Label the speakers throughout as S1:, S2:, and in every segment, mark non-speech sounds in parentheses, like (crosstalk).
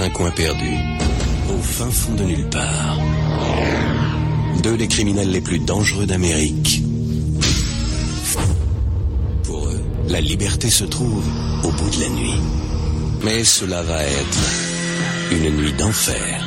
S1: un coin perdu, au fin fond de nulle part. Deux des criminels les plus dangereux d'Amérique. Pour eux, la liberté se trouve au bout de la nuit. Mais cela va être une nuit d'enfer.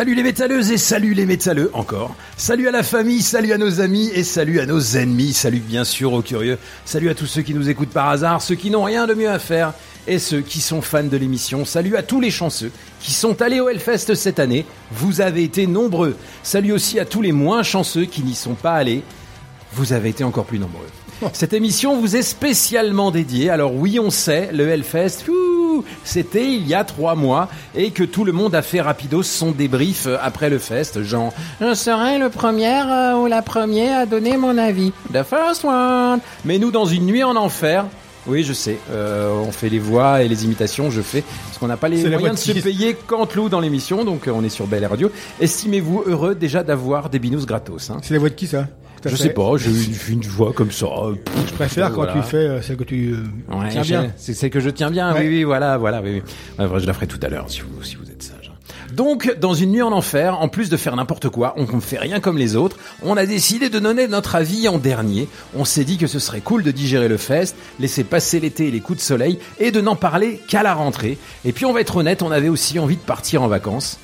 S2: Salut les métalleuses et salut les métalleux encore. Salut à la famille, salut à nos amis et salut à nos ennemis. Salut bien sûr aux curieux. Salut à tous ceux qui nous écoutent par hasard, ceux qui n'ont rien de mieux à faire et ceux qui sont fans de l'émission. Salut à tous les chanceux qui sont allés au Hellfest cette année. Vous avez été nombreux. Salut aussi à tous les moins chanceux qui n'y sont pas allés. Vous avez été encore plus nombreux. Cette émission vous est spécialement dédiée. Alors oui, on sait, le Hellfest, ouh, c'était il y a trois mois et que tout le monde a fait rapidos son débrief euh, après le fest. Genre, je serai le premier euh, ou la première à donner mon avis. The first one. Mais nous, dans une nuit en enfer. Oui, je sais. euh, on fait les voix et les imitations. Je fais parce qu'on n'a pas les moyens
S3: de
S2: se payer Cantelou dans l'émission, donc on est sur Belle Radio. Estimez-vous heureux déjà d'avoir des binous gratos. Hein?
S3: C'est la voix de qui ça?
S2: Je
S3: fait.
S2: sais pas, j'ai une, une voix comme ça.
S3: Je préfère quand tu fais euh, celle que tu euh,
S2: Ouais,
S3: tiens bien.
S2: C'est c'est que je tiens bien.
S3: Ouais.
S2: Oui, oui, voilà, voilà. Oui, oui. Ouais, vrai, je la ferai tout à l'heure si vous, si vous êtes sage. Donc, dans une nuit en enfer, en plus de faire n'importe quoi, on ne fait rien comme les autres. On a décidé de donner notre avis en dernier. On s'est dit que ce serait cool de digérer le fest, laisser passer l'été et les coups de soleil, et de n'en parler qu'à la rentrée. Et puis, on va être honnête, on avait aussi envie de partir en vacances.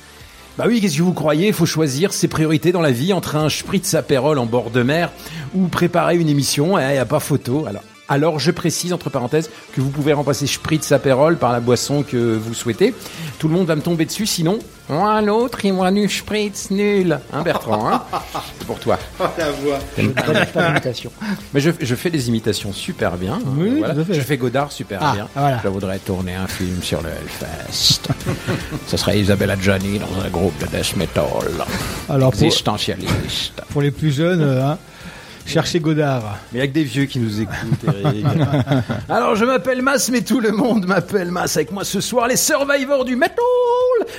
S2: Bah oui, qu'est-ce que vous croyez? Faut choisir ses priorités dans la vie entre un spritz apérol en bord de mer ou préparer une émission. Il n'y a pas photo. Alors, alors, je précise entre parenthèses que vous pouvez remplacer spritz apérol par la boisson que vous souhaitez. Tout le monde va me tomber dessus, sinon, moi l'autre, il moi du spritz nul. Hein, Bertrand hein C'est pour toi. (laughs)
S3: La voix.
S4: Je ne connais pas l'imitation. (laughs)
S2: Mais je, je fais des imitations super bien. hein,
S3: Oui,
S2: voilà.
S3: tout à fait.
S2: Je fais Godard super
S3: Ah,
S2: bien.
S3: voilà.
S2: Je voudrais tourner un film sur le Hellfest. (laughs) Ce serait Isabelle Adjani dans un groupe de death metal.
S3: Alors pour,
S2: Existentialiste.
S3: pour les plus jeunes, euh, hein, cherchez Godard.
S2: Mais il y a que des vieux qui nous écoutent, Eric. (laughs) Alors, je m'appelle Mas, mais tout le monde m'appelle Mas. Avec moi ce soir, les survivors du metal,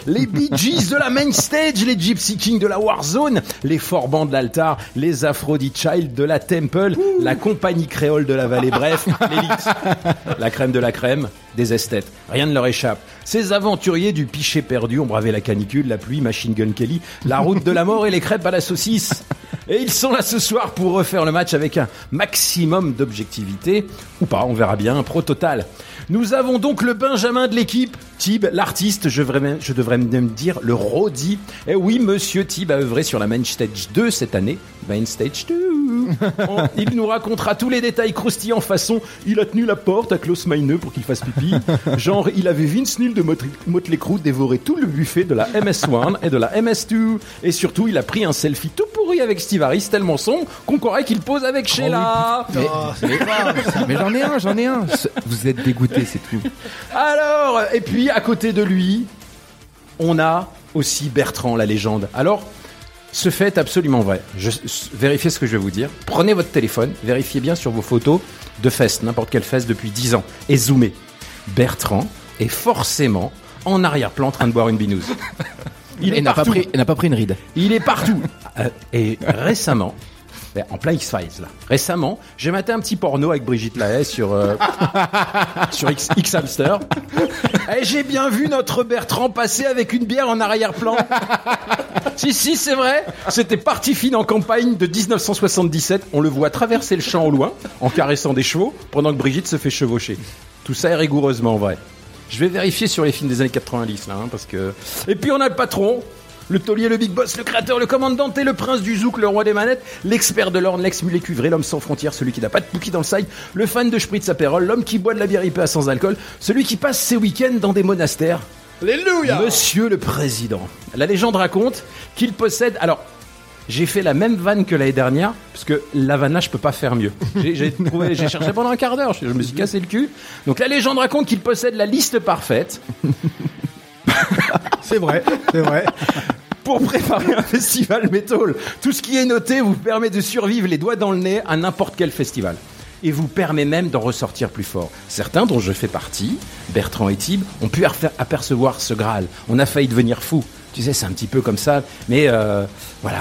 S2: les Bee Gees de la main stage, les Gypsy Kings de la Warzone, les Forbans de l'altar, les Aphrodite Child de la Temple, la compagnie créole de la vallée, bref, l'élite, la crème de la crème, des esthètes. Rien ne leur échappe. Ces aventuriers du pichet perdu ont bravé la canicule, la pluie, Machine Gun Kelly, la route de la mort et les crêpes à la saucisse. (laughs) Et ils sont là ce soir pour refaire le match avec un maximum d'objectivité, ou pas, on verra bien, pro total. Nous avons donc le Benjamin de l'équipe, Tib, l'artiste, je, devrais même- je devrais même dire le Rodi. Et oui, monsieur Tib a œuvré sur la Main Stage 2 cette année. Main Stage 2. (laughs) On- il nous racontera tous les détails croustillants façon il a tenu la porte à Klaus Meine pour qu'il fasse pipi. (laughs) Genre, il avait Vince Neil de Mot- Motley Crue dévorer tout le buffet de la MS1 et de la MS2. Et surtout, il a pris un selfie tout pourri avec Steve Harris, tellement sombre qu'on croirait qu'il pose avec Sheila.
S3: Oh, grave.
S4: Mais j'en ai un, j'en ai un. (laughs) Vous êtes dégoûté, c'est tout.
S2: Alors, et puis à côté de lui, on a aussi Bertrand, la légende. Alors, ce fait est absolument vrai. Je, vérifiez ce que je vais vous dire. Prenez votre téléphone, vérifiez bien sur vos photos de fest, n'importe quelle fest depuis 10 ans, et zoomez. Bertrand est forcément en arrière-plan en train de boire une binouse. (laughs) Il
S4: n'a pas, pris- n'a pas pris une ride.
S2: Il est partout. (laughs) Euh, et récemment, Ben, en plein X-Files, là. Récemment, j'ai maté un petit porno avec Brigitte Lahaye sur, euh, (laughs) sur X, X-Hamster. Et j'ai bien vu notre Bertrand passer avec une bière en arrière-plan. si, si, c'est vrai. C'était partie fine en campagne de 1977. On le voit traverser le champ au loin, en caressant des chevaux, pendant que Brigitte se fait chevaucher. Tout ça est rigoureusement vrai. Je vais vérifier sur les films des années 90, là, hein, parce que... Et puis on a le patron, le taulier, le big boss, le créateur, le commandant et le prince du zouk, le roi des manettes, l'expert de l'orne, l'ex-mulet cuivré, l'homme sans frontières, celui qui n'a pas de pouki dans le side, le fan de spritz apérol, l'homme qui boit de la bière IPA sans alcool, celui qui passe ses week-ends dans des monastères.
S3: Alléluia
S2: Monsieur le Président. La légende raconte qu'il possède... Alors, j'ai fait la même vanne que l'année dernière, parce que l'Havana, je peux pas faire mieux. (laughs) J'ai- J'ai trouvé, j'ai (laughs) cherché pendant un quart d'heure, je, je me suis cassé le cul. Donc la légende raconte qu'il possède la liste parfaite (laughs)
S3: C'est vrai, c'est vrai.
S2: pour préparer un festival métal. Tout ce qui est noté vous permet de survivre les doigts dans le nez à n'importe quel festival. Et vous permet même d'en ressortir plus fort. Certains, dont je fais partie, Bertrand et Tib, ont pu aper- apercevoir ce Graal. On a failli devenir fou. Tu sais, c'est un petit peu comme ça. Mais euh, voilà.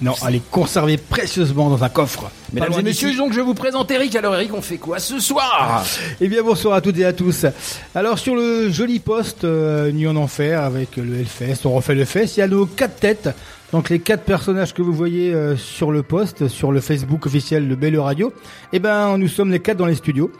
S3: Non, elle est conservée précieusement dans un coffre.
S2: Mesdames et messieurs, donc je vous présente Eric. Alors Eric, on fait quoi ce soir?
S3: Eh bien, bonsoir à toutes et à tous. Alors, sur le joli poste euh, Nuit en Enfer avec le Hellfest, on refait le fest, il y a nos quatre têtes. Donc, les quatre personnages que vous voyez euh, sur le poste, sur le Facebook officiel de Belle Radio, eh ben, nous sommes les quatre dans les studios.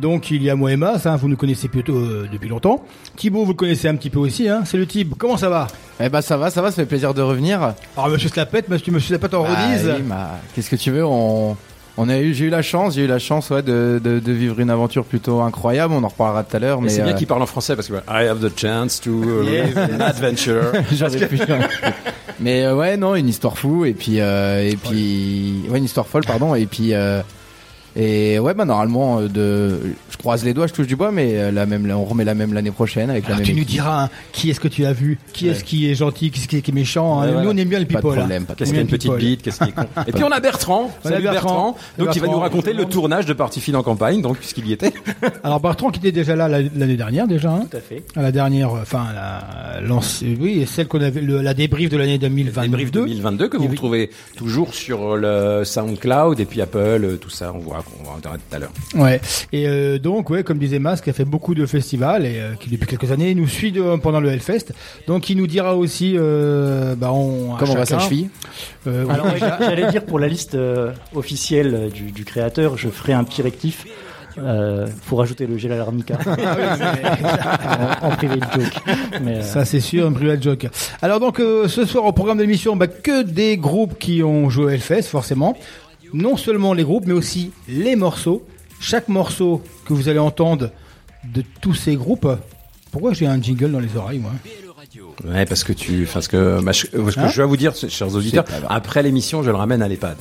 S3: Donc, il y a moi et Mas, hein, vous nous connaissez plutôt euh, depuis longtemps. Thibaut, vous le connaissez un petit peu aussi, hein. C'est le type. Comment ça va?
S4: Eh ben ça va, ça va, ça fait plaisir de revenir.
S3: Alors, monsieur Slapette, monsieur, monsieur Slapette en
S4: Bah,
S3: redise.
S4: oui, bah, Qu'est-ce que tu veux On, on a eu, j'ai eu la chance, j'ai eu la chance ouais, de, de, de vivre une aventure plutôt incroyable. On en reparlera tout à l'heure, mais
S2: Mais c'est bien
S4: euh,
S2: qu'il parle en français parce que I have the chance to uh, live an adventure. (laughs)
S4: j'avais plus. mais euh, ouais, non, une histoire fou et puis euh, et puis ouais, une histoire folle, pardon, et puis. Et ouais, bah normalement, euh, de, je croise les doigts, je touche du bois, mais euh, la même, on remet la même l'année prochaine avec
S3: Alors,
S4: la même.
S3: tu nous
S4: équipe.
S3: diras hein, qui est-ce que tu as vu, qui est-ce qui est gentil, qui est-ce qui est, qui est méchant. hein. Nous, on aime bien les
S4: Pas de
S3: people. hein.
S4: problème, pas
S2: Qu'est-ce qu'il y a une petite
S3: People.
S2: bite, qu'est-ce qui est con. (laughs) Et puis on a Bertrand.
S3: On a
S2: Salut
S3: Bertrand.
S2: Bertrand. Donc il va nous raconter le tournage de Partie Fine en campagne, donc puisqu'il y était. (laughs)
S3: Alors Bertrand qui était déjà là la- l'année dernière déjà, hein,
S2: Tout à fait.
S3: à la dernière, euh, enfin la, lance- oui, celle qu'on avait, le- la débrief de l'année 2022.
S2: Débrief 2022 que vous retrouvez toujours sur le SoundCloud et puis Apple, tout ça, on voit, on va en parler tout à l'heure.
S3: Ouais. Et euh, donc, ouais, comme disait Mas, qui a fait beaucoup de festivals et euh, qui depuis quelques années nous suit de- pendant le Hellfest. Donc, il nous dira aussi, euh, bah, on, à
S4: Comment va sa cheville
S3: euh,
S5: Alors, j'allais dire pour la liste euh, officielle du, du créateur, je ferai un petit rectif. Euh, faut rajouter le gel à l'arnica (laughs) en, en privé de joke. Mais, euh,
S3: Ça c'est sûr, un private joke. Alors donc euh, ce soir au programme de l'émission, bah, que des groupes qui ont joué au Hellfest forcément. Non seulement les groupes, mais aussi les morceaux. Chaque morceau que vous allez entendre de tous ces groupes. Pourquoi j'ai un jingle dans les oreilles moi
S2: Ouais, parce que tu, enfin, ce que, ma- ce que
S3: Hein
S2: je vais vous dire, chers auditeurs, après l'émission, je le ramène à l'EHPAD.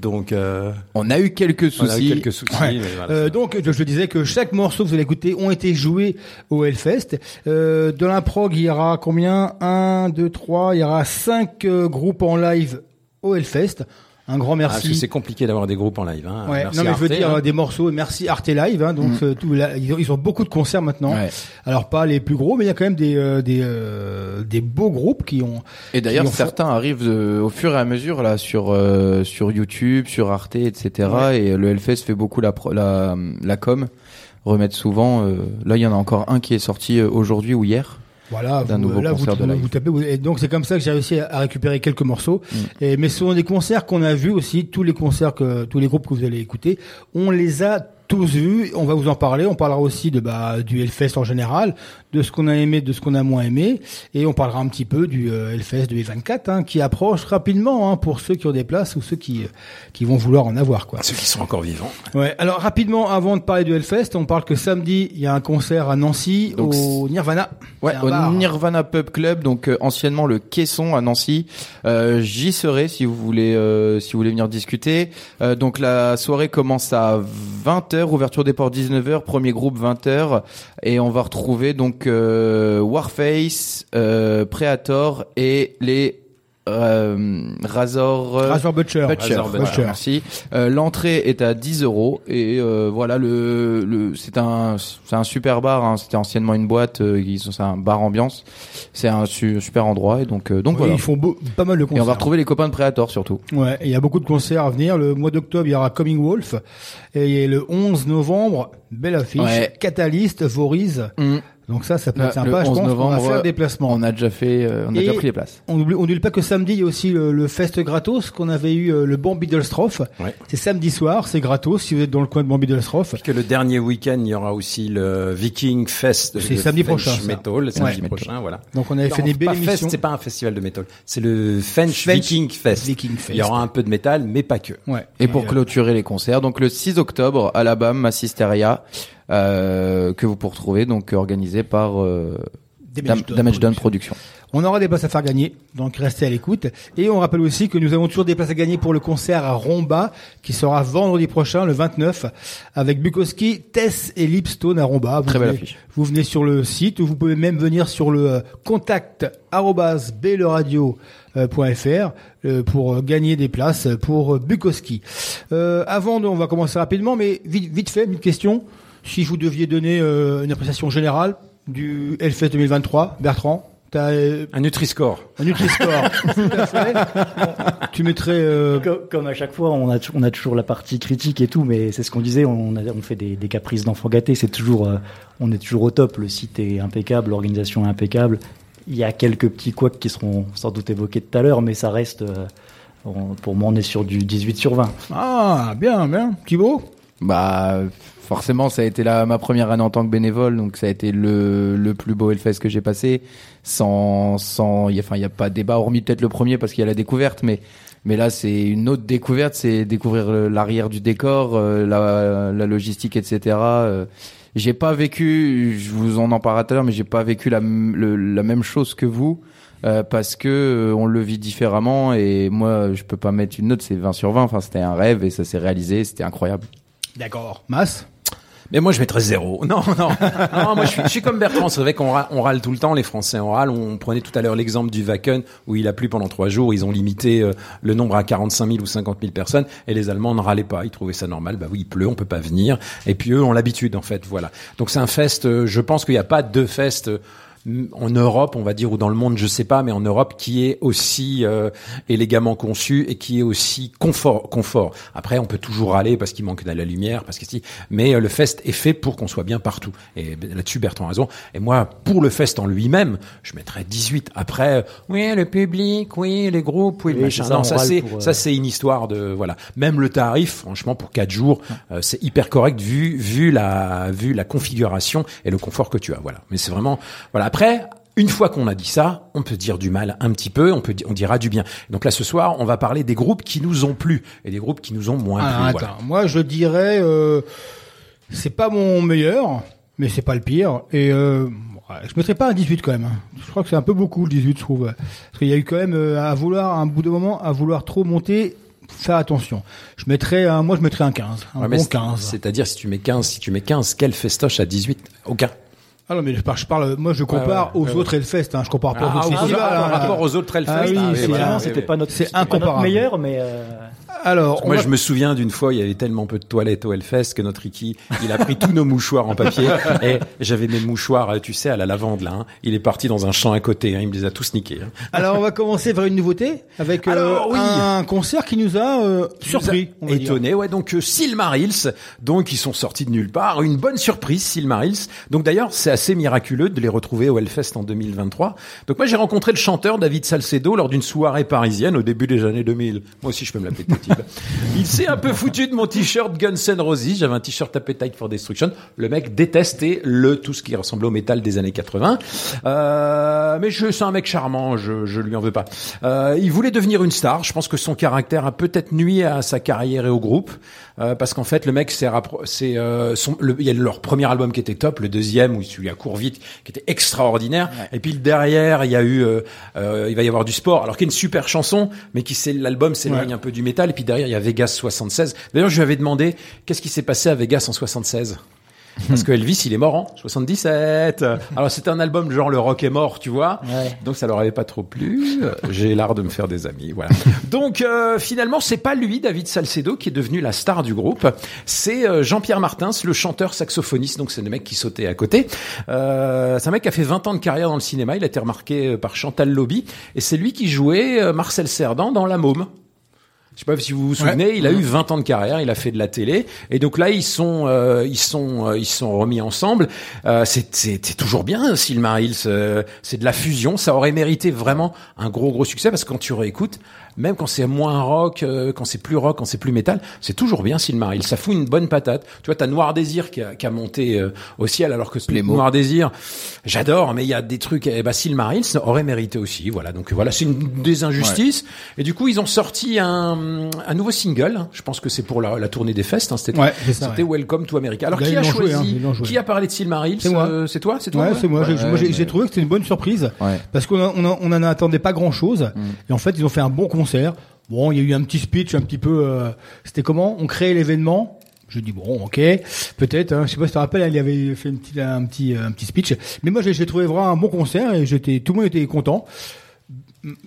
S2: Donc, euh,
S4: On a eu quelques
S2: on a eu
S4: soucis.
S2: quelques soucis.
S3: Ouais.
S2: mais voilà.
S3: Euh, donc, je, je disais que chaque morceau que vous allez écouter ont été joués au Hellfest. Euh, de l'improg, il y aura combien? 1, 2, 3, il y aura 5 groupes en live au Hellfest. Un grand
S2: Ah, parce que
S3: merci.
S2: c'est compliqué d'avoir des groupes en live. Hein.
S3: Ouais,
S2: Merci
S3: non mais je veux dire
S2: hein.
S3: euh, des morceaux. Merci Arte Live. Hein, donc euh, tout, là, ils, ont, ils ont beaucoup de concerts maintenant.
S4: Ouais.
S3: Alors pas les plus gros, mais il y a quand même des euh, des euh, des beaux groupes qui ont.
S4: Et d'ailleurs,
S3: ont
S4: certains arrivent de- au fur et à mesure là sur euh, sur YouTube, sur Arte, etc. Et le Hellfest fait beaucoup la pro- la la com, remettre souvent. euh, là, il y en a encore un qui est sorti euh, aujourd'hui ou hier.
S3: Voilà,
S4: d'un
S3: vous,
S4: nouveau
S3: là vous,
S4: concert de
S3: vous,
S4: live.
S3: vous tapez. vous- et donc c'est comme ça que j'ai réussi à, à récupérer quelques morceaux.
S4: Mm.
S3: Et, mais ce sont des concerts qu'on a vus aussi. Tous les concerts que tous les groupes que vous allez écouter, on les a tous vus. On va vous en parler. On parlera aussi de bah, du Hellfest en général, de ce qu'on a aimé, de ce qu'on a moins aimé, et on parlera un petit peu du euh, Hellfest 2024 hein, qui approche rapidement hein, pour ceux qui ont des places ou ceux qui euh, qui vont vouloir en avoir quoi.
S2: Ceux qui sont encore vivants.
S3: Ouais. Alors rapidement, avant de parler du Hellfest, on parle que samedi il y a un concert à Nancy
S4: Donc,
S3: au Nirvana.
S4: Ouais, au
S3: bar.
S4: Nirvana Pub Club, donc euh, anciennement le Caisson à Nancy. Euh, J'y serai si vous voulez euh, si vous voulez venir discuter. Euh, donc la soirée commence à 20h, ouverture des portes 19h, premier groupe 20h et on va retrouver donc euh, Warface, euh, Predator et les euh, Razor euh,
S3: Razor Butcher.
S4: Butcher,
S2: Razor
S4: voilà,
S3: Butcher.
S4: merci. Euh, L'entrée est à 10 euros et euh, voilà le, le c'est un c'est un super bar. Hein. C'était anciennement une boîte. Euh, ils sont c'est un bar ambiance. C'est un su- super endroit et donc euh, donc
S3: Oui,
S4: voilà.
S3: Ils font beau- pas mal de
S4: Et
S3: concerts.
S4: on va retrouver les copains de Predator surtout.
S3: Ouais, et il y a beaucoup de concerts à venir. Le mois d'octobre, il y aura Coming Wolf. Et le 11 novembre, belle affiche,
S4: Ouais.
S3: Catalyst, Voriz. Donc ça, ça peut être
S4: Le-
S3: sympa.
S4: le
S3: Je
S4: 11
S3: pense qu'on va
S4: novembre,
S3: faire des placements.
S4: On a déjà fait, euh, on a
S3: Et-
S4: déjà pris les places.
S3: On oublie, on n'oublie pas que samedi, il y a aussi le, le Fest gratos qu'on avait eu, euh, le Bambidelstroff.
S2: Ouais.
S3: C'est samedi soir, c'est gratos si vous êtes dans le coin de Bambidelstroff.
S2: Que le dernier week-end, il y aura aussi le Viking Fest.
S3: C'est
S2: de
S3: samedi
S2: French
S3: prochain, ça.
S2: Metal, samedi
S3: Ouais.
S2: prochain, voilà.
S3: Donc on avait fait
S2: Non,
S3: des belles émissions.
S2: c'est pas un festival de métal. C'est le French,
S3: French
S2: Viking Fest.
S3: Viking Fest.
S2: Il y aura un peu de métal, mais pas que.
S3: Ouais.
S4: Et pour
S3: euh,
S4: clôturer les concerts, donc le 6 octobre, Alabama Massisteria, que vous pourrez retrouver, donc organisé par euh,
S3: Damage
S4: Dam- Damage Done
S3: Production. On aura des places à faire gagner, donc restez à l'écoute. Et on rappelle aussi que nous avons toujours des places à gagner pour le concert à Romba, qui sera vendredi prochain, le 29, avec Bukowski, Tess et Lipstone à Romba. Vous
S4: Très belle affiche.
S3: Vous venez sur le site, ou vous pouvez même venir sur le euh, contact arobase bleradio.fr euh, pour euh, gagner des places pour euh, Bukowski. Euh, avant, on va commencer rapidement, mais vite, vite fait, une question. Si vous deviez donner euh, une appréciation générale du Hellfest 2023, Bertrand, t'as euh,
S2: Un Nutri-Score.
S3: un Nutri-Score. (laughs) Tout à fait. Tu mettrais... euh,
S5: Co- Comme à chaque fois, on a, on a toujours la partie critique et tout, mais c'est ce qu'on disait, on, a- on fait des, des caprices d'enfants gâtés, c'est toujours, euh, on est toujours au top, le site est impeccable, l'organisation est impeccable. Il y a quelques petits couacs qui seront sans doute évoqués tout à l'heure, mais ça reste, euh, on- pour moi, on est sur du 18 sur 20.
S3: Ah, bien, bien. Thibaut?
S4: Bah forcément, ça a été la, ma première année en tant que bénévole, donc ça a été le, le plus beau Hellfest que j'ai passé. Sans, sans, il y a- enfin, il y a pas de débat, hormis peut-être le premier parce qu'il y a la découverte, mais mais là c'est une autre découverte, c'est découvrir l'arrière du décor, euh, la, logistique, etc. Euh, j'ai pas vécu, je vous en en parlerai tout à l'heure, mais j'ai pas vécu la, le- la même chose que vous. euh, parce que euh, on le vit différemment et moi je peux pas mettre une note c'est 20 sur 20 enfin c'était un rêve et ça s'est réalisé c'était incroyable
S3: D'accord. Mas?
S2: Mais moi, je mettrais zéro. (laughs) Non, non. non moi, je suis, je suis comme Bertrand. C'est vrai qu'on râle, on râle tout le temps, les Français. On râle. On prenait tout à l'heure l'exemple du Wacken, où il a plu pendant trois jours. Ils ont limité euh, le nombre à 45 000 ou 50 000 personnes. Et les Allemands ne râlaient pas. Ils trouvaient ça normal. Bah oui, il pleut, on peut pas venir. Et puis eux ont l'habitude, en fait. Voilà. Donc c'est un fest. euh, je pense qu'il n'y a pas deux fests. En Europe, on va dire, ou dans le monde, je sais pas, mais en Europe, qui est aussi euh, élégamment conçu et qui est aussi confort. confort. Après, on peut toujours râler parce qu'il manque de la lumière, parce que si, mais euh, le fest est fait pour qu'on soit bien partout. Et là-dessus, Bertrand a raison. Et moi, pour le fest en lui-même, je mettrais 18. Après, euh, oui, le public, oui, les groupes, oui, le machin. non,
S5: on
S2: ça c'est
S5: euh,
S2: ça c'est une histoire de voilà. Même le tarif, franchement, pour quatre jours, euh, c'est hyper correct vu vu la vu la configuration et le confort que tu as. Voilà. Mais c'est vraiment voilà. Après. Une fois qu'on a dit ça, on peut dire du mal un petit peu, on peut on dira du bien. Donc là ce soir, on va parler des groupes qui nous ont plu et des groupes qui nous ont moins
S3: Ah,
S2: plu.
S3: attends.
S2: voilà.
S3: Moi, je dirais, euh, c'est pas mon meilleur, mais c'est pas le pire. Et euh, je mettrais pas un 18 quand même. hein. Je crois que c'est un peu beaucoup le 18, je trouve. Parce qu'il y a eu quand même euh, à vouloir, à un bout de moment, à vouloir trop monter. Faire attention. Je mettrais un, moi je mettrais un 15, un
S2: Ouais,
S3: bon
S2: c'est-
S3: 15.
S2: C'est-à-dire si tu mets 15, si tu mets 15, quel festoche à 18 Aucun.
S3: Ah non mais je parle, je parle moi je compare
S2: ouais,
S3: aux
S2: ouais,
S3: autres Hellfest, hein, je compare pas
S2: Ah,
S3: aux autres
S2: ah,
S3: festivals.
S2: par
S3: hein.
S2: rapport aux autres Hellfest.
S3: Ah oui,
S2: ah,
S3: c'est-
S2: voilà.
S5: Finalement,
S3: oui,
S5: c'était
S2: oui.
S5: pas notre,
S3: C'est incomparable.
S5: meilleur, mais euh,
S3: Alors,
S2: Moi,
S3: va-
S2: je me souviens d'une fois, il y avait tellement peu de toilettes au Hellfest que notre Iki, il a pris tous nos mouchoirs en papier (laughs) et j'avais mes mouchoirs, euh, tu sais, à la lavande là. hein. Il est parti dans un champ à côté, hein. il me les a tous niqués. hein.
S3: alors on va commencer vers une nouveauté avec euh,
S2: Alors, oui.
S3: un concert qui nous a euh, surpris, va dire.
S2: étonné ouais donc euh, Silmarils donc ils sont sortis de nulle part une bonne surprise Silmarils donc d'ailleurs c'est assez miraculeux de les retrouver au Hellfest en 2023 donc moi j'ai rencontré le chanteur David Salcedo lors d'une soirée parisienne au début des années 2000 moi aussi je peux me l'appeler petit (laughs) il s'est un peu foutu de mon t-shirt Guns N' Roses. J'avais un t-shirt Appetite for Destruction. Le mec détestait le tout ce qui ressemblait au métal des années 80 euh, mais je c'est un mec charmant je je lui en veux pas. Euh, il voulait devenir une star. Je pense que son caractère a peut-être nuit à sa carrière et au groupe euh, parce qu'en fait le mec c'est euh, son le- il y a leur premier album qui était top le deuxième où celui à court vite qui était extraordinaire. Et puis le derrière il y a eu euh, euh, il va y avoir du sport alors qu'il y a une super chanson mais qui c'est l'album s'éloigne un peu du métal. Et puis derrière il y a Vegas 76 d'ailleurs je lui avais demandé qu'est-ce qui s'est passé à Vegas en 76 Parce que Elvis, il est mort en 77. Alors c'était un album genre le rock est mort, tu vois.
S5: Ouais.
S2: Donc ça leur avait pas trop plu. J'ai l'art de me faire des amis, voilà. Donc euh, finalement, c'est pas lui, David Salcedo, qui est devenu la star du groupe. C'est euh, Jean-Pierre Martins, le chanteur saxophoniste. Donc c'est le mec qui sautait à côté. Euh, c'est un mec qui a fait 20 ans de carrière dans le cinéma. Il a été remarqué euh, par Chantal Lobby et c'est lui qui jouait euh, Marcel Cerdan dans La Môme. Je sais pas si vous vous souvenez, il a eu 20 ans de carrière, il a fait de la télé, et donc là ils sont, euh, ils sont, euh, ils sont remis ensemble. Euh, c'est, c'est, c'est toujours bien, Silmarils. euh, c'est de la fusion. Ça aurait mérité vraiment un gros, gros succès parce que quand tu réécoutes, même quand c'est moins rock, euh, quand c'est plus rock, quand c'est plus métal, c'est toujours bien Silmarils. Ça fout une bonne patate. Tu vois, t'as Noir Désir qui a, qui a monté euh, au ciel, alors que
S4: mots.
S2: Noir Désir, j'adore, mais il y a des trucs. Eh ben, Silmarils aurait mérité aussi. Voilà, donc voilà, c'est une des injustices. Et du coup, ils ont sorti un, un nouveau single. hein. Je pense que c'est pour la, la tournée des festes. Hein, c'était
S3: Ouais.
S2: Welcome to America. Alors
S3: Là,
S2: qui a
S3: joué,
S2: choisi
S3: hein, joué.
S2: Qui a parlé de Silmarils
S3: C'est moi.
S2: Euh, C'est toi C'est toi
S3: Ouais, c'est moi. J'ai- trouvé que c'était une bonne surprise
S4: Ouais.
S3: parce qu'on on on en attendait pas grand chose.
S2: Mm.
S3: Et en fait, ils ont fait un bon concert. Bon, il y a eu un petit speech, un petit peu. euh, c'était comment? On créait l'événement? Je dis bon, ok, peut-être. Hein, je sais pas si tu te rappelles, hein, il avait fait une petite, un petit, un petit speech. Mais moi, j'ai trouvé vraiment un bon concert et j'étais, tout le monde était content.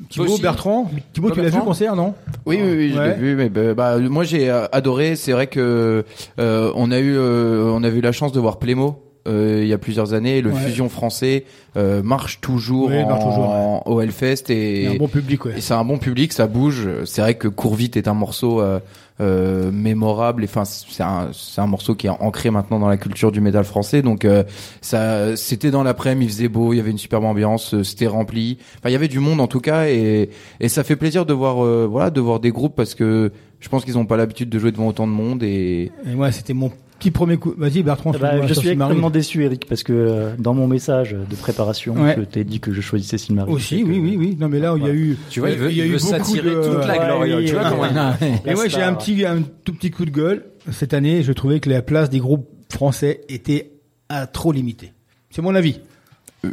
S3: Thibaut, Bertrand, Thibaut,
S2: Toi,
S3: tu l'as vu le concert, non?
S4: Oui, oui, oui, je
S3: Ouais.
S4: l'ai vu. Mais bah, bah, moi, j'ai euh, adoré. C'est vrai que euh, on a eu, euh, on a eu la chance de voir Plémo. Euh, il y a plusieurs années, le
S3: Ouais.
S4: fusion français euh, marche toujours,
S3: Oui, il marche
S4: en-
S3: toujours,
S4: au Hellfest et,
S3: un bon public, ouais.
S4: et c'est un bon public, ça bouge. C'est vrai que Cours vite est un morceau euh, euh, mémorable. et Enfin, c'est un, c'est un morceau qui est ancré maintenant dans la culture du métal français. Donc, euh, ça, c'était dans l'après-midi, il faisait beau, il y avait une superbe ambiance, euh, c'était rempli. Enfin, il y avait du monde en tout cas, et, et ça fait plaisir de voir, euh, voilà, de voir des groupes parce que je pense qu'ils n'ont pas l'habitude de jouer devant autant de monde et
S3: Et moi, c'était mon petit premier coup. Vas-y, Bertrand. Fais-moi
S5: je suis extrêmement déçu, Eric, parce que euh, dans mon message de préparation,
S3: Ouais.
S5: je t'ai dit que je choisissais Silmarils.
S3: Aussi,
S5: Et que-
S3: oui, oui, oui. Non, mais là, il y a eu.
S2: Tu vois, il veut,
S3: il y a
S2: il
S3: eu
S2: veut
S3: beaucoup
S2: s'attirer
S3: de.
S2: toute la
S5: Ouais,
S2: gloire.
S5: oui,
S2: tu vois
S5: ouais,
S2: comment il-
S5: ouais.
S3: Et moi, j'ai un petit, un tout petit coup de gueule. Cette année, je trouvais que la place des groupes français était à trop limitée. C'est mon avis.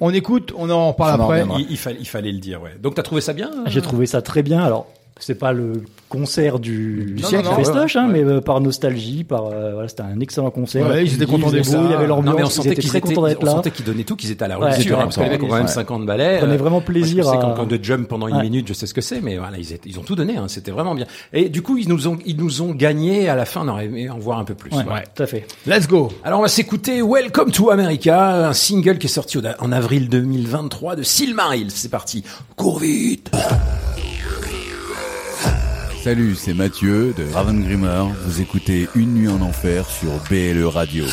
S3: On écoute, on en parle après.
S2: il, il fallait, il fallait le dire, ouais. Donc t'as trouvé ça bien
S5: J'ai trouvé ça très bien. Alors, c'est pas le concert du, du
S2: Non,
S5: siècle
S2: non, non,
S5: festoche,
S2: ouais,
S5: hein,
S2: ouais.
S5: mais euh, par nostalgie, par euh, voilà, c'était un excellent concert.
S3: Ouais, ils étaient contents des beaux,
S5: beau, il y avait
S2: Non, mais on sentait
S5: étaient
S2: qu'ils
S5: très
S2: étaient,
S5: contents d'être
S2: on
S5: là.
S2: sentait qu'ils donnaient tout, qu'ils étaient à la
S5: Ouais,
S2: rupture, hein, parce que les mecs ont quand même
S5: ouais.
S2: 50 balais.
S5: Ils prenaient
S2: euh,
S5: vraiment plaisir
S2: moi, je sais
S5: à-
S2: quand, quand de jump pendant une minute, je sais ce que c'est, mais voilà, ils, étaient- ils ont tout donné, hein, c'était vraiment bien. Et du coup, ils nous ont, ils nous ont gagné à la fin, on aurait aimé en voir un peu plus.
S5: Ouais, tout à fait.
S3: Let's go.
S2: Alors on va s'écouter Welcome to America, un single qui est sorti en avril 2023 de Silmarils. C'est parti, cours vite.
S6: Salut, c'est Mathieu de Raven Grimmer. Vous écoutez Une nuit en enfer sur BLE Radio.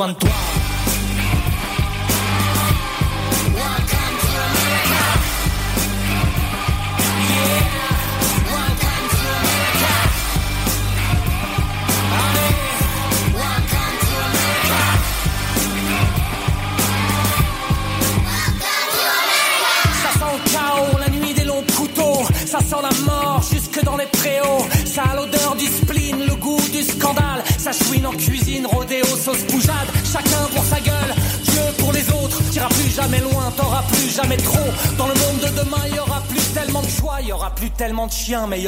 S7: Aura plus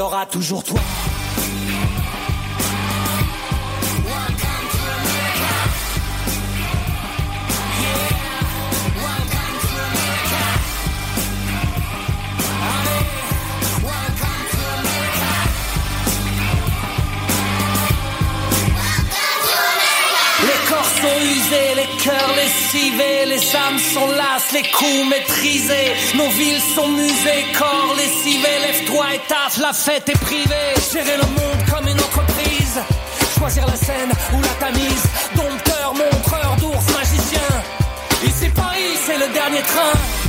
S7: y aura la fête est privée. Gérer le monde comme une entreprise. choisir la scène ou la tamise. Dompteur, montreur d'ours, magicien. Ici Paris, c'est le dernier train.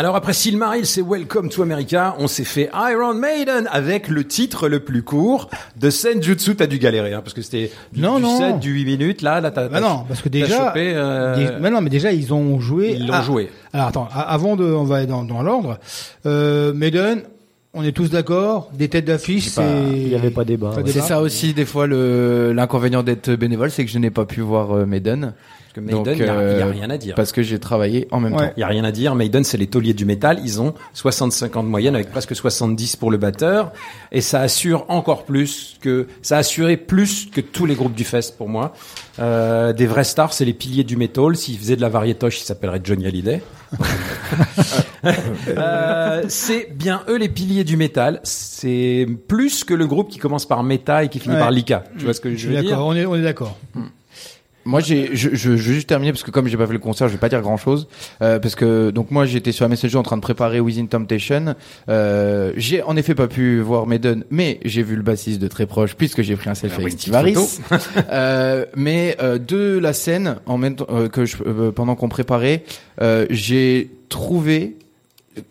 S3: Alors.
S2: Après Silmaril, c'est Welcome to America. On s'est fait Iron Maiden avec le titre le plus court de Senjutsu. T'as dû galérer, hein, parce que c'était du,
S3: Non,
S2: du
S3: non.
S2: 7, du 8 minutes. Là, là, t'as,
S3: Bah
S2: t'as-
S3: non, parce que
S2: t'as
S3: déjà,
S2: chopé, euh,
S3: Dé- mais non, mais déjà ils ont joué.
S2: Ils l'ont
S3: Ah,
S2: joué.
S3: Alors attends, avant de, on va aller dans, dans l'ordre. Euh, Maiden, on est tous d'accord. Des têtes d'affiche, c'est.
S5: Il n'y avait pas débat.
S3: Pas
S5: ouais.
S4: C'est ça aussi des fois le l'inconvénient d'être bénévole, c'est que je n'ai pas pu voir euh, Maiden.
S2: Parce que Maiden, il y a,
S4: euh,
S2: a rien à dire.
S4: Parce que j'ai travaillé en même
S3: Ouais.
S4: temps.
S2: Il y a rien à dire. Maiden, c'est les tauliers du métal. Ils ont 65 ans de moyenne avec presque 70 pour le batteur. Et ça assure encore plus que, ça a assuré plus que tous les groupes du Fest pour moi. Euh, des vrais stars, c'est les piliers du métal. S'ils faisaient de la variétoche, ils s'appelleraient Johnny Hallyday. (laughs) Euh, c'est bien eux les piliers du métal. C'est plus que le groupe qui commence par Meta et qui finit
S3: Ouais.
S2: par Lika. Tu vois ce que
S3: Je
S2: veux dire?
S3: On est, on est d'accord.
S4: Moi, j'ai, je, je, je veux juste terminer parce que comme j'ai pas fait le concert, je vais pas dire grand chose euh, parce que donc moi j'étais sur la Messenger en train de préparer Within Temptation. Euh, j'ai en effet pas pu voir Maiden, mais j'ai vu le bassiste de très proche puisque j'ai pris un selfie
S2: Ah
S4: avec Steve Harris. (laughs) euh, mais euh, de la scène en même temps euh, que je, euh, pendant qu'on préparait, euh, j'ai trouvé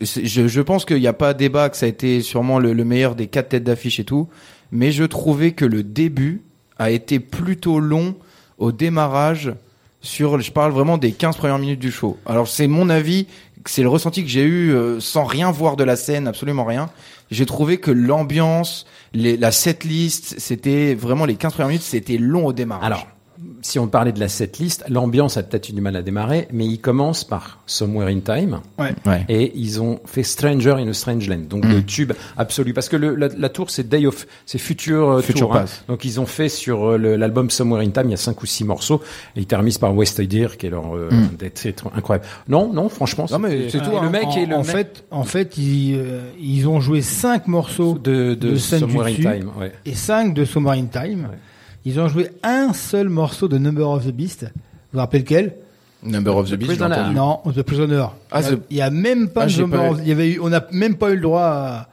S4: je, je pense qu'il n'y a pas débat que ça a été sûrement le, le meilleur des quatre têtes d'affiche et tout, mais je trouvais que le début a été plutôt long au démarrage sur, je parle vraiment des 15 premières minutes du show. Alors c'est mon avis, c'est le ressenti que j'ai eu euh, sans rien voir de la scène, absolument rien. J'ai trouvé que l'ambiance, les, la setlist, c'était vraiment les 15 premières minutes, c'était long au démarrage.
S2: Alors, si on parlait de la setlist, l'ambiance a peut-être eu du mal à démarrer, mais ils commencent par Somewhere in Time.
S3: Ouais.
S4: ouais.
S2: Et ils ont fait Stranger in a Strange Land, donc le tube absolu. Parce que le, la, la tour, c'est Day of, c'est Future, euh,
S4: Future
S2: Tour, hein.
S4: Pass.
S2: Donc ils ont fait sur euh, l'album Somewhere in Time, il y a cinq ou six morceaux, et ils terminent par Wasted Year, qui est leur euh, des titres incroyable. Non, non, franchement,
S4: Non, mais c'est tout,
S2: et
S4: hein.
S2: Le mec
S3: en,
S2: est le
S3: en
S2: mec
S3: fait, en fait, ils, euh, ils ont joué cinq morceaux
S2: de, de,
S3: de
S2: Somewhere in. Time. Ouais.
S3: et 5 de Summer in Time. Ils ont joué un seul morceau de Number of the Beast. Vous vous rappelez lequel?
S4: Number of the Beast, j'ai entendu.
S3: Non, The Prisoner.
S4: Ah,
S3: il, y a,
S4: The-
S3: il y a même pas
S4: Ah,
S3: de
S4: j'ai
S3: Number
S4: pas
S3: of- il y avait eu, on n'a même pas eu le droit à,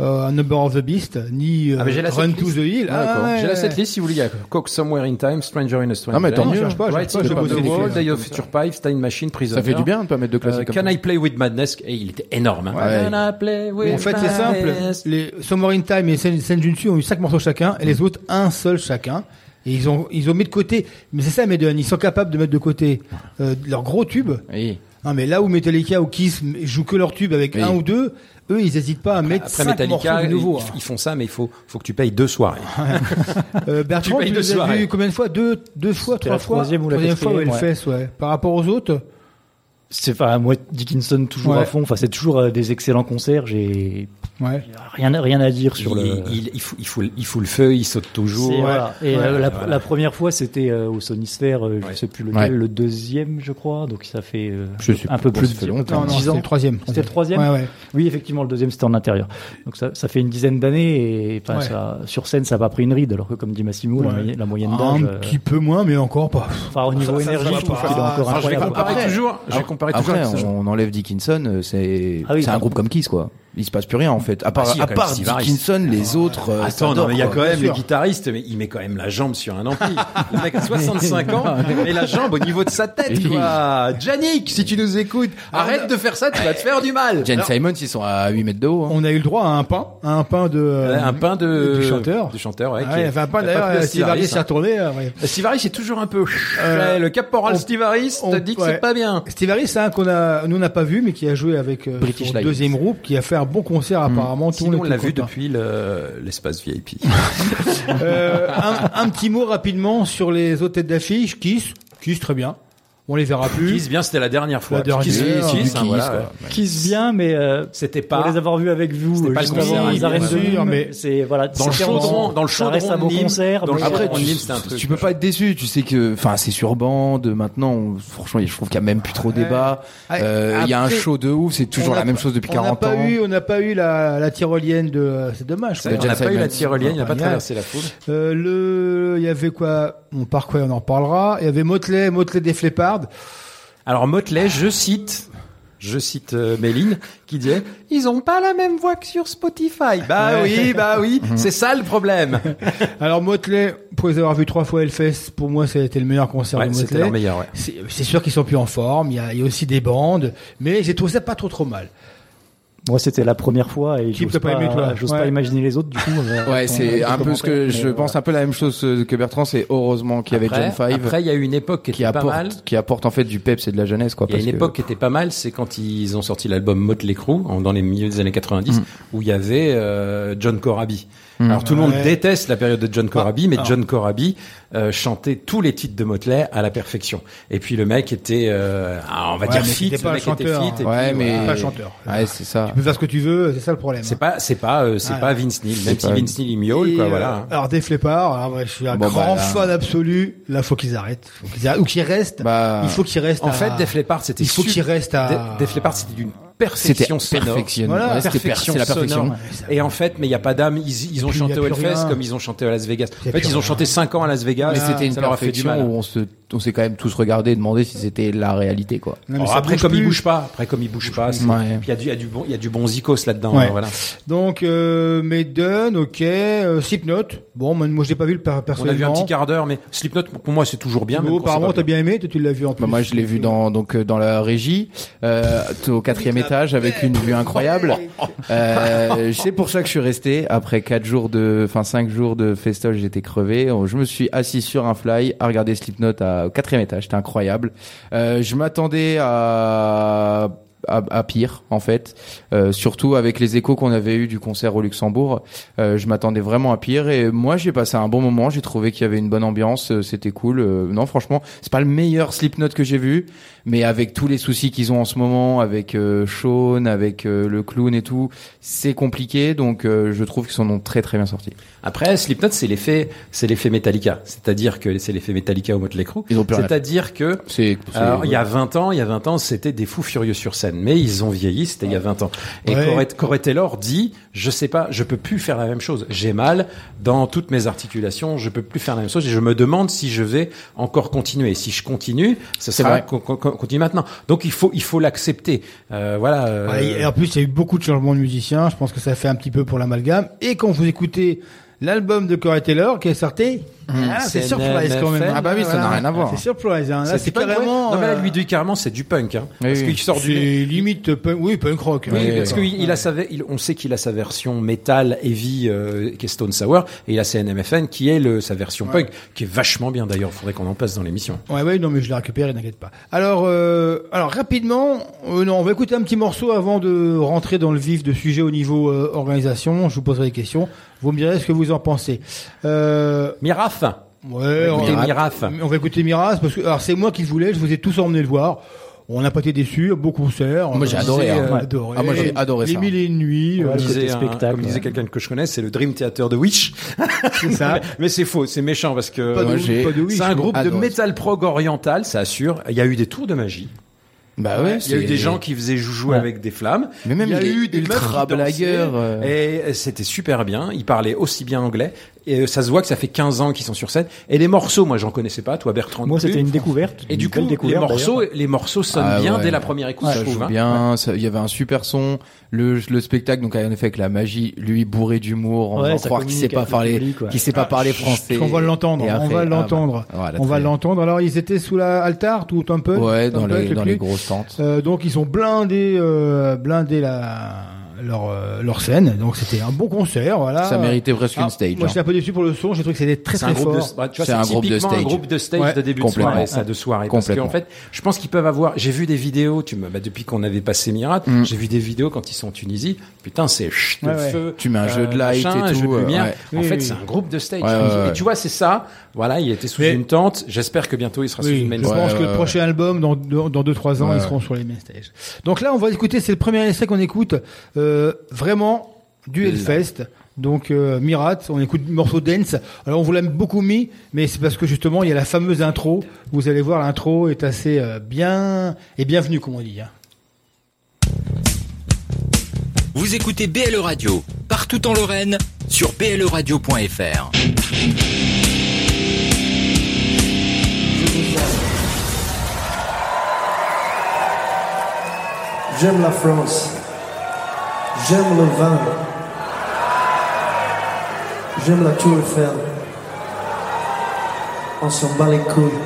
S3: euh, Number of the Beast, ni euh,
S2: Ah, mais la
S3: Run to the Hill.
S4: Ah,
S3: ouais,
S2: J'ai la setlist si vous voulez. Il y a Coke Somewhere in Time, Stranger in a Strange
S4: Ah, mais tant mieux.
S3: Je cherche pas, je
S2: Right
S3: cherche pas, j'ai
S2: the Wall. Day of Future Pipe, Time Machine, Prisoner.
S4: Ça fait du bien de pas mettre de
S2: Euh,
S4: classiques comme
S2: Can. I Play with Madness Et il était énorme. Hein.
S4: Ouais.
S2: Can I Play with
S3: En fait, c'est simple. Les Summer in Time et Sen- Senjutsu ont eu cinq morceaux chacun, et les autres un seul chacun. Et ils ont ils ont mis de côté. Mais c'est ça, Maiden. Ils sont capables de mettre de côté euh, leurs gros tubes.
S4: Oui.
S3: Non, mais là où Metallica ou Kiss jouent que leurs tubes avec
S4: Oui.
S3: un ou deux, eux, ils hésitent pas à mettre
S2: Après
S3: cinq
S2: Metallica,
S3: morceaux de
S2: ils,
S3: nouveau.
S2: ils font ça, mais il faut, faut que tu payes deux soirées. (laughs)
S3: Euh, Bertrand, tu les as vus combien de fois? Deux, deux fois, trois
S5: la
S3: fois?
S5: troisième ou la
S3: fois,
S5: quatrième,
S3: ouais, le
S5: ouais.
S3: fesse, ouais. Par rapport aux autres,
S5: C'est enfin moi Dickinson toujours
S3: Ouais.
S5: à fond. Enfin c'est toujours euh, des excellents concerts. J'ai
S3: ouais.
S5: rien rien à dire sur
S2: il,
S5: le.
S2: il, il, fout, il, fout, il fout le feu, il saute toujours.
S5: Voilà. Et
S3: Ouais,
S5: euh, la,
S2: voilà.
S5: la première fois, c'était euh, au Sonisphere, euh,
S2: Ouais.
S5: je sais plus lequel,
S4: Ouais.
S5: le deuxième, je crois. Donc ça fait euh,
S4: Je
S5: un peu plus de
S4: longtemps.
S3: Non, non,
S5: 10
S3: c'était
S5: ans.
S3: le troisième.
S5: C'était le troisième.
S3: Ouais, ouais.
S5: Oui, effectivement, le deuxième c'était en intérieur. Donc ça, ça fait une dizaine d'années et enfin,
S3: Ouais.
S5: ça, sur scène, ça n'a pas pris une ride. Alors que comme dit Massimo, la,
S3: Ouais.
S5: moyenne- la moyenne
S3: Un
S5: d'âge, euh,
S3: petit peu moins, mais encore pas.
S5: enfin au niveau
S3: Ça- ça, ça
S5: énergie, je trouve qu'il est encore
S3: je
S5: incroyable.
S2: toujours. Je vais comparer toujours.
S4: Après, on, enlève Dickinson, c'est
S5: Ah
S4: c'est un groupe comme Kiss, quoi. Il se passe plus rien, en fait. À part,
S2: Ah, si,
S4: à part. Dickinson, les autres. euh,
S2: Attends, non, mais il y a quand même le guitariste, mais il met quand même la jambe sur un ampli. Le mec a (laughs) 65 ans, mais la jambe au niveau de sa tête, quoi. (laughs) Janik, si tu nous écoutes, arrête de faire ça, tu vas te faire du mal.
S4: Jane Simons, ils sont à 8 mètres de haut. hein.
S3: On a eu le droit à un pain, à un pain de euh,
S2: un pain de
S3: du chanteur.
S2: du chanteur, ouais.
S3: Ah ouais, il
S2: est-
S3: y avait un pain
S2: qui a pas
S3: d'ailleurs. Harris, s'est
S2: hein.
S3: retourné. euh, ouais.
S2: Steve Harris est toujours un peu.
S3: Euh,
S2: le caporal
S3: on-
S2: Steve Harris
S3: on-
S2: t'a dit que c'est pas bien.
S3: Steve Harris, c'est un qu'on a, nous on n'a pas vu, mais qui a joué avec euh, son deuxième groupe, qui a fait un bon concert apparemment. Tout le
S2: Sinon,
S3: monde
S2: on l'a vu depuis le- l'espace VIP. (laughs) (laughs)
S3: Euh, un, un petit mot rapidement sur les têtes d'affiche. Kiss, Kiss très bien. On les verra plus.
S2: Kiss, bien, c'était la dernière fois.
S3: La dernière,
S2: Kiss, hein, voilà.
S5: Kiss bien, mais euh,
S2: C'était
S5: pour
S2: pas.
S5: les avoir vus avec vous,
S2: C'était pas le
S5: juste
S2: concert,
S5: avant les arènes de Nîmes,
S3: mais
S5: c'est voilà.
S2: Dans le chaudron, dans le
S5: ça reste
S2: chaudron
S5: beau concert.
S2: dans le
S5: euh,
S2: de Nîmes, c'était un truc.
S4: Tu peux pas être déçu, tu sais que, enfin, c'est sur bande. Maintenant, on- franchement, je trouve qu'il y a même plus trop de débat.
S3: Ouais.
S4: Euh, Il y a un
S3: Après,
S4: show de ouf, c'est toujours
S3: on
S4: la même chose depuis
S3: on n'a
S4: 40
S3: pas
S4: ans.
S3: Eu, on n'a pas eu la, la tyrolienne de. euh, C'est dommage.
S2: Qu'on n'a pas eu la tyrolienne, il n'a pas traversé la foule.
S3: Le, il y avait quoi? On part quoi On en reparlera. Il y avait Motley, Motley des
S2: Alors Motley, je cite, Je cite euh, Méline qui disait ils ont pas la même voix que sur Spotify. Bah oui, bah oui, c'est ça le problème.
S3: Alors Motley, pour les avoir vus trois fois Hellfest, pour moi ça a été le meilleur concert
S2: Ouais,
S3: de
S2: c'était
S3: Motley.
S2: leur meilleur, ouais.
S3: C'est c'est sûr qu'ils sont plus en forme, il y a, il y a aussi des bandes, mais j'ai trouvé ça pas trop trop mal.
S5: Moi, c'était la première fois et j'ose
S3: t'a pas
S5: pas,
S3: Ouais.
S5: pas imaginer les autres du coup. euh,
S4: Ouais, c'est un peu ce que je
S5: mais
S4: pense un peu la même chose euh, que Bertrand. C'est heureusement qu'il y avait John Five
S2: après, il y a eu une époque qui
S4: qui
S2: était pas
S4: apporte,
S2: mal.
S4: qui apporte en fait du peps et de la jeunesse, quoi.
S2: Il y a une
S4: que-
S2: époque qui était pas mal, c'est quand ils ont sorti l'album Motley Crue dans les milieux des années 90, où il y avait euh, John Corabi. Alors tout le monde
S3: Ouais.
S2: déteste la période de John Corabi, mais
S3: alors.
S2: John Corabi euh, chantait tous les titres de Motley à la perfection. Et puis le mec était, euh, ah, on va
S3: Ouais,
S2: dire fit, le mec était
S3: chanteur,
S2: fit.
S3: hein.
S2: et
S4: Ouais,
S2: puis,
S4: mais-
S2: voilà.
S3: Pas chanteur.
S4: Ouais, c'est ça.
S3: Tu peux faire ce que tu veux, c'est ça le problème.
S2: C'est pas, c'est pas, euh, c'est
S3: Ah.
S2: pas Vince Neil, même si
S4: pas-
S2: Vince Neil il miaule, quoi,
S3: euh,
S2: voilà. hein.
S3: Alors Def Leppard, alors, ouais, je suis un
S4: Bon,
S3: grand
S4: bah, là-
S3: fan absolu. Là, faut qu'ils arrêtent, faut qu'ils arrêtent. ou qu'ils restent.
S4: Bah,
S3: il faut qu'ils restent.
S2: En
S3: à-
S2: fait, Def Leppard, c'était
S3: il faut qu'ils restent à.
S2: De- Def Leppard, c'était d'une perfection sonore.
S4: perfection.
S3: Voilà,
S4: Ouais, per-
S2: perfection
S4: c'est la perfection.
S2: sonore. Et en fait, mais il y a pas d'âme. Ils, ils ont chanté au Hellfest comme ils ont chanté à Las Vegas. En fait, ils ont chanté 5 ans à Las Vegas.
S4: Mais c'était une
S2: ça leur a fait du
S4: perfection
S2: mal.
S4: où on se, on s'est quand même tous regardé et demandé si c'était la réalité, quoi.
S3: Non,
S2: Alors après, comme
S3: plus.
S2: il bouge pas, après comme il bouge pas,
S4: Ouais.
S2: il y a du, il y a du bon, il y a du bon zikos là-dedans.
S3: Ouais.
S2: voilà.
S3: Donc, euh, Maiden, ok, euh, Slipknot. Bon, moi, moi, je l'ai pas vu le per-
S2: On a vu un
S3: personnellement.
S2: petit quart d'heure, mais Slipknot pour moi c'est toujours bien. c'est
S3: apparemment, t'as
S2: bien.
S3: aimé, tu l'as vu en plus.
S4: Bah, moi, je l'ai vu dans donc euh, dans la régie, euh, au quatrième étage, avec une vue incroyable. Euh, c'est pour ça que je suis resté. Après quatre jours de, enfin cinq jours de festoche, j'étais crevé. Je me suis assis sur un fly à regarder Slipknot à, quatrième étage. C'était incroyable. Euh, je m'attendais à à, à pire en fait, Euh, surtout avec les échos qu'on avait eu du concert au Luxembourg. Euh, je m'attendais vraiment à pire et moi j'ai passé un bon moment. J'ai trouvé qu'il y avait une bonne ambiance, euh, c'était cool. Euh, non franchement, c'est pas le meilleur Slipknot que j'ai vu, mais avec tous les soucis qu'ils ont en ce moment, avec euh, Sean, avec euh, le clown et tout, c'est compliqué. Donc euh, je trouve qu'ils s'en ont très très bien sortis.
S2: Après, Slipknot, c'est l'effet, c'est l'effet Metallica. C'est-à-dire que c'est l'effet Metallica au
S4: plus rien à
S2: C'est-à-dire que
S4: C'est c'est-
S2: Alors, il y a 20 ans, il y a 20 ans, c'était des fous furieux sur scène, mais ils ont vieilli, c'était il y a 20 ans. Et
S3: Ouais.
S2: Corey, Taylor dit, je sais pas, je peux plus faire la même chose. J'ai mal dans toutes mes articulations, je peux plus faire la même chose et je me demande si je vais encore continuer. Si je continue,
S4: C'est
S2: sera continue maintenant. Donc il faut il faut l'accepter. Euh, voilà. euh,
S3: et en plus, il y a eu beaucoup de changements de musiciens. Je pense que ça fait un petit peu pour l'amalgame. Et quand vous écoutez l'album de Corey Taylor qui est sorti, ah, c'est surprise quand même.
S2: NFN.
S4: Ah bah oui, ça n'a rien à voir.
S3: C'est surprise. Hein. Là,
S2: c'est du
S3: carrément.
S2: Non mais là,
S3: euh,
S2: lui dit carrément, c'est du punk. Hein,
S4: Oui,
S2: parce
S4: oui.
S2: qu'il sort du.
S3: c'est limite punk, oui, punk rock.
S2: Oui,
S3: hein.
S2: parce qu'il il a sa, on sait qu'il a sa version metal heavy euh, qui est Stone Sour et il a sa NMFN qui est le, sa version punk qui est vachement bien d'ailleurs. Faudrait qu'on en place dans l'émission.
S3: Ouais, ouais, non, mais je l'ai récupéré, n'inquiète pas. Alors, euh, alors rapidement, euh, non, on va écouter un petit morceau avant de rentrer dans le vif de sujet au niveau euh, organisation. Je vous poserai des questions. Vous me direz ce que vous en pensez. Euh,
S2: Miraf.
S3: Ouais, on, va-
S2: Miraf.
S3: on va écouter Miraz parce que alors c'est moi qui le voulais. Je vous ai tous emmené le voir. On n'a pas été déçus, beau concert.
S4: Moi, j'ai
S3: On
S4: adoré, hein.
S3: euh,
S4: Ouais.
S3: adoré.
S4: Ah, moi, j'ai adoré
S3: Les
S4: ça.
S3: mille et une nuits.
S5: Ouais,
S3: euh,
S2: Disait un-
S5: spectacle,
S2: comme disait quelqu'un que je connais, c'est le Dream Theater de (laughs)
S3: c'est ça. (laughs)
S2: Mais c'est faux, c'est méchant parce que c'est un groupe de metal prog oriental, ça assure. Il y a eu des tours de magie.
S4: Bah ouais,
S2: Il y a eu des gens qui faisaient joujou
S5: Ouais.
S2: avec des flammes.
S4: Mais même
S2: il y a eu des meufs
S4: ultra blagueurs, euh.
S2: Et c'était super bien. Ils parlaient aussi bien anglais. Et euh, ça se voit que ça fait 15 ans qu'ils sont sur scène. Et les morceaux, moi, j'en connaissais pas. Toi, Bertrand.
S5: Moi, c'était une découverte.
S2: Et
S5: une
S2: du coup, les morceaux, les morceaux sonnent
S4: Ah
S2: bien
S4: ouais.
S2: dès la première écoute,
S4: ça
S2: je
S4: joue
S2: trouve. hein.
S4: bien, il y avait un super son, le, le spectacle donc en effet avec la magie, lui bourré d'humour, faisant
S5: ça
S4: croire qu'il sait pas
S5: le
S4: parler, qu'il sait pas parler français.
S3: On va l'entendre,
S4: Et
S3: on
S4: après,
S3: va
S4: ah,
S3: l'entendre.
S4: bah, voilà,
S3: on va l'entendre. Alors, ils étaient sous la altar, tout un peu.
S4: Ouais, dans les grosses tentes.
S3: Euh, donc ils ont blindé, euh, blindé la leur euh, leur scène. Donc c'était un bon concert, voilà.
S4: Ça méritait presque
S3: Ah,
S4: une stage.
S3: Moi
S4: hein.
S3: j'étais un peu déçu pour le son. J'ai trouvé que c'était très
S2: C'est un
S3: très
S2: groupe
S3: fort.
S2: de, bah, tu vois,
S4: C'est un groupe de
S2: typiquement un
S4: stage.
S2: groupe de stage
S3: Ouais,
S2: de début de
S4: complètement.
S2: soirée, ça, de soirée. Parce
S4: Complètement.
S2: qu'en fait, je pense qu'ils peuvent avoir, j'ai vu des vidéos, tu me, bah, depuis qu'on avait passé Mirat,
S4: Mm.
S2: j'ai vu des vidéos quand ils sont en Tunisie. Putain, c'est chut, le
S3: Ouais, ouais.
S2: feu.
S4: Tu mets un jeu de light
S2: machin,
S4: et
S2: un jeu
S4: tout,
S2: de
S4: euh,
S2: lumière.
S4: ouais.
S2: En
S3: Oui,
S2: fait,
S3: oui.
S2: c'est un groupe de stage.
S4: Ouais, ouais, ouais.
S2: Et tu vois, c'est ça. Voilà, il était sous
S3: Mais-
S2: une tente. J'espère que bientôt il sera sous une main
S3: je pense
S4: Ouais,
S3: que
S4: ouais,
S3: le prochain album, dans deux, dans deux trois ans,
S4: Ouais,
S3: ils
S4: ouais.
S3: seront sur les main stage. Donc là, on va écouter. C'est le premier essai qu'on écoute. Euh, vraiment du Hellfest. Donc euh, Mirat, on écoute le morceau Dance. Alors on vous l'a beaucoup mis, mais c'est parce que justement il y a la fameuse intro. Vous allez voir, l'intro est assez euh, bien et bienvenue, comme on dit. hein.
S8: Vous écoutez BLE Radio, partout en Lorraine, sur bleradio.fr.
S9: J'aime la France. J'aime le vin. J'aime la Tour Eiffel. On s'en bat les couilles.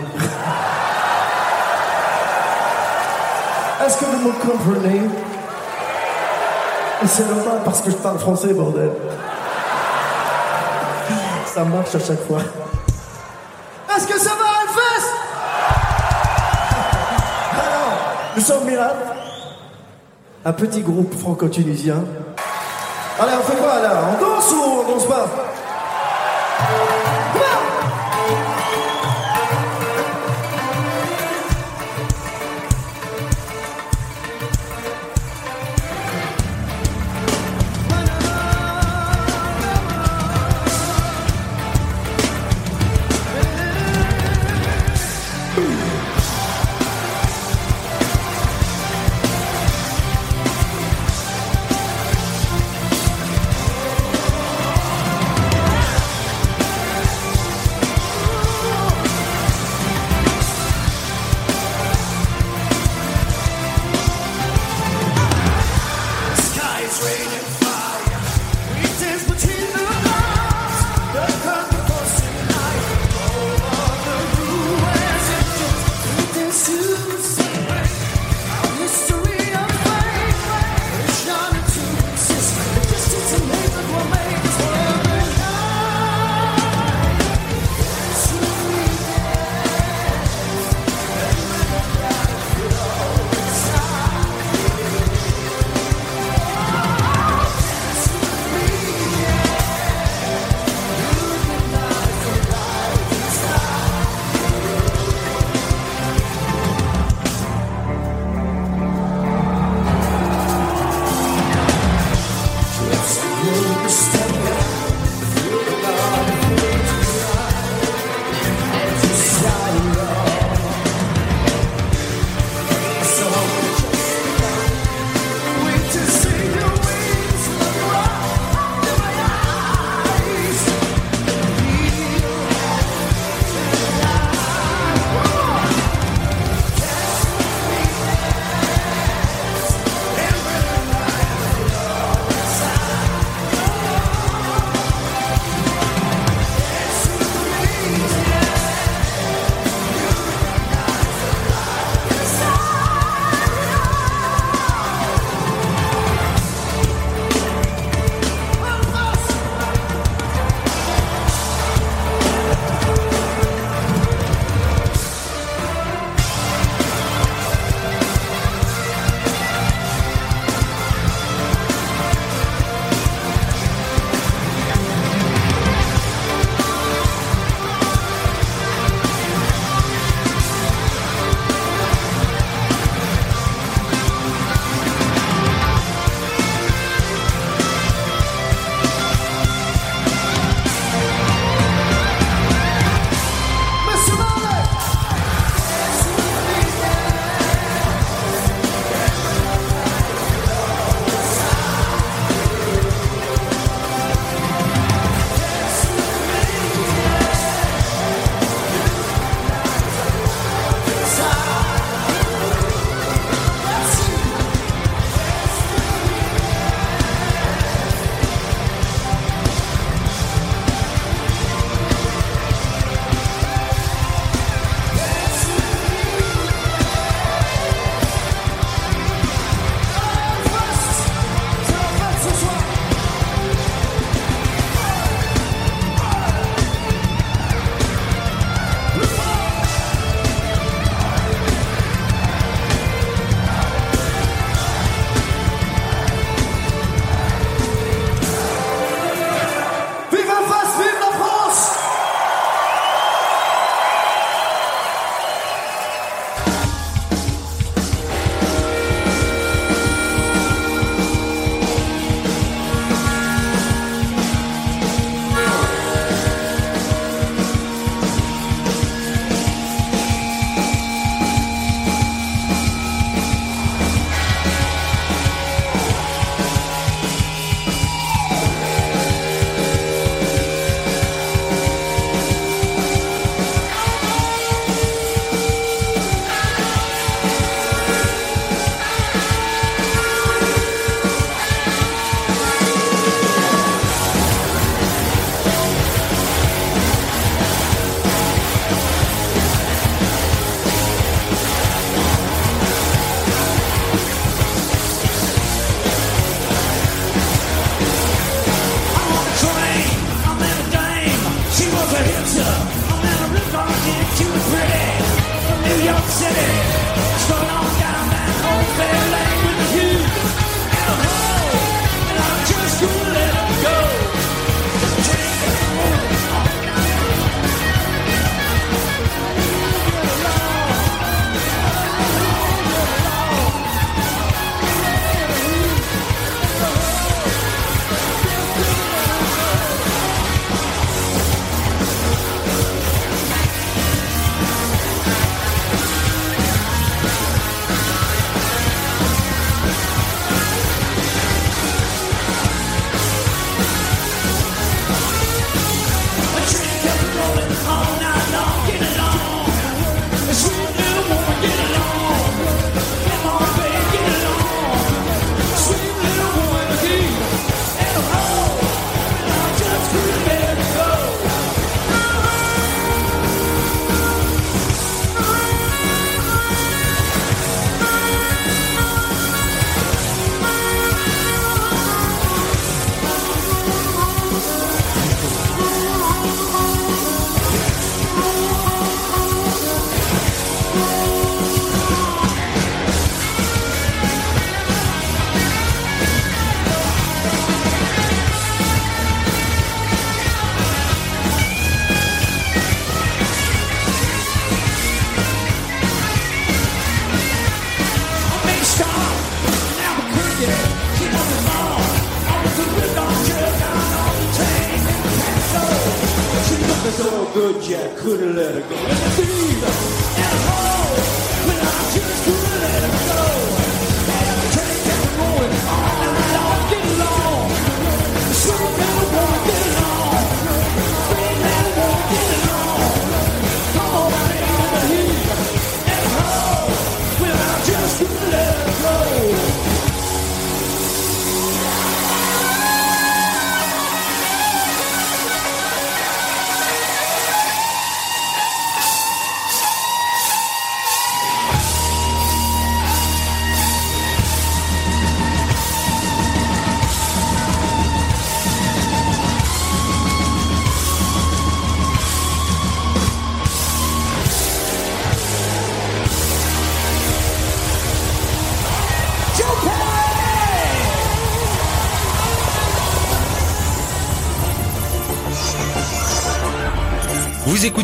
S9: Est-ce que vous me comprenez? Et c'est normal parce que je parle français, bordel. Ça marche à chaque fois. Est-ce que ça va, Hellfest Alors, nous sommes Miracle, un petit groupe franco-tunisien. Allez, on fait quoi là? On danse ou on danse pas?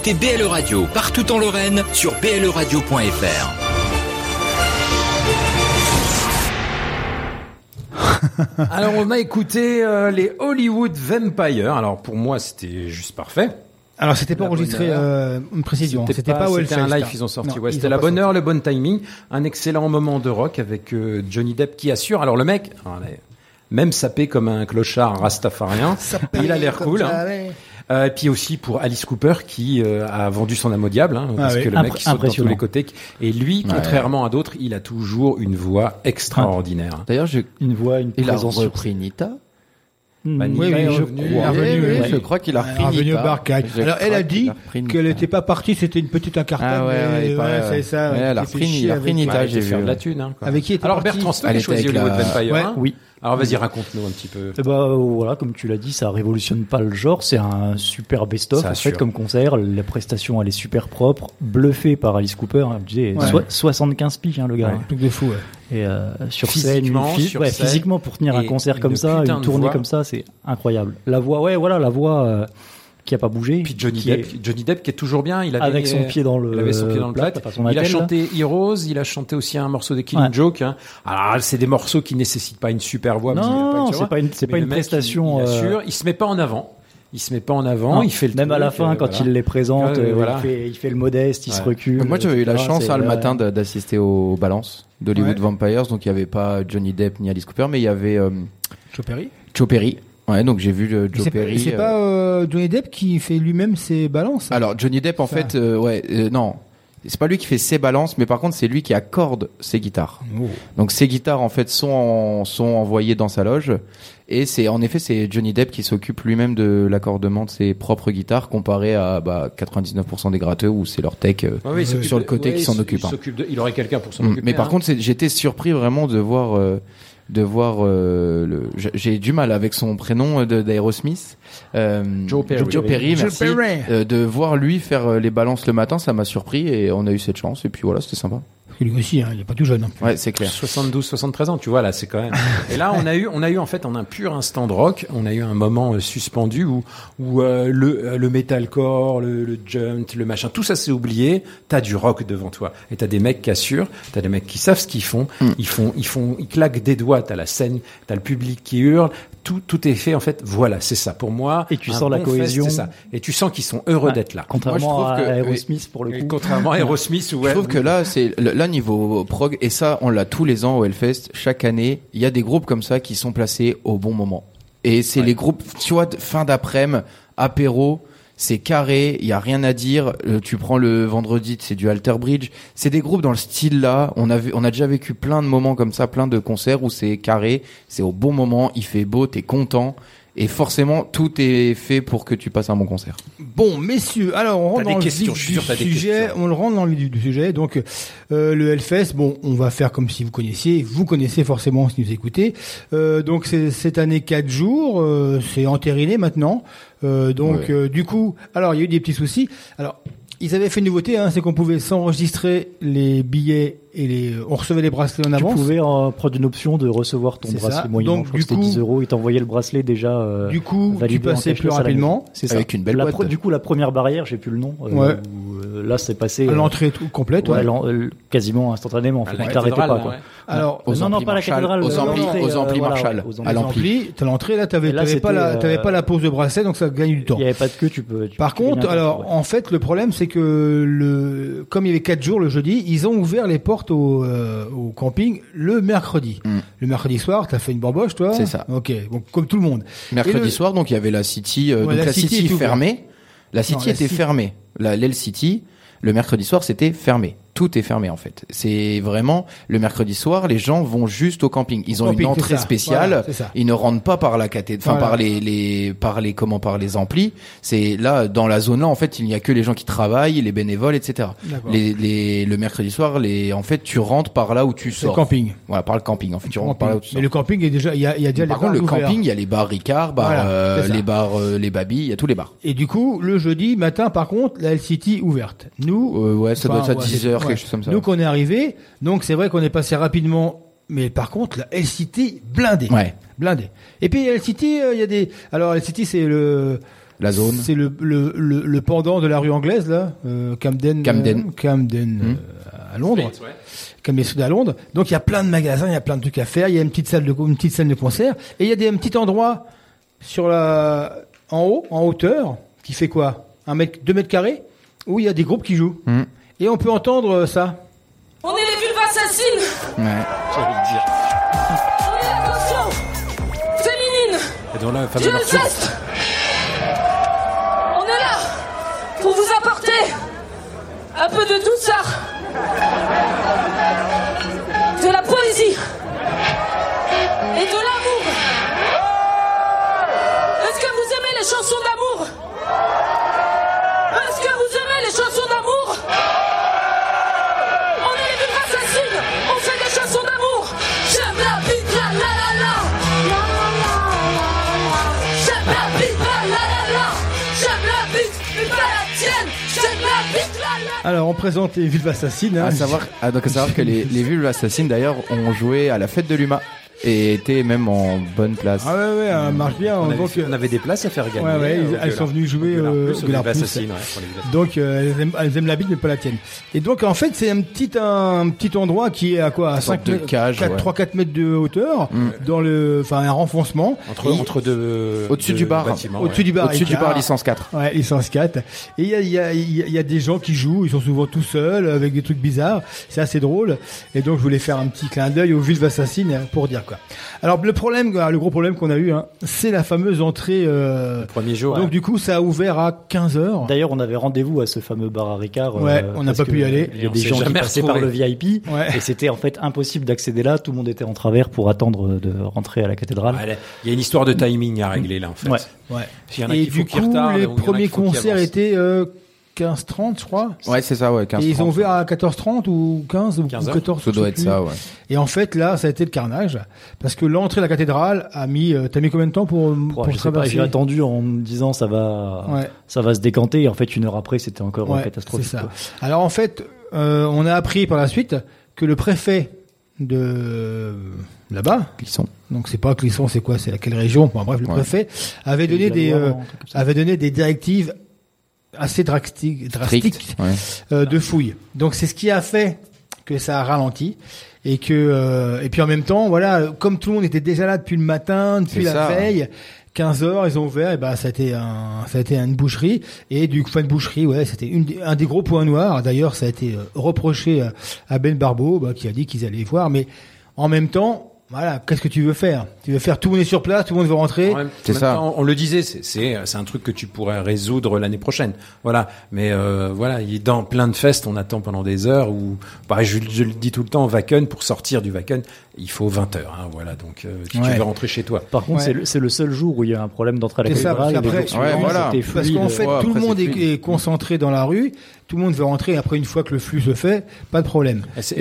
S8: Écoutez BLE Radio partout en Lorraine sur bleradio.fr. (laughs)
S2: Alors on a écouté euh, les Hollywood Vampire. Alors pour moi c'était juste parfait.
S3: Alors c'était pas
S2: La
S3: enregistré, euh, une précision. C'était pas, au
S2: C'était un live qu'ils ont sorti. Ouais,
S3: ils
S2: c'était la
S3: pas
S2: bonne heure, le bon timing, un excellent moment de rock avec euh, Johnny Depp qui assure. Alors le mec, là, même sapé comme un clochard rastafarien, (laughs) il a l'air cool.
S3: ça,
S2: hein.
S3: ouais.
S2: Euh, et puis aussi pour Alice Cooper qui euh, a vendu son âme au diable, hein, parce
S3: Ah oui.
S2: que le mec il saute dans tous les côtés. Et lui, contrairement à d'autres, il a toujours une voix extraordinaire.
S4: D'ailleurs, je...
S5: Une voix, une
S4: il a
S5: présence. sur-
S4: repris Nita.
S5: Hmm,
S2: Bah,
S3: Oui, oui, je crois.
S2: Est
S3: Oui, oui.
S4: Je crois qu'il a repris
S3: au barcade.
S4: Je
S3: Alors elle a dit qu'elle n'était pas partie, c'était une petite incartade.
S4: Ah ouais, ouais, il paraît,
S3: c'est
S4: ouais.
S3: ça.
S4: Ouais, elle a repris- il a Nita,
S2: Ouais,
S4: j'ai
S2: il
S4: vu.
S2: de la thune. Hein, quoi.
S3: Avec qui était
S2: Alors Bertrand, as
S4: était
S2: choisi
S4: la-
S2: Vampire.
S3: Ouais.
S2: hein
S5: Oui.
S2: Alors vas-y, raconte-nous un petit peu.
S5: Eh ben, euh, voilà, comme tu l'as dit, ça révolutionne pas le genre. C'est un super best-of en fait comme concert. La prestation elle est super propre, bluffé par Alice Cooper. Hein, je disais,
S3: Ouais.
S5: soi- 75 piges hein, le gars.
S2: Ouais.
S5: hein.
S3: Truc de fou. ouais.
S5: Et euh, sur
S2: Physiquement,
S5: scène,
S2: sur
S5: ouais,
S2: scène,
S5: physiquement pour tenir un
S2: et
S5: concert comme ça, une tournée
S2: voix.
S5: comme ça, c'est incroyable. La voix, ouais, voilà, la voix euh, qui a pas bougé.
S2: Puis Johnny Depp,
S5: est-
S2: Johnny Depp qui est toujours bien. Il avait
S5: avec son pied dans le.
S2: Il avait son pied dans le plat. Il a
S5: là.
S2: chanté Heroes, il a chanté aussi un morceau de Killing
S5: Ouais.
S2: Joke. Hein. Alors c'est des morceaux qui nécessitent pas une super voix.
S5: Non, c'est pas une, c'est pas une
S2: mec,
S5: prestation.
S2: Il, il
S5: euh,
S2: assure, il se met pas en avant. Il se met pas en avant.
S5: non,
S2: il fait le
S5: même à la fin
S2: euh,
S5: quand
S2: voilà.
S5: il les présente,
S2: Ouais,
S5: euh,
S2: voilà.
S5: il, fait, il fait le modeste, il se recule.
S4: Moi, j'avais eu la chance hein, le matin d'assister aux balances d'Hollywood
S3: Ouais.
S4: Vampires. Donc, il y avait pas Johnny Depp ni Alice Cooper, mais il y avait euh,
S3: Joe Perry.
S4: Joe Perry. Ouais, donc j'ai vu euh,
S3: Mais
S4: Joe
S3: C'est pas,
S4: Perry.
S3: c'est
S4: euh,
S3: pas euh, Johnny Depp qui fait lui-même ses balances.
S4: Alors Johnny Depp, en
S3: Ça.
S4: fait, euh, ouais, euh, non, c'est pas lui qui fait ses balances, mais par contre c'est lui qui accorde ses guitares.
S3: Oh.
S4: Donc ces guitares en fait sont en- sont envoyées dans sa loge et c'est en effet c'est Johnny Depp qui s'occupe lui-même de l'accordement de ses propres guitares comparé à bah, 99% des gratteux où c'est leur tech. euh,
S2: s'occupe
S4: sur le côté
S2: ouais,
S4: qui s'en occupe,
S2: Il,
S4: hein.
S2: s'occupe de- il aurait quelqu'un pour s'en
S4: Mm.
S2: occuper.
S4: Mais par
S2: hein.
S4: contre c'est- j'étais surpris vraiment de voir euh, de voir euh, le j'ai- j'ai du mal avec son prénom euh, de- d'Aerosmith euh,
S2: Joe Perry.
S4: Joe Perry,
S3: Joe
S4: merci
S3: Perry.
S4: Euh, de voir lui faire euh, les balances le matin ça m'a surpris et on a eu cette chance et puis voilà c'était sympa
S3: Parce que lui aussi, hein, il est pas tout jeune. non plus.
S4: ouais c'est clair
S2: 72, 73 ans, tu vois là, c'est quand même. (laughs) Et là, on a eu, on a eu en fait, en un pur instant de rock, on a eu un moment euh, suspendu où, où euh, le, euh, le metalcore, le, le junt, le machin, tout ça s'est oublié. T'as du rock devant toi, et t'as des mecs qui assurent, t'as des mecs qui savent ce qu'ils font.
S4: Mm.
S2: Ils font, ils font, ils claquent des doigts. T'as la scène, t'as le public qui hurle. Tout, tout est fait en fait. Voilà, c'est ça. Pour moi,
S5: Et tu sens la
S2: bon
S5: cohésion.
S2: c'est ça. Et tu sens qu'ils sont heureux
S5: Ouais.
S2: d'être là.
S5: Contrairement
S4: Moi, je trouve
S5: à
S4: que-
S5: Aerosmith pour le coup.
S2: contrairement à (laughs) Aerosmith, où
S4: je trouve que là c'est là niveau prog et ça on l'a tous les ans au Hellfest chaque année il y a des groupes comme ça qui sont placés au bon moment et c'est les groupes tu vois fin d'après-midi apéro c'est carré, il y a rien à dire. Euh, tu prends le vendredi, c'est du Alter Bridge. C'est des groupes dans le style là. On a vu, on a déjà vécu plein de moments comme ça, plein de concerts où c'est carré, c'est au bon moment, il fait beau, t'es content. Et forcément, tout est fait pour que tu passes un bon concert.
S3: Bon, messieurs, alors on rentre dans le vif du sujet. On le rentre dans le vif du, sujet. Donc, euh, le Hellfest, bon, on va faire comme si vous connaissiez. Vous connaissez forcément si vous écoutez. Euh, donc, c'est cette année quatre jours. euh, c'est entériné maintenant. Euh, donc,
S4: Ouais.
S3: euh, du coup, alors il y a eu des petits soucis. Alors, ils avaient fait une nouveauté, hein, c'est qu'on pouvait s'enregistrer les billets et les, on recevait les bracelets en
S5: Tu
S3: avance.
S5: pouvais euh, prendre une option de recevoir ton
S3: ça.
S5: bracelet moyen.
S3: Donc,
S5: je crois
S3: du
S5: que
S3: coup-
S5: 10 euros. Ils t'envoyaient le bracelet déjà. euh,
S3: Du coup, tu passais plus rapidement.
S5: C'est ça.
S4: Avec une belle
S5: La
S4: boîte.
S5: du coup, la première barrière, j'ai plus le nom. euh,
S3: Ouais.
S5: où, euh, là, c'est passé.
S3: À l'entrée complète,
S5: ouais,
S3: ouais.
S5: Euh, quasiment instantanément. En fait,
S2: la
S5: tu t'arrêtais
S2: cathédrale,
S5: pas. Quoi.
S2: ouais.
S3: Alors,
S4: Aux
S5: non, non, pas la cathédrale.
S4: aux
S5: euh,
S4: amplis-
S5: l'entrée,
S4: aux amplis
S5: euh, voilà,
S4: Marshall,
S5: ouais, aux
S4: à l'ampli.
S3: t'as l'entrée, là, t'avais, t'avais pas la, t'avais
S5: euh,
S3: pas la pause de bracelet, donc ça gagne du temps.
S5: Il n'y avait pas de queue, tu peux. tu-
S3: Par contre, alors,
S5: ouais.
S3: en fait, le problème, c'est que le, comme il y avait quatre jours le jeudi, ils ont ouvert les portes au, euh, au camping le mercredi.
S4: Mm.
S3: Le mercredi soir, t'as fait une bamboche, toi?
S4: C'est ça.
S3: Ok. Bon, comme tout le monde.
S4: Mercredi
S3: le-
S4: soir, donc il y avait la City. euh,
S3: Ouais,
S4: donc
S3: la City
S4: fermée. La City était fermée. La l'El City, le mercredi soir, c'était fermé. Tout est fermé en fait. C'est vraiment le mercredi soir, les gens vont juste au camping. Ils ont
S3: Camping,
S4: une entrée spéciale.
S3: Voilà,
S4: ils ne rentrent pas par la cathédrale, enfin
S3: Voilà.
S4: par les, les par les comment par les amplis. C'est là dans la zone là en fait, il n'y a que les gens qui travaillent, les bénévoles, etc. Les, les le mercredi soir, les en fait, tu rentres par là où tu
S3: C'est le
S4: sors.
S3: camping.
S4: Voilà, par le camping. En fait, tu rentres par là où tu
S3: Mais
S4: sors.
S3: le camping est déjà, il y a, y a déjà
S4: Par
S3: les
S4: contre, le
S3: ouverts.
S4: camping, il y a les bars Ricard, bars,
S3: Voilà,
S4: euh, les bars, euh, les Babi, il y a tous les bars.
S3: Et du coup, le jeudi matin, par contre, la LCT ouverte. Nous,
S4: Euh, ouais, ça doit être à
S3: ouais,
S4: 10
S3: c'est- ouais.
S4: comme ça.
S3: Nous qu'on est arrivé, donc c'est vrai qu'on est passé rapidement, mais par contre, la LCT blindée.
S4: Ouais.
S3: Blindée. Et puis LCT, euh, il y a des, alors LCT c'est le,
S4: La zone.
S3: c'est le, le, le, le pendant de la rue anglaise là, euh, Camden,
S4: Camden.
S3: euh, Camden euh, à Londres. Camden Sud à Londres. Donc il y a plein de magasins, il y a plein de trucs à faire. Il y a une petite salle de une petite salle de concert et il y a des un petit endroit sur la en haut, en hauteur, qui fait quoi? Un mètre, deux mètres carrés, où il y a des groupes qui jouent.
S4: Hmm.
S3: Et on peut entendre euh, ça.
S7: On est les vulves assassines
S4: Ouais.
S7: On est la caution féminine
S2: Et dans la fameuse
S7: On est là pour vous apporter un peu de douceur, de la poésie et de l'amour. Est-ce que vous aimez les chansons d'amour
S3: Alors on présente les villes assassines. hein.
S4: À savoir, ah, à savoir que les, les Vulves Assassines d'ailleurs ont joué à la fête de l'UMA et étaient même en bonne place.
S3: Ah ouais ouais, ça marche bien.
S2: On avait, on avait des places à faire gagner.
S3: Ouais, ouais,
S2: euh, au
S3: elles
S2: Gueulard.
S3: sont venues jouer
S2: Au Gueulard
S3: euh,
S2: Plus,
S3: au
S2: au
S3: Gueulard.
S2: Assassines, ouais.
S3: Donc euh, elles, aiment, elles aiment la bite mais pas la tienne. Et donc en fait c'est un petit un, petit endroit qui est à quoi? À
S4: sorte
S3: 5
S4: de
S3: mètres,
S4: cage,
S3: 4,
S4: ouais.
S3: 3 4 mètres de hauteur dans le enfin un renfoncement
S2: Entre, entre deux.
S4: Au-dessus du bar.
S3: au-dessus
S2: ouais.
S3: du bar
S4: Au-dessus du bar licence 4.
S3: Ouais, licence 4. Et il y a, il y, a, il y a- il y a des gens qui jouent, ils sont souvent tout seuls, avec des trucs bizarres. C'est assez drôle. Et donc, je voulais faire un petit clin d'œil aux Vulves Assassines pour dire quoi. Alors, le problème, le gros problème qu'on a eu, hein, c'est la fameuse entrée, euh,
S2: Premier jour.
S3: donc
S2: ouais.
S3: du coup, ça a ouvert à 15 heures.
S5: D'ailleurs, on avait rendez-vous à ce fameux bar à Ricard.
S3: Ouais,
S5: euh,
S3: on n'a pas pu y aller.
S5: Il y a des gens qui passaient par le. VIP.
S3: Ouais.
S5: Et c'était en fait impossible d'accéder là. Tout le monde était en travers pour attendre de rentrer à la cathédrale.
S2: Ouais, Il y a une histoire de timing à régler là en fait.
S5: Ouais.
S3: Ouais.
S2: Il y en a
S3: Et
S2: qui
S3: du coup,
S2: retardent,
S3: les premiers concerts étaient euh, 15-30, je crois.
S4: Ouais, c'est ça, ouais, 15
S3: Et ils ont ouvert à 14h30 ou 15 ou
S2: 15 heures.
S3: 14
S4: Ça doit être
S3: plus.
S4: ça, ouais.
S3: Et en fait, là, ça a été le carnage. Parce que l'entrée de la cathédrale a mis, euh, t'as mis combien de temps pour,
S5: Pour,
S3: pour traverser
S5: j'ai attendu en me disant ça va,
S3: Ouais.
S5: ça va se décanter. Et en fait, une heure après, c'était encore euh,
S3: Ouais,
S5: catastrophique.
S3: c'est ça. Alors en fait, euh, on a appris par la suite que le préfet de là-bas,
S4: Clisson.
S3: donc c'est pas Clisson, c'est quoi, c'est à quelle région? Bon, bref, le
S4: Ouais.
S3: préfet avait donné des euh, avait donné des directives assez
S4: Strict. Ouais.
S3: euh, de fouilles. Donc c'est ce qui a fait que ça a ralenti et que euh, et puis en même temps voilà comme tout le monde était déjà là depuis le matin depuis la
S4: ça.
S3: veille 15 heures ils ont ouvert et ben ça a été un ça a été une boucherie et du fin de boucherie ouais c'était une un des gros points noirs d'ailleurs ça a été euh, reproché à- à Ben Barbeau bah, qui a dit qu'ils allaient voir mais en même temps voilà qu'est-ce que tu veux faire? Tu veux faire tout le monde est sur place tout le monde veut rentrer?
S4: C'est ça.
S2: temps, On, le disait, c'est- c'est c'est un truc que tu pourrais résoudre l'année prochaine. Voilà. Mais euh, voilà, il est dans plein de festes, on attend pendant des heures. Ou pareil, je, je le dis tout le temps, Wacken pour sortir du Wacken, il faut 20 heures. Hein, voilà. Donc euh, si
S3: Ouais.
S2: tu veux rentrer chez toi.
S5: Par contre,
S3: Ouais.
S5: c'est le, c'est le seul jour où il y a un problème d'entrée à la
S3: C'est ça,
S5: cathédrale.
S3: parce
S5: Les
S3: qu'après-
S5: jours
S4: Ouais, voilà.
S3: Parce qu'en fait,
S4: Ouais,
S3: tout le
S4: après,
S3: monde
S4: c'est
S3: est concentré dans la rue, tout le monde veut rentrer. Après, une fois que le flux se fait, pas de problème.
S2: C'est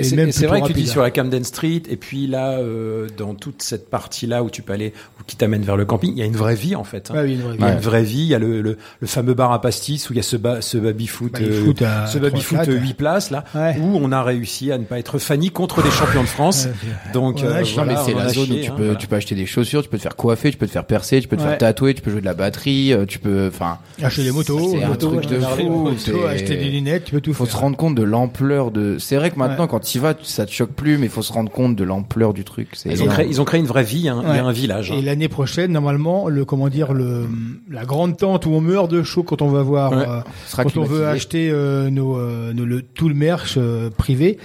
S2: vrai que tu dis sur la Camden Street et puis là, euh, dans toute cette partie-là où tu peux aller, ou qui t'amène vers le camping, il y a une vraie vie en fait. hein.
S3: Ouais, oui, une vraie
S2: Il y a
S3: vie.
S2: une vraie vie. Il y a le, le, le fameux bar à pastis où il y a ce, ba, ce baby foot,
S3: Baby-foot à
S2: ce baby foot
S3: 3-4.
S2: 8 places là,
S3: Ouais.
S2: où on a réussi à ne pas être Fanny contre les champions de France. Donc
S3: Ouais,
S2: euh, voilà,
S4: c'est la
S2: a
S4: zone où tu
S2: hein,
S4: peux, tu peux acheter des chaussures, tu peux te faire coiffer, tu peux te faire percer, tu peux te
S3: Ouais.
S4: faire tatouer, tu peux jouer de la batterie, euh, tu peux, enfin,
S3: Acheter des motos,
S4: c'est un
S3: motos,
S4: truc de
S3: acheter des
S4: fou.
S3: motos,
S4: c'est-
S3: acheter des lunettes, tu peux tout
S4: faut
S3: faire.
S4: se rendre compte de l'ampleur de. C'est vrai que maintenant,
S3: Ouais.
S4: quand tu y vas, ça te choque plus, mais il faut se rendre compte de l'ampleur du truc.
S2: Ils ont, créé, ils ont créé une vraie vie, hein. il y
S3: Ouais.
S2: a un village. hein.
S3: Et l'année prochaine, normalement, le comment dire, le la grande tente où on meurt de chaud quand on va voir,
S2: Ouais.
S3: euh, quand on veut acheter euh, nos, euh, nos- le tout le merch euh, privé,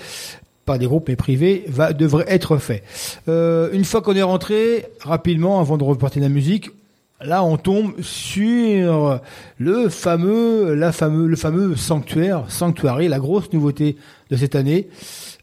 S3: pas des groupes mais privé, va devrait être fait. Euh, une fois qu'on est rentré, rapidement, avant de repartir de la musique. Là, on tombe sur le fameux, la fameux, le fameux sanctuaire, Sanctuary, la grosse nouveauté de cette année.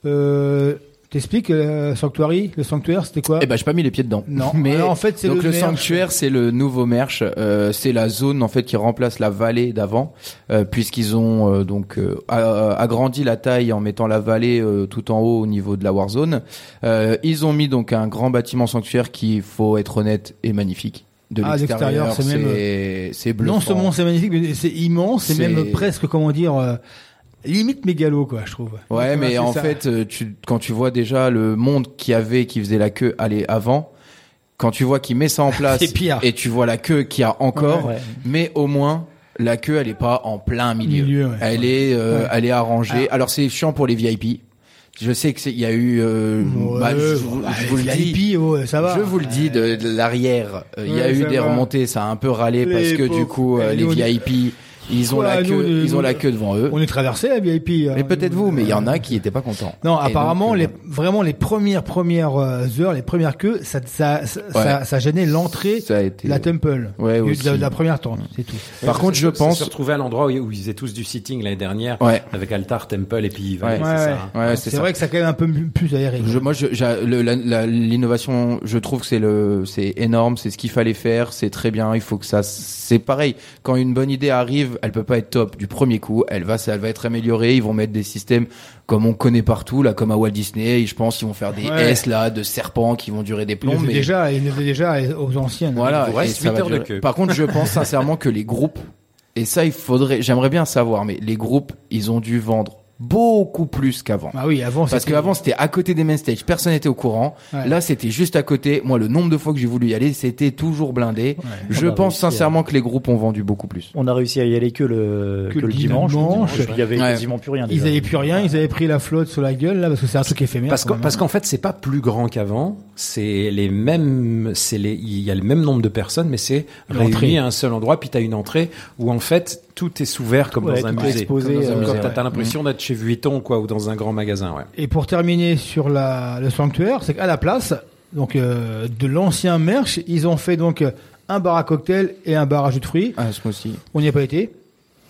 S3: Euh, T'expliques, euh, Sanctuary, le sanctuaire, c'était quoi?
S4: Eh ben, j'ai pas mis les pieds dedans.
S3: Non. (laughs)
S4: mais
S3: Alors, en fait, c'est
S4: donc
S3: le
S4: sanctuaire, c'est le nouveau merch. Euh, c'est la zone en fait qui remplace la vallée d'avant, euh, puisqu'ils ont euh, donc euh, agrandi la taille en mettant la vallée euh, tout en haut au niveau de la warzone. Euh, ils ont mis donc un grand bâtiment sanctuaire qui, faut être honnête, est magnifique. De
S3: Ah,
S4: l'extérieur,
S3: c'est même,
S4: c'est.
S3: Non seulement c'est magnifique, mais c'est immense, c'est même presque, comment dire, euh, limite mégalo, quoi, je trouve.
S4: Ouais,
S3: Donc,
S4: mais en
S3: ça.
S4: fait, euh, tu, quand tu vois déjà le monde qui avait, qui faisait la queue aller avant, quand tu vois qu'il met ça en (laughs) place,
S3: pire.
S4: et tu vois la queue qu'il y a encore,
S5: Ouais, ouais.
S4: mais au moins la queue elle est pas en plein milieu,
S3: Milieu, ouais.
S4: elle est, euh, elle est arrangée. Alors c'est chiant pour les VIP. Je sais que c'est, il y a eu, euh,
S3: Ouais,
S4: bah, je, vous-
S3: bah,
S4: je vous le dis.
S3: Ouais, ça va.
S4: Je vous le dis de, de l'arrière, euh, il y a eu des
S3: va.
S4: remontées, ça a un peu râlé
S3: Les
S4: parce que du coup euh, les VIP, ils ont
S3: Ouais,
S4: la
S3: nous,
S4: queue,
S3: nous,
S4: ils ont
S3: nous,
S4: la queue devant eux.
S3: On est traversé la VIP.
S4: Mais
S3: hein.
S4: peut-être vous, mais il y en a qui étaient pas contents.
S3: Non,
S4: Et
S3: apparemment,
S4: donc, euh,
S3: les, vraiment les premières premières euh, heures, les premières queues, ça, ça, ça, ça, ça gênait l'entrée
S4: ça a été.
S3: de la temple,
S4: Ouais, aussi.
S3: la première tente, c'est tout.
S4: Par contre, je pense.
S2: se retrouvait à l'endroit où, ils faisaient tous du sitting l'année dernière,
S4: Ouais.
S2: avec altar, temple et puis
S4: Ouais.
S2: c'est
S3: Ouais,
S2: ça.
S3: ouais.
S2: hein.
S4: Ouais,
S3: c'est
S4: c'est ça.
S3: vrai que ça a quand même un peu plus aéré.
S4: Je, moi, je, j'a- le- la- la- l'innovation, je trouve que c'est le, c'est énorme, c'est ce qu'il fallait faire, c'est très bien. Il faut que ça, c'est pareil. Quand une bonne idée arrive, elle peut pas être top du premier coup. Elle va, ça, elle va être améliorée. Ils vont mettre des systèmes comme on connaît partout, là, comme à Walt Disney. Et je pense qu'ils vont faire des
S3: Ouais.
S4: S là, de serpents qui vont durer des plombs. Mais
S3: déjà, il le faisait déjà aux anciennes.
S4: voilà. Et ça va
S2: de queue.
S4: Par contre, je pense sincèrement que les groupes, et ça, il faudrait, j'aimerais bien savoir, mais les groupes, ils ont dû vendre beaucoup plus qu'avant.
S3: Ah oui, avant,
S4: Parce
S3: c'était-
S4: qu'avant c'était à côté des main stage, personne n'était au courant.
S3: Ouais.
S4: Là c'était juste à côté. Moi le nombre de fois que j'ai voulu y aller, c'était toujours blindé. Je
S5: On a
S4: pense
S5: à-
S4: sincèrement que les groupes ont vendu beaucoup plus.
S5: On a réussi à y aller que le,
S3: Que
S5: que
S3: le
S5: dimanche.
S3: dimanche.
S5: Puis Il y avait
S4: Ouais.
S5: quasiment plus rien.
S3: Ils avaient plus rien, ils avaient pris la flotte sur la gueule là parce que c'est un truc éphémère.
S2: Parce qu'en parce
S3: hein.
S2: qu'en fait, c'est pas plus grand qu'avant. C'est les mêmes, c'est les, il y a le même nombre de personnes, mais c'est réuni à un seul endroit. Puis t'as une entrée où en fait tout est ouvert comme
S5: Ouais,
S2: dans un
S5: tout est
S2: musée.
S5: exposé,
S2: comme dans un
S5: euh,
S2: musée. T'as t'as l'impression d'être chez Vuitton quoi ou dans un grand magasin. Ouais.
S3: Et pour terminer sur la, le sanctuaire, c'est qu'à la place donc euh, de l'ancien merch, ils ont fait donc euh, un bar à cocktail et un bar à jus de fruits.
S4: Ah, ce mois-ci.
S3: On n'y a pas été.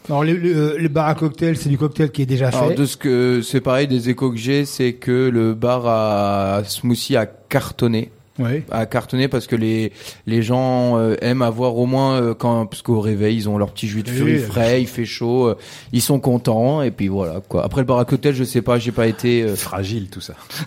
S3: Alors le, le, le bar à cocktail, c'est du cocktail qui est déjà
S4: Alors
S3: fait.
S4: de ce que c'est pareil des échos que j'ai, c'est que le bar à smoothie a cartonné.
S3: Ouais.
S4: a cartonné parce que les les gens euh, aiment avoir au moins euh, quand parce qu'au réveil ils ont leur petit jus de
S3: Oui,
S4: fruits
S3: oui.
S4: frais, il fait chaud, euh, ils sont contents et puis voilà quoi. Après le bar à cocktail, je sais pas, j'ai pas été euh,
S2: Fragile tout ça. (laughs)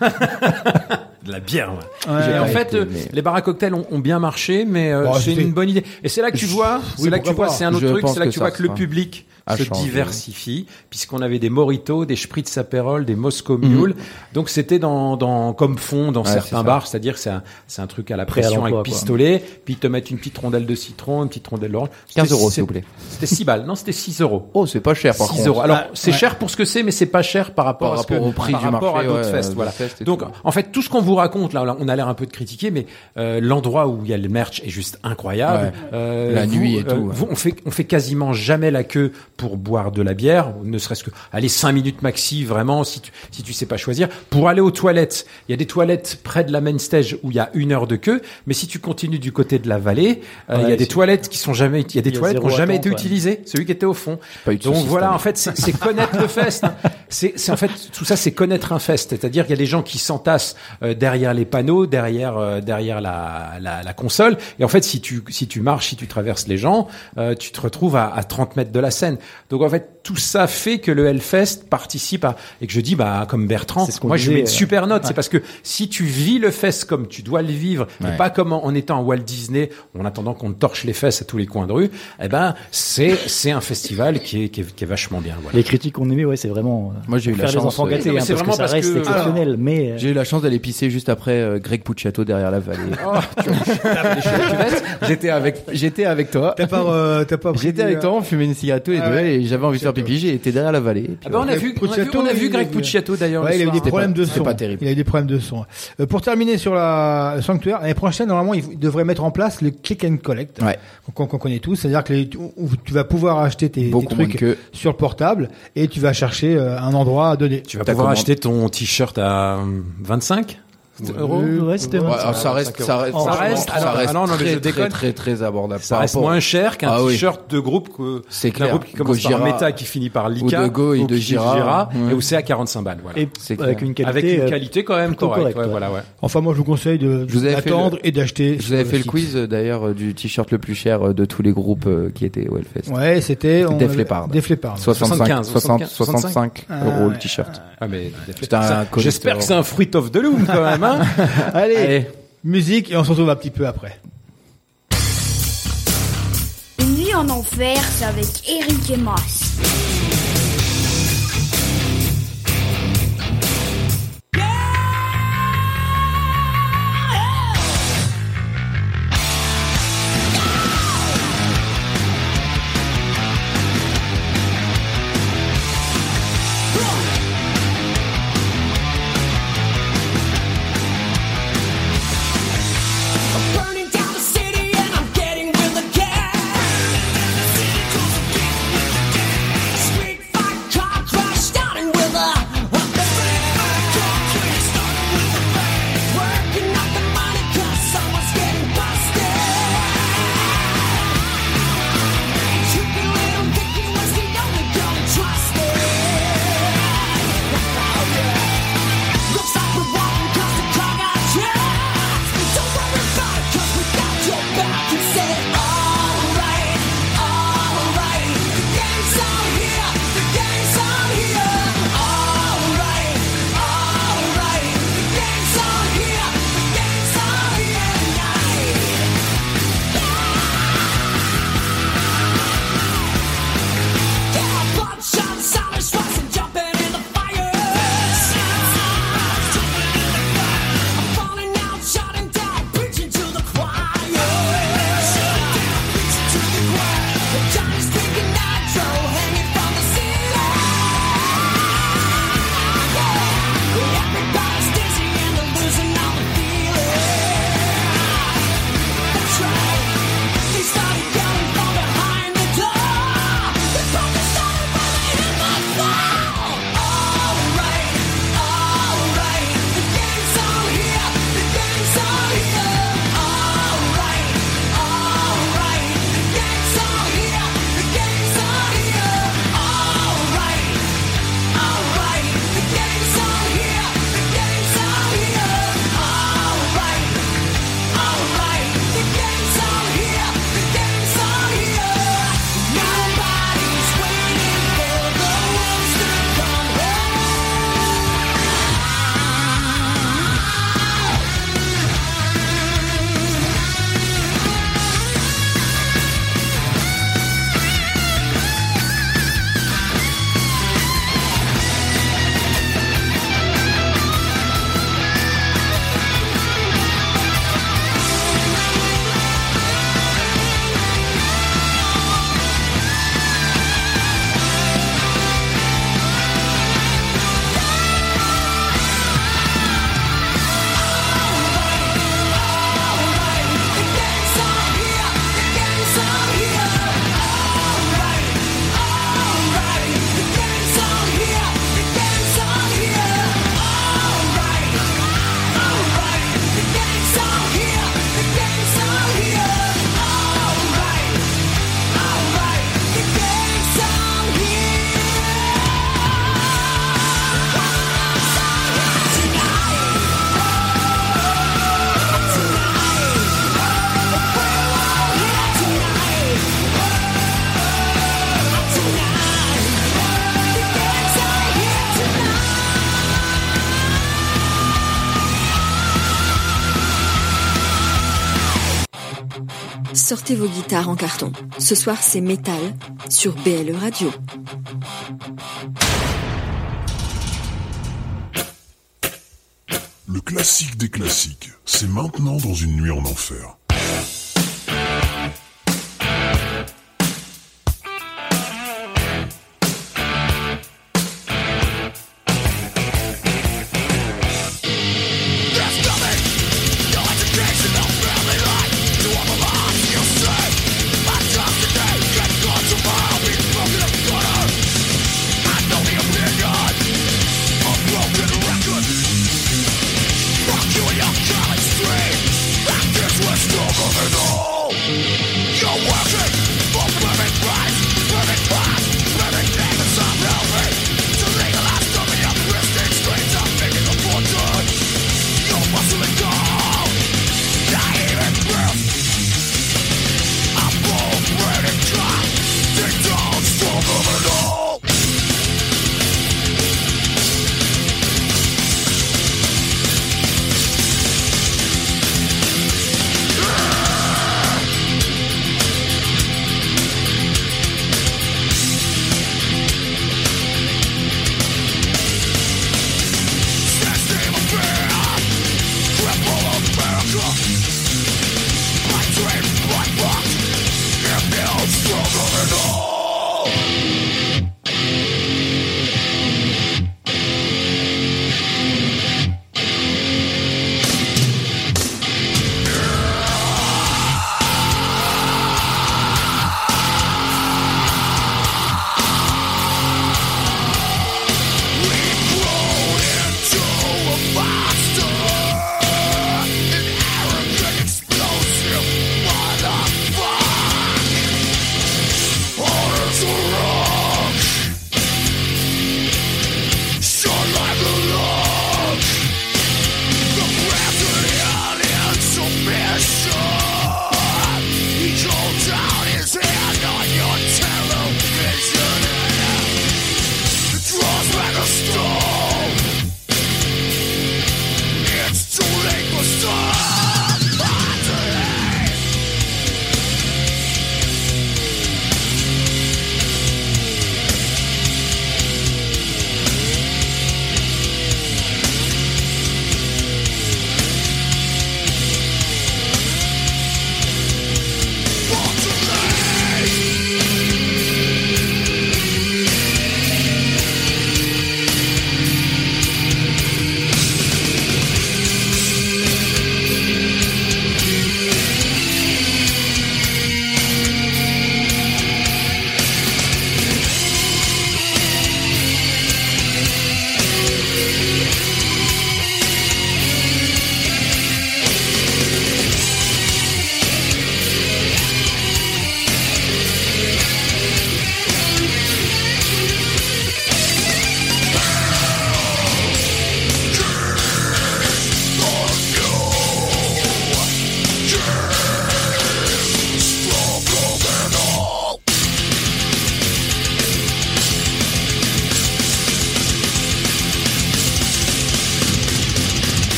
S2: de la bière. ouais. En fait, euh,
S4: mais-
S2: les bars à cocktails ont, ont bien marché, mais euh,
S3: Bon,
S2: c'est une bonne idée. Et c'est là que tu vois,
S3: Oui,
S2: c'est là que tu vois, c'est un autre
S4: Je
S2: truc, c'est là que
S4: que
S2: tu vois que le public se
S4: changé.
S2: diversifie, puisqu'on avait des Moritos, des Spritz Aperol, des Moscow
S4: Mhm.
S2: Mule. Donc c'était dans, dans comme fond dans
S4: Ouais,
S2: certains bars, c'est-à-dire c'est un, c'est un truc à la pression avec
S5: quoi.
S2: pistolet, puis ils te mettent une petite rondelle de citron, une petite rondelle d'orange.
S4: 15
S2: C'était-
S4: euros s'il vous plaît.
S2: C'était 6 balles, non, c'était 6 euros.
S4: Oh, c'est pas cher par
S2: 6
S4: contre.
S2: euros. Alors,
S3: Ah,
S2: c'est
S3: ouais.
S2: cher pour ce que c'est, mais c'est pas cher par rapport,
S4: Par
S2: à ce que-
S4: rapport au prix
S2: par
S4: du
S2: rapport
S4: marché,
S2: à d'autres
S4: ouais,
S2: festes.
S4: de
S2: Voilà. Donc,
S4: tout.
S2: en fait, tout ce qu'on vous raconte là, on a l'air un peu de critiquer, mais euh, l'endroit où il y a le merch est juste incroyable. Euh,
S4: La
S2: vous,
S4: nuit et
S2: euh,
S4: tout,
S2: vous, on fait, on fait quasiment jamais la queue pour boire de la bière, ne serait-ce que allez 5 minutes maxi, vraiment, si tu si tu sais pas choisir. Pour aller aux toilettes, il y a des toilettes près de la main stage où il y a une heure de queue, mais si tu continues du côté de la vallée, euh, il y a des toilettes qui sont jamais, il y a des
S5: Il y a
S2: toilettes qui ont jamais été
S5: ouais.
S2: utilisées. Celui qui était au fond. Donc voilà, en fait, c'est c'est connaître le fest. C'est c'est en fait tout ça, c'est connaître un fest. C'est-à-dire qu'il y a des gens qui s'entassent euh, derrière les panneaux, derrière euh, derrière la, la la console. Et en fait, si tu si tu marches, si tu traverses les gens, euh, tu te retrouves à, à 30 mètres de la scène. Donc en fait, tout ça fait que le Hellfest participe à et que je dis bah comme Bertrand,
S5: ce
S2: moi je mets une
S5: euh,
S2: super note.
S5: ouais.
S2: C'est parce que si tu vis le fest comme tu dois le vivre,
S4: Ouais.
S2: et pas comme en en étant à Walt Disney, en attendant qu'on te torche les fesses à tous les coins de rue, eh ben c'est c'est un festival qui est, qui est qui est vachement bien. Voilà.
S5: Les critiques qu'on aimait, ouais, c'est vraiment. euh,
S4: Moi, j'ai eu la
S5: faire
S4: chance,
S5: les enfants
S4: euh,
S5: gâtés,
S2: Non, mais
S5: hein,
S2: c'est
S5: parce que
S2: vraiment
S5: ça
S2: parce
S5: reste
S2: que-
S5: exceptionnel, mais. euh,
S4: J'ai eu la chance d'aller pisser juste après euh, Greg Pucciato derrière la vallée.
S2: Oh.
S4: J'étais avec, j'étais avec toi.
S3: T'as pas, euh, t'as pas
S4: J'étais avec toi, on fumait une cigarette tous les
S3: Ah
S4: deux
S3: ouais.
S4: et j'avais envie de faire pipi, j'ai été derrière la vallée.
S2: Ah ben on a vu, on a vu,
S3: Pucciato,
S2: on a vu
S3: il-
S2: Greg Pucciato d'ailleurs.
S3: Ouais, il a eu des problèmes de son.
S4: pas terrible.
S3: Il a eu des problèmes de son. Euh, pour terminer sur la le sanctuaire, l'année prochaine, normalement, il devrait mettre en place le click and collect.
S4: Ouais.
S3: Qu'on qu'on connaît tous. C'est-à-dire que les- tu vas pouvoir acheter tes, trucs
S4: que-
S3: sur le portable et tu vas chercher euh, un endroit à donner.
S2: Tu vas pouvoir acheter ton t-shirt à euh, 25 euros.
S5: ouais, c'était
S4: Ouais,
S5: bon.
S4: alors ça reste, ça reste,
S2: Ça
S4: ça
S2: non,
S4: très,
S2: je
S4: très,
S2: déconne.
S4: très, très abordable.
S2: Ça
S4: par
S2: reste moins cher qu'un
S4: Ah oui.
S2: t-shirt de groupe que
S4: C'est clair.
S2: groupe qui commence par. Meta qui finit par Lika
S4: Ou de Go et
S2: ou
S4: de
S2: dit
S4: Gira. Ouais.
S2: et où c'est à 45 balles voilà.
S5: Et
S4: C'est
S5: avec
S4: clair.
S5: une qualité.
S2: avec une
S5: euh,
S2: qualité quand même correcte, ouais,
S5: ouais.
S2: voilà ouais.
S3: Enfin, moi, je vous conseille de d'attendre
S4: le-
S3: et d'acheter.
S4: Je vous avais fait le quiz d'ailleurs euh, du t-shirt le plus cher euh, de tous les groupes qui étaient au Hellfest.
S3: Ouais, c'était
S4: Def Leppard.
S3: Def Leppard.
S4: 65,
S2: 75,
S4: 60, 65
S3: Ah,
S4: euros le t-shirt.
S2: Ah, mais j'espère que c'est un fruit of the loom quand même hein.
S3: Allez,
S2: Allez.
S3: musique et on se retrouve un petit peu après.
S10: Une nuit en enfer, c'est avec Eric et Mas.
S11: Vos guitares en carton. Ce soir, c'est métal sur BLE Radio.
S7: Le classique des classiques, c'est maintenant dans une nuit en enfer.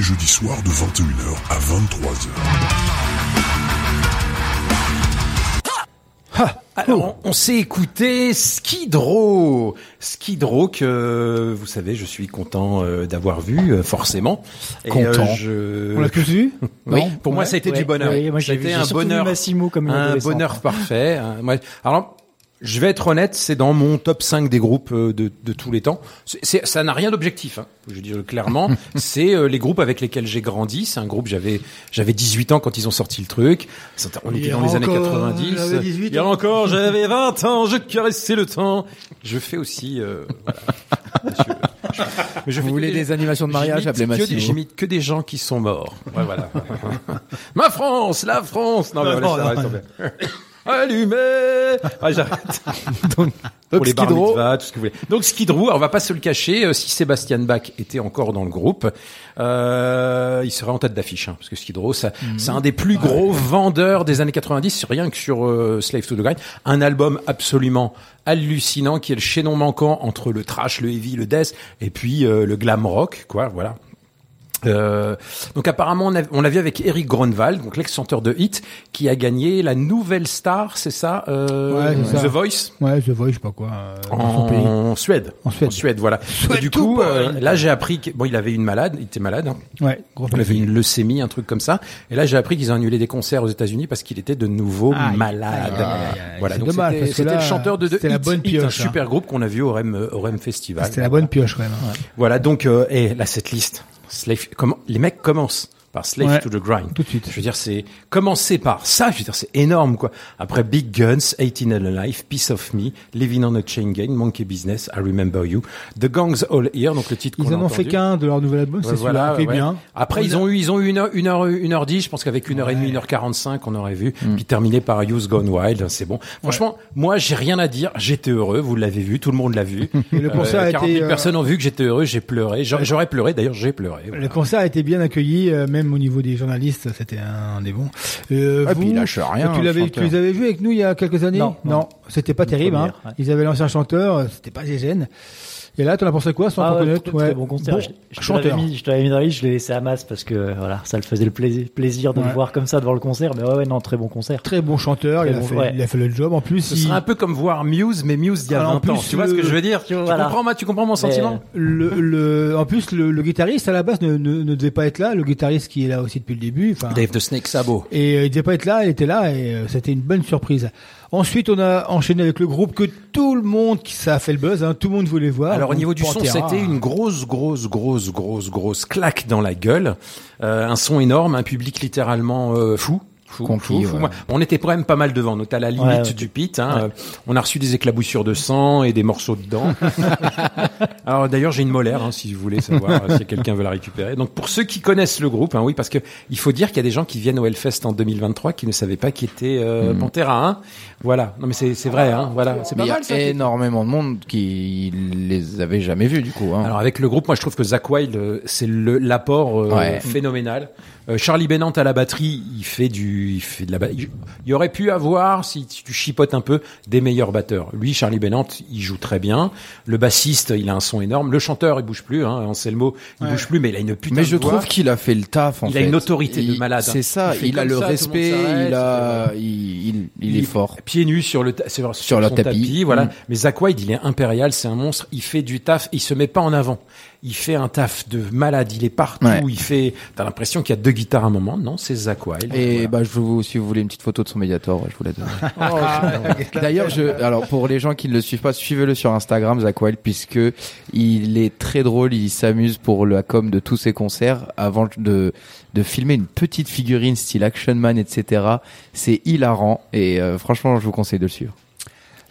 S7: Les jeudis soirs de 21h à 23h.
S2: Ah, alors, on, on s'est écouté Skid Row. Skid Row que, vous savez, je suis content euh, d'avoir vu, euh, forcément. Et,
S3: Content.
S2: je...
S3: On l'a tous vu
S2: Oui,
S3: Non
S2: pour moi, ça a été
S5: ouais,
S2: du bonheur.
S5: ouais, moi, j'ai
S2: un bonheur,
S5: Massimo comme une
S2: un bonheur parfait. hein. Alors, je vais être honnête, c'est dans mon top 5 des groupes euh, de, de tous les temps. C'est- ça n'a rien d'objectif, hein. je veux dire clairement. (laughs) c'est euh, les groupes avec lesquels j'ai grandi. C'est un groupe, j'avais j'avais 18 ans quand ils ont sorti le truc. On était dans les années
S3: encore,
S2: 90.
S3: j'avais 18
S2: Hier
S3: ans.
S2: encore, j'avais 20 ans, je caressais le temps. Je fais aussi... euh, voilà. Monsieur, je Mais je
S4: Vous voulez des animations de mariage, appelez Massimo.
S2: J'imite que des gens qui sont morts. Ouais, voilà. (laughs) Ma France, la France. Non, mais
S3: Non,
S2: voilà,
S3: non,
S2: ça
S3: non.
S2: Allumez (laughs) Ah, j'arrête. (laughs) Donc, pour les bar tout ce que vous voulez. Donc Skid Row, on va pas se le cacher, euh, si Sébastien Bach était encore dans le groupe, euh, il serait en tête d'affiche, hein, parce que Skid Row, ça, c'est un des plus gros vendeurs des années 90, rien que sur euh, Slave to the Grind. Un album absolument hallucinant, qui est le chaînon manquant entre le trash, le heavy, le death, et puis euh, le glam rock, quoi, voilà. Euh, donc apparemment on a, on l'a vu avec Eric Gronwald, donc l'ex-chanteur de Hit, qui a gagné la nouvelle star, c'est ça, euh,
S3: Ouais, c'est ça.
S2: The Voice
S3: Ouais, The Voice, je sais pas quoi. euh, dans son pays.
S2: en Suède.
S3: En Suède.
S2: voilà.
S3: Suède
S2: Et du coup, euh, là j'ai appris que bon, il avait une malade, il était malade. Hein.
S3: Ouais, gros
S2: Il avait une leucémie, un truc comme ça. Et là j'ai appris qu'ils ont annulé des concerts aux États-Unis parce qu'il était de nouveau malade. Voilà.
S3: C'est
S2: Donc
S3: dommage,
S2: c'était
S3: parce que
S2: c'était
S3: là,
S2: le chanteur de The
S3: c'était la
S2: Hit,
S3: bonne
S2: Hit,
S3: pioche,
S2: un
S3: hein.
S2: super groupe qu'on a vu au Rem, au Rem Festival.
S3: C'était la bonne pioche quand même. hein.
S2: Voilà, donc, euh, et là, cette liste, les mecs commencent par Slave
S3: Ouais,
S2: to the Grind.
S3: tout de suite.
S2: Je veux dire, c'est, commencer par ça, je veux dire, c'est énorme, quoi. Après Big Guns, 18 and Alive, Piece of Me, Living on a Chain Gang, Monkey Business, I Remember You, The Gangs All Here, donc le titre
S3: Ils
S2: qu'on a
S3: en ont fait qu'un de leur nouvel album, c'est
S2: Ouais,
S3: bien.
S2: Après, ils ont eu, ils ont eu une heure, une heure, une heure dix. Je pense qu'avec une heure et demie, une heure quarante-cinq, on aurait vu. Puis terminé par Youth Gone Wild. C'est bon. Franchement, moi, j'ai rien à dire. J'étais heureux. Vous l'avez vu. Tout le monde l'a vu. (laughs)
S3: Et le concert a
S2: 40
S3: été,
S2: 000
S3: euh,
S2: personnes ont vu que j'étais heureux. J'ai pleuré. J'aurais j'aurais pleuré. D'ailleurs, j'ai pleuré. Voilà.
S3: Le concert a été bien accueilli, euh, même au niveau des journalistes, c'était un des bons. Euh,
S4: Ah,
S3: vous,
S4: puis il lâche rien,
S3: Tu l'avais, les avais vus avec nous il y a quelques années
S5: Non, non.
S3: c'était pas terrible. Hein.
S5: ouais.
S3: Ils avaient l'ancien chanteur, euh, c'était pas Gégène. Et là, t'en as pensé quoi sans
S5: Ah ouais,
S3: connaître
S5: très, très bon concert. je, je l'avais mis, je l'avais mis dans la liste, je l'ai laissé à masse parce que voilà, ça le faisait le plaisir, plaisir de
S3: Ouais.
S5: le voir comme ça devant le concert. Mais ouais, ouais, non, très bon concert.
S3: Très bon chanteur,
S5: Très
S3: il, a
S5: bon,
S3: fait,
S5: ouais.
S3: il a fait le job. En plus,
S2: Ce
S3: il-
S2: serait un peu comme voir Muse, mais Muse d'il y a
S3: en
S2: 20 ans.
S3: plus,
S2: Tu vois ce que je veux dire? Tu
S5: voilà.
S2: comprends, ma- tu comprends mon sentiment?
S3: le, le, en plus, le, le guitariste à la base ne, ne, ne devait pas être là. Le guitariste qui est là aussi depuis le début.
S2: Dave the Snake Sabo.
S3: Et euh, il devait pas être là, il était là et euh, c'était une bonne surprise. Ensuite, on a enchaîné avec le groupe que tout le monde, qui ça a fait le buzz, hein, tout le monde voulait voir.
S2: Alors au niveau du son, c'était une grosse, grosse, grosse, grosse, grosse claque dans la gueule. Euh, un son énorme, un public littéralement euh, fou. Fou,
S4: Conquis,
S2: fou, fou.
S4: ouais.
S2: Moi, On était quand même pas mal devant. On était à la limite
S5: Ouais, ouais.
S2: du pit. Hein. Euh, On a reçu des éclaboussures de sang et des morceaux de dents. (laughs) Alors d'ailleurs, j'ai une molaire, hein, si vous voulez savoir euh, si quelqu'un veut la récupérer. Donc pour ceux qui connaissent le groupe, hein, oui, parce que il faut dire qu'il y a des gens qui viennent au Hellfest en 2023 qui ne savaient pas qui était euh, Pantera. Hein. Voilà. Non mais c'est c'est vrai. Hein. Voilà. C'est pas
S4: il y a
S2: mal
S4: énormément de monde qui les avait jamais vus du coup. Hein.
S2: alors avec le groupe, moi je trouve que Zach Wild, euh, c'est le- l'apport euh,
S4: Ouais.
S2: phénoménal. Euh, Charlie Bennant à la batterie, il fait du, il fait de la. ba- Il il y aurait pu avoir, si tu chipotes un peu, des meilleurs batteurs. Lui, Charlie Bennant, il joue très bien. Le bassiste, il a un son énorme. Le chanteur, il bouge plus. Hein, Anselmo, il bouge plus, mais il a une putain
S4: Mais
S2: de
S4: je
S2: voix.
S4: trouve qu'il a fait le taf en
S2: Il
S4: fait.
S2: a une autorité de malade, hein.
S4: C'est ça,
S2: Il
S4: a le
S2: ça,
S4: respect, il a
S2: et
S4: il, il, il est fort.
S2: Pieds nus sur le ta- sur,
S4: Sur le tapis.
S2: voilà.
S4: Mm.
S2: Mais Zach Wild, il est impérial, c'est un monstre. Il fait du taf, il se met pas en avant. Il fait un taf de malade. Il est partout.
S4: Ouais.
S2: Il fait. T'as l'impression qu'il y a deux guitares à un moment. Non, c'est Zach Wild.
S4: Et
S2: Voilà.
S4: bah je vous si vous voulez une petite photo de son médiator, je vous la donne. (laughs) (laughs) D'ailleurs, je alors pour les gens qui ne le suivent pas, suivez-le sur Instagram Zach Wild puisque il est très drôle, il s'amuse pour la com de tous ses concerts avant de de filmer une petite figurine style Action Man, etc. C'est hilarant et euh, franchement, je vous conseille de le suivre.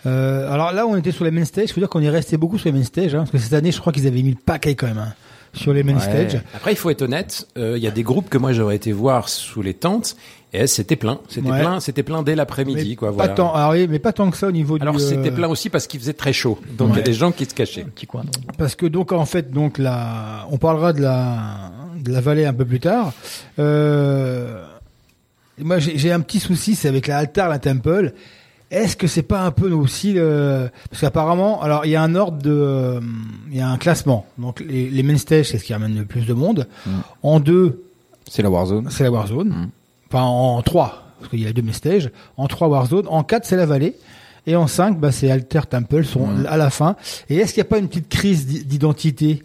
S3: Euh, alors là, on était sur les main stage. Il faut dire qu'on est resté beaucoup sur les main stage, hein, parce que cette année, je crois qu'ils avaient mis le paquet quand même hein, sur les main
S4: Ouais.
S3: stage.
S2: Après, il faut être honnête. euh, Il y a des groupes que moi j'aurais été voir sous les tentes et c'était plein. C'était
S3: Ouais.
S2: plein. C'était plein dès l'après-midi, quoi.
S3: pas
S2: Voilà.
S3: tant. Alors oui, mais pas tant que ça au niveau
S2: Alors
S3: du.
S2: c'était
S3: euh,
S2: plein aussi parce qu'il faisait très chaud. Donc il y a des gens qui se cachaient.
S5: Petit coin. donc.
S3: Parce que donc en fait donc la, on parlera de la de la vallée un peu plus tard. Euh, moi j'ai j'ai un petit souci, c'est avec la Altar, la Temple. Est-ce que c'est pas un peu aussi le... parce qu'apparemment alors il y a un ordre de euh, il y a un classement. Donc les, les main stage c'est ce qui ramène le plus de monde. En deux
S4: C'est la Warzone.
S3: c'est la Warzone.
S4: Mm.
S3: Enfin en trois parce qu'il y a deux main stage. En trois Warzone. En quatre c'est la vallée. Et en 5, bah, c'est Alter Temple sont
S4: Mm.
S3: à la fin. Et est-ce qu'il n'y a pas une petite crise d'i- d'identité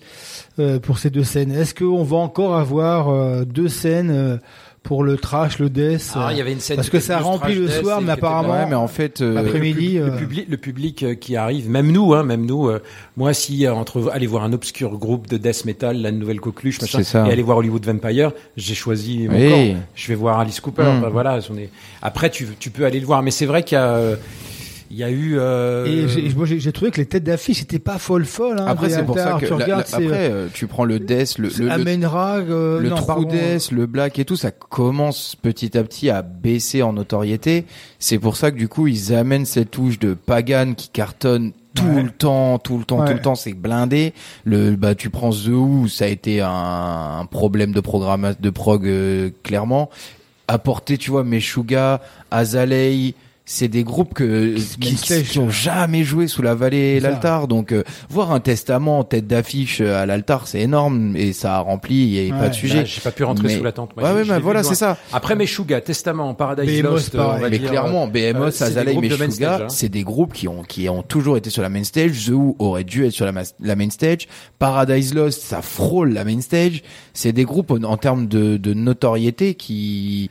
S3: euh, pour ces deux scènes? Est-ce qu'on va encore avoir euh, deux scènes euh, pour le trash, le death
S2: Ah,
S3: euh,
S2: il y avait une scène
S3: Parce que ça remplit le soir, mais apparemment,
S4: Ouais, mais en fait euh,
S3: après-midi,
S2: le,
S3: euh,
S2: public, le public euh, qui arrive, même nous, hein, même nous. euh, moi, si euh, entre aller voir un obscur groupe de death metal, la nouvelle coqueluche, machin,
S4: ça.
S2: et aller voir Hollywood Vampire, j'ai choisi mon
S4: Oui.
S2: camp. Je vais voir Alice Cooper.
S4: Mm.
S2: bah, voilà, on est... Après, tu, tu peux aller le voir, mais c'est vrai qu'il y a. euh, Il y a eu. euh,
S3: Et j'ai- moi, j'ai j'ai trouvé que les têtes d'affiche étaient pas folles folles. Hein,
S4: Après, c'est pour ça que
S3: tu
S4: la-
S3: regardes,
S4: la- après, euh, tu prends le Death, le, le, le,
S3: Amenra, euh,
S4: le
S3: non,
S4: True. Death, le Black et tout, ça commence petit à petit à baisser en notoriété. C'est pour ça que du coup, ils amènent cette touche de Pagan qui cartonne tout
S3: Ouais.
S4: le temps, tout le temps,
S3: Ouais.
S4: tout le temps, c'est blindé. Le, bah, tu prends The Who, ça a été un, un problème de programme, de prog, euh, clairement. Apporter, tu vois, Meshuga, Azalea, c'est des groupes que, qui,
S3: Mainstage,
S4: qui ont jamais joué sous la vallée et l'altar. Donc, euh, voir un testament en tête d'affiche euh, à l'altar, c'est énorme et ça a rempli, il n'y avait
S3: Ouais.
S4: pas de sujet.
S2: Là, j'ai pas pu rentrer
S4: Mais-
S2: sous la tente. moi,
S4: Ouais, ouais, bah voilà, c'est ça.
S2: Après Meshuga, Testament, Paradise Lost, on va
S4: Mais
S2: dire,
S4: clairement,
S2: euh, de main
S4: Meshuga,
S2: hein.
S4: c'est des groupes qui ont qui ont toujours été sur la main stage. The Who aurait dû être sur la, la main stage. Paradise Lost, ça frôle la main stage. C'est des groupes en, en termes de, de notoriété qui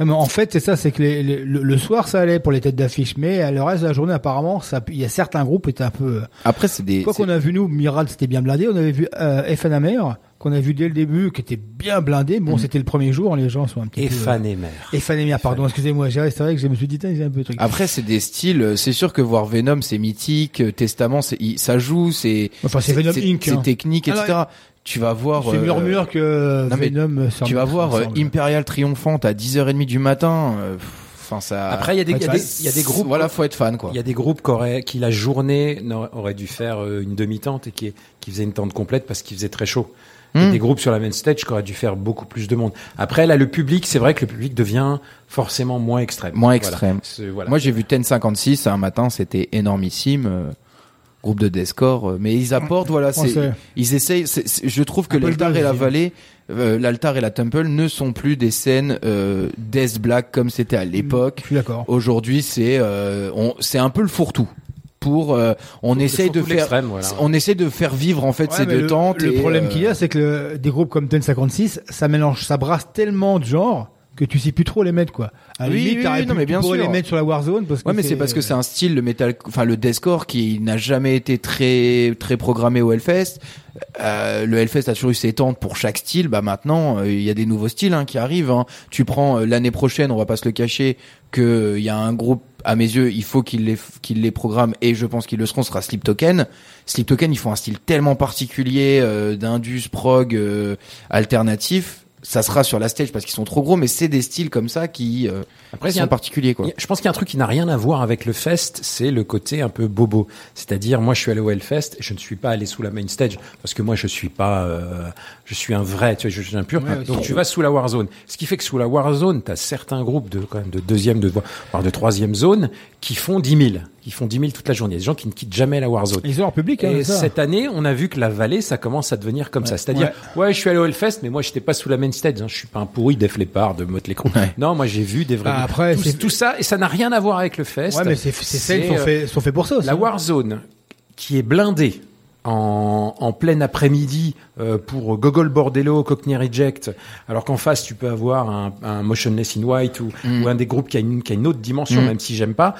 S3: Ouais, mais en fait, c'est ça, c'est que les- les- le, le soir, ça allait pour les têtes d'affiche, mais euh, le reste de la journée, apparemment, ça, il y a certains groupes qui étaient un peu.
S4: après c'est des
S3: Quoi qu'on a vu nous, Miral, c'était bien blindé. On avait vu euh, FNAMR, qu'on a vu dès le début, qui était bien blindé. Bon,
S4: Mhm.
S3: c'était le premier jour, les gens sont un petit
S2: Et
S3: peu.
S2: Fan et Mère.
S3: Et FNAMR, pardon, excusez-moi. j'ai- C'est vrai que je me suis dit, tiens, j'ai un peu de truc.
S4: Après, c'est des styles. euh, C'est sûr que voir Venom, c'est mythique. euh, Testament, ça joue. C'est
S3: Enfin, c'est Venom Inc,
S4: C'est
S3: hein.
S4: technique, etc. Tu vas voir.
S3: c'est
S4: euh,
S3: murmure que
S4: non,
S3: Venom.
S4: Tu vas voir euh. Imperial triomphante à 10h30 du matin. euh, Enfin, ça.
S2: Après, il y a des, il y a des, il y a des groupes.
S4: Voilà, faut être fan, quoi.
S2: Il y a des groupes qui auraient, qui la journée auraient dû faire euh, une demi-tente et qui, qui faisaient une tente complète parce qu'il faisait très chaud. Il y a
S4: Hmm.
S2: des groupes sur la main stage qui auraient dû faire beaucoup plus de monde. Après, là, le public, c'est vrai que le public devient forcément moins extrême.
S4: Moins extrême.
S2: Voilà.
S4: Moi, j'ai vu Ten 56 un matin, c'était énormissime. Groupe de deathcore, euh, mais ils apportent, voilà, c'est, ils essayent. je trouve que l'altar et la vallée, euh, l'altar et la temple ne sont plus des scènes euh, death black comme c'était à l'époque.
S3: Je suis d'accord.
S4: Aujourd'hui, c'est, euh, on, c'est un peu le fourre-tout. Pour, euh, on essaye de faire,
S2: voilà.
S4: on essaie de faire vivre en fait
S3: Ouais,
S4: ces deux
S3: le,
S4: tentes.
S3: Le
S4: et,
S3: problème
S4: euh,
S3: qu'il y a, c'est que le- des groupes comme Ten 56, ça mélange, ça brasse tellement de genres que tu sais plus trop les mettre, quoi. À
S4: Oui,
S3: limite,
S4: oui,
S3: t'aurais
S4: oui, non, mais bien sûr.
S3: les mettre sur la Warzone parce que
S4: Ouais, mais c'est parce que c'est un style, le metal, enfin le deathcore qui n'a jamais été très très programmé au Hellfest. Euh, le Hellfest a toujours eu ses tentes pour chaque style. Bah maintenant, euh, il y a des nouveaux styles hein, qui arrivent. hein. Tu prends euh, l'année prochaine, on va pas se le cacher, que euh, il y a un groupe à mes yeux, il faut qu'il les qu'il les programme et je pense qu'ils le seront. Sera Sleep Token. Sleep Token, ils font un style tellement particulier euh, d'indus prog euh, alternatif. Ça sera sur la stage parce qu'ils sont trop gros, mais c'est des styles comme ça qui euh,
S2: Après, il y
S4: sont
S2: a-
S4: particuliers quoi.
S2: Je pense qu'il y a un truc qui n'a rien à voir avec le fest, c'est le côté un peu bobo. C'est-à-dire, moi, je suis allé au Hellfest, je ne suis pas allé sous la main stage parce que moi, je suis pas, euh, je suis un vrai, tu vois, je suis un pur.
S3: Ouais,
S2: Donc, tu vas sous la Warzone. Ce qui fait que sous la Warzone, tu as certains groupes de quand même de deuxième, de voire de troisième zone qui font 10 000, qui font 10 000 toute la journée. Des gens qui ne quittent jamais la Warzone.
S3: Ils ont leur public, hein,
S2: Et
S3: ça.
S2: cette année, on a vu que la vallée, ça commence à devenir comme ça. C'est-à-dire, ouais. je suis allé au Hellfest, mais moi, j'étais pas sous la main stage. Hein. Je suis pas un pourri Def Leppard, de Motley Crue. Non, moi, j'ai vu des vrais.
S3: Ah, après,
S2: tout,
S3: c'est-
S2: tout ça, et ça n'a rien à voir avec le fest.
S3: Ouais, mais c'est, c'est celles sont
S2: euh,
S3: fait, sont fait pour ça aussi.
S2: La Warzone, qui est blindée en, en plein après-midi euh, pour Gogol Bordello, Cockney Reject, alors qu'en face tu peux avoir un, un Motionless in White ou, ou un des groupes qui a une, qui a une autre dimension,
S4: Mm.
S2: même si j'aime pas.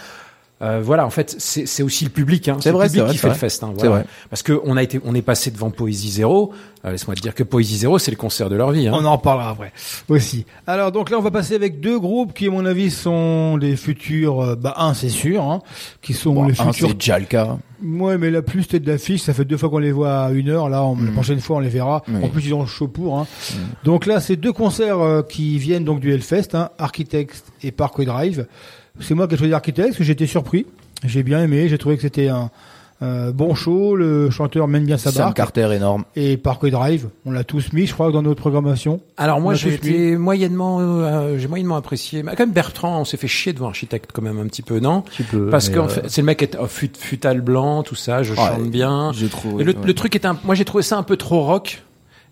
S2: Euh, voilà, en fait, c'est c'est aussi le public, hein.
S4: C'est vrai,
S2: le public
S4: vrai,
S2: qui fait le fest. Hein, voilà.
S4: vrai.
S2: Parce que on a été, on est passé devant Poésie Zéro. Euh, Laisse-moi te dire que Poésie Zéro, c'est le concert de leur vie. Hein.
S3: On en reparlera après aussi. Alors donc là on va passer avec deux groupes qui à mon avis sont les futurs. euh, Bah un c'est sûr, hein, qui sont
S4: Bon,
S3: les
S4: un,
S3: futurs.
S4: c'est Jalka.
S3: Ouais mais la plus tête d'affiche, ça fait deux fois qu'on les voit à une heure. Là on- la
S4: Mm.
S3: prochaine fois on les verra.
S4: Oui.
S3: En plus ils ont le chaud pour. Hein. Donc là c'est deux concerts euh, qui viennent donc du Hellfest, hein, Architects et Parkway Drive. C'est moi qui ai choisi Architects, parce que j'étais surpris. J'ai bien aimé, j'ai trouvé que c'était un euh, bon show. Le chanteur mène bien sa
S4: Sam
S3: barque.
S4: Carter énorme.
S3: Et Parkway Drive, on l'a tous mis, je crois, dans notre programmation.
S2: Alors moi j'ai moyennement, euh, j'ai moyennement apprécié. Mais quand même Bertrand, on s'est fait chier devant Architecte quand même un petit peu, non?
S5: Peu,
S2: Parce que
S5: euh,
S2: fait, c'est le mec qui est oh, fut, futal blanc, tout ça. Je
S4: Ouais,
S2: chante bien.
S4: j'ai trouvé,
S2: Et le,
S4: ouais.
S2: le truc est un, moi j'ai trouvé ça un peu trop rock.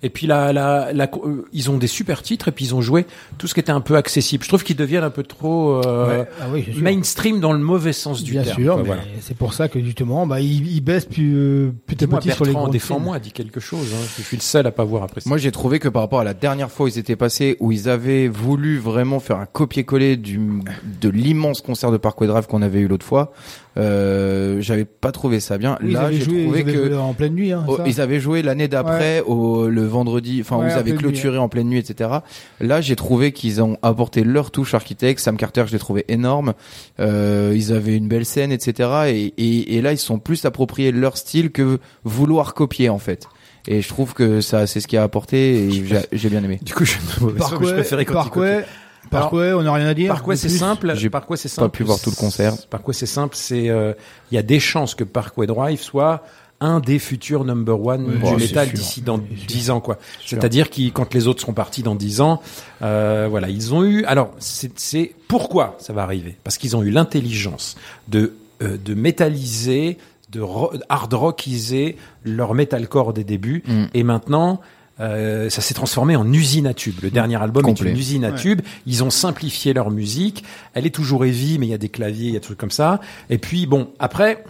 S2: Et puis là, là, là, euh, ils ont des super titres et puis ils ont joué tout ce qui était un peu accessible. Je trouve qu'ils deviennent un peu trop euh,
S3: Ouais, ah oui, sûr.
S2: mainstream dans le mauvais sens du
S3: Bien
S2: terme.
S3: sûr,
S2: quoi,
S3: mais
S2: voilà.
S3: c'est pour ça que justement, bah, ils, ils baissent pu- euh, petit à
S2: Dis-moi,
S3: petit sur les grandes
S2: défends-moi, dis quelque chose. Hein. Je suis le seul à pas voir après ça.
S4: Moi, j'ai trouvé que par rapport à la dernière fois où ils étaient passés, où ils avaient voulu vraiment faire un copier-coller du de l'immense concert de Parkway Drive qu'on avait eu l'autre fois, euh, j'avais pas trouvé ça bien.
S3: Oui,
S4: Là,
S3: avaient
S4: j'ai
S3: joué,
S4: trouvé
S3: ils avaient
S4: que
S3: joué en pleine nuit. Hein,
S4: Oh,
S3: ça.
S4: ils avaient joué l'année d'après, au le vendredi, enfin
S3: Ouais,
S4: ils
S3: en
S4: avaient
S3: nuit,
S4: clôturé en pleine nuit, etc. Là, j'ai trouvé qu'ils ont apporté leur touche architecte. Sam Carter, je l'ai trouvé énorme. Euh, ils avaient une belle scène, etc. Et, et, et là, ils se sont plus appropriés leur style que vouloir copier en fait. Et je trouve que ça, c'est ce qui a apporté. Et j'ai- j'ai bien aimé.
S2: Du coup, je, je
S3: Parkway,
S2: préférais quand il
S3: Parkway,
S2: copie.
S3: Parkway, on n'a rien à dire.
S2: Parkway,
S3: de
S2: c'est simple.
S4: J'ai
S2: Parkway, c'est
S4: pas
S2: simple.
S4: pu voir tout le concert.
S2: Parkway, c'est simple. C'est, euh, il y a des chances que Parkway Drive soit un des futurs number one du métal d'ici dans. 10 ans, quoi. C'est-à-dire qu'ils, quand les autres seront partis dans 10 ans, euh, voilà, ils ont eu, alors, c'est, c'est, pourquoi ça va arriver? Parce qu'ils ont eu l'intelligence de, euh, de métalliser, de ro- hard rockiser leur metalcore des débuts.
S4: Mm.
S2: Et maintenant, euh, ça s'est transformé en usine à tubes. Le dernier album
S4: Complet.
S2: est une usine à
S3: Ouais.
S2: tubes. Ils ont simplifié leur musique. Elle est toujours heavy, mais il y a des claviers, il y a des trucs comme ça. Et puis bon, après,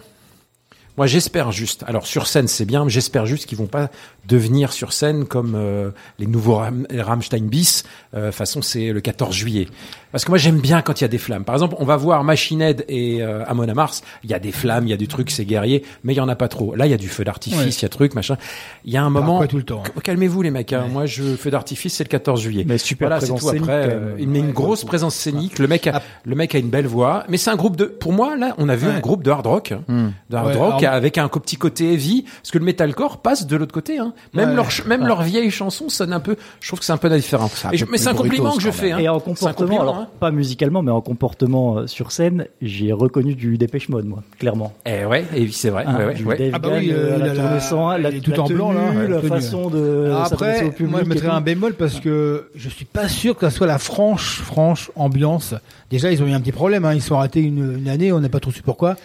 S2: moi j'espère juste. Alors sur scène c'est bien, mais j'espère juste qu'ils vont pas devenir sur scène comme euh, les nouveaux Ram- Rammstein bis. Euh, façon c'est le 14 juillet. Parce que moi j'aime bien quand il y a des flammes. Par exemple, on va voir Machine Head et euh, Amon Amarth. Il y a des flammes, il y a du truc, c'est guerrier, mais il y en a pas trop. Là il y a du feu d'artifice, il
S3: Ouais.
S2: y a truc machin. Il y a un moment.
S3: Parkway tout le temps.
S2: Cal- Calmez-vous les mecs. hein. Moi je feu d'artifice c'est le 14 juillet.
S5: Mais super
S2: Voilà, c'est
S5: présence
S2: tout. Après,
S5: scénique,
S2: euh,
S5: même.
S2: il met une
S5: Ouais,
S2: grosse
S5: beaucoup.
S2: présence scénique. Le mec, a,
S3: Ah.
S2: le mec a une belle voix. Mais c'est un groupe de. Pour moi, là, on a vu
S3: Ouais.
S2: un groupe de hard rock,
S4: Hmm.
S2: de hard
S3: Ouais,
S2: rock
S3: alors-
S2: avec un petit côté heavy, parce que le metalcore passe de l'autre côté. Hein. Même
S3: Ouais.
S2: leur, même leurs vieilles chansons sonnent un peu. Je trouve que c'est un peu différent. je- mais c'est un compliment que je fais. Hein.
S5: Et en comportement, alors
S2: hein.
S5: pas musicalement, mais en comportement euh, sur scène, j'ai reconnu du Dépêche Mode, moi, clairement.
S2: Eh ouais, et c'est vrai. Ouais,
S3: Ah bah oui,
S5: euh,
S3: euh,
S5: la
S3: tout
S5: la
S3: en blanc, là,
S5: la façon de
S3: Alors Après,
S5: au public.
S3: moi je
S5: et
S3: mettrais un bémol parce que je suis pas sûr que ça soit la franche, franche ambiance. Déjà, ils ont eu un petit problème. Hein. Ils sont ratés une, une année, on n'a pas trop su pourquoi.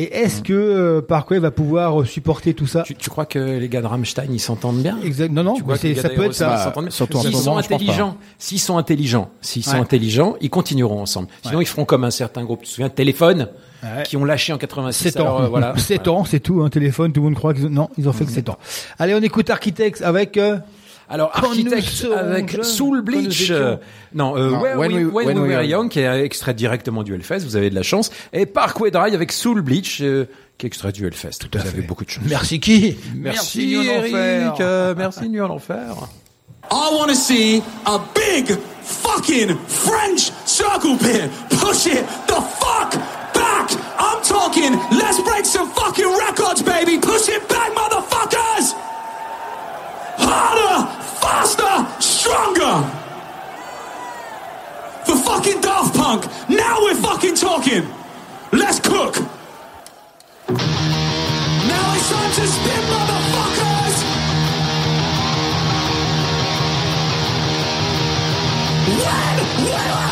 S3: Et est-ce que euh, Parkway va pouvoir euh, supporter tout ça?
S2: Tu, tu crois que les gars de Rammstein, ils s'entendent bien?
S3: Exact. Non, non,
S2: Tu crois que
S3: ça peut être ça.
S2: S'ils sont intelligents, s'ils sont intelligents, s'ils sont
S3: Ouais.
S2: intelligents, ils continueront ensemble. Sinon,
S3: Ouais.
S2: ils feront comme un certain groupe. Tu te souviens, Téléphone,
S3: Ouais.
S2: qui ont lâché en 86.
S3: 7 ans.
S2: Euh, voilà. (laughs)
S3: 7 ans, c'est tout. Un téléphone, tout le monde croit qu'ils ont... Non, ils ont fait que 7 ans. Allez, on écoute Architects avec... euh,
S2: Alors,
S3: Quand nous
S2: Architect
S3: serons
S2: avec
S3: jeunes,
S2: Soul Bleach.
S3: étions-
S2: non, euh,
S4: Non,
S2: When,
S4: When
S2: We,
S4: We-
S2: When
S4: When
S2: We
S4: We
S2: Were Young, qui est extrait directement du Hellfest. Vous avez de la chance. Et Parkway Drive avec Soul Bleach, euh, qui est extrait du Hellfest.
S3: à
S2: vous avez
S3: fait.
S2: beaucoup de chance.
S3: Merci qui?
S2: Merci,
S3: en
S2: Eric. Euh, (laughs) merci, Nuit en Enfer.
S7: I want to see a big fucking French circle pin. Push it the fuck back. I'm talking, let's break some fucking records, baby. Push it back, motherfuckers. Harder, faster, stronger. For fucking Daft Punk. Now we're fucking talking. Let's cook. Now it's time to spin, motherfuckers. When we were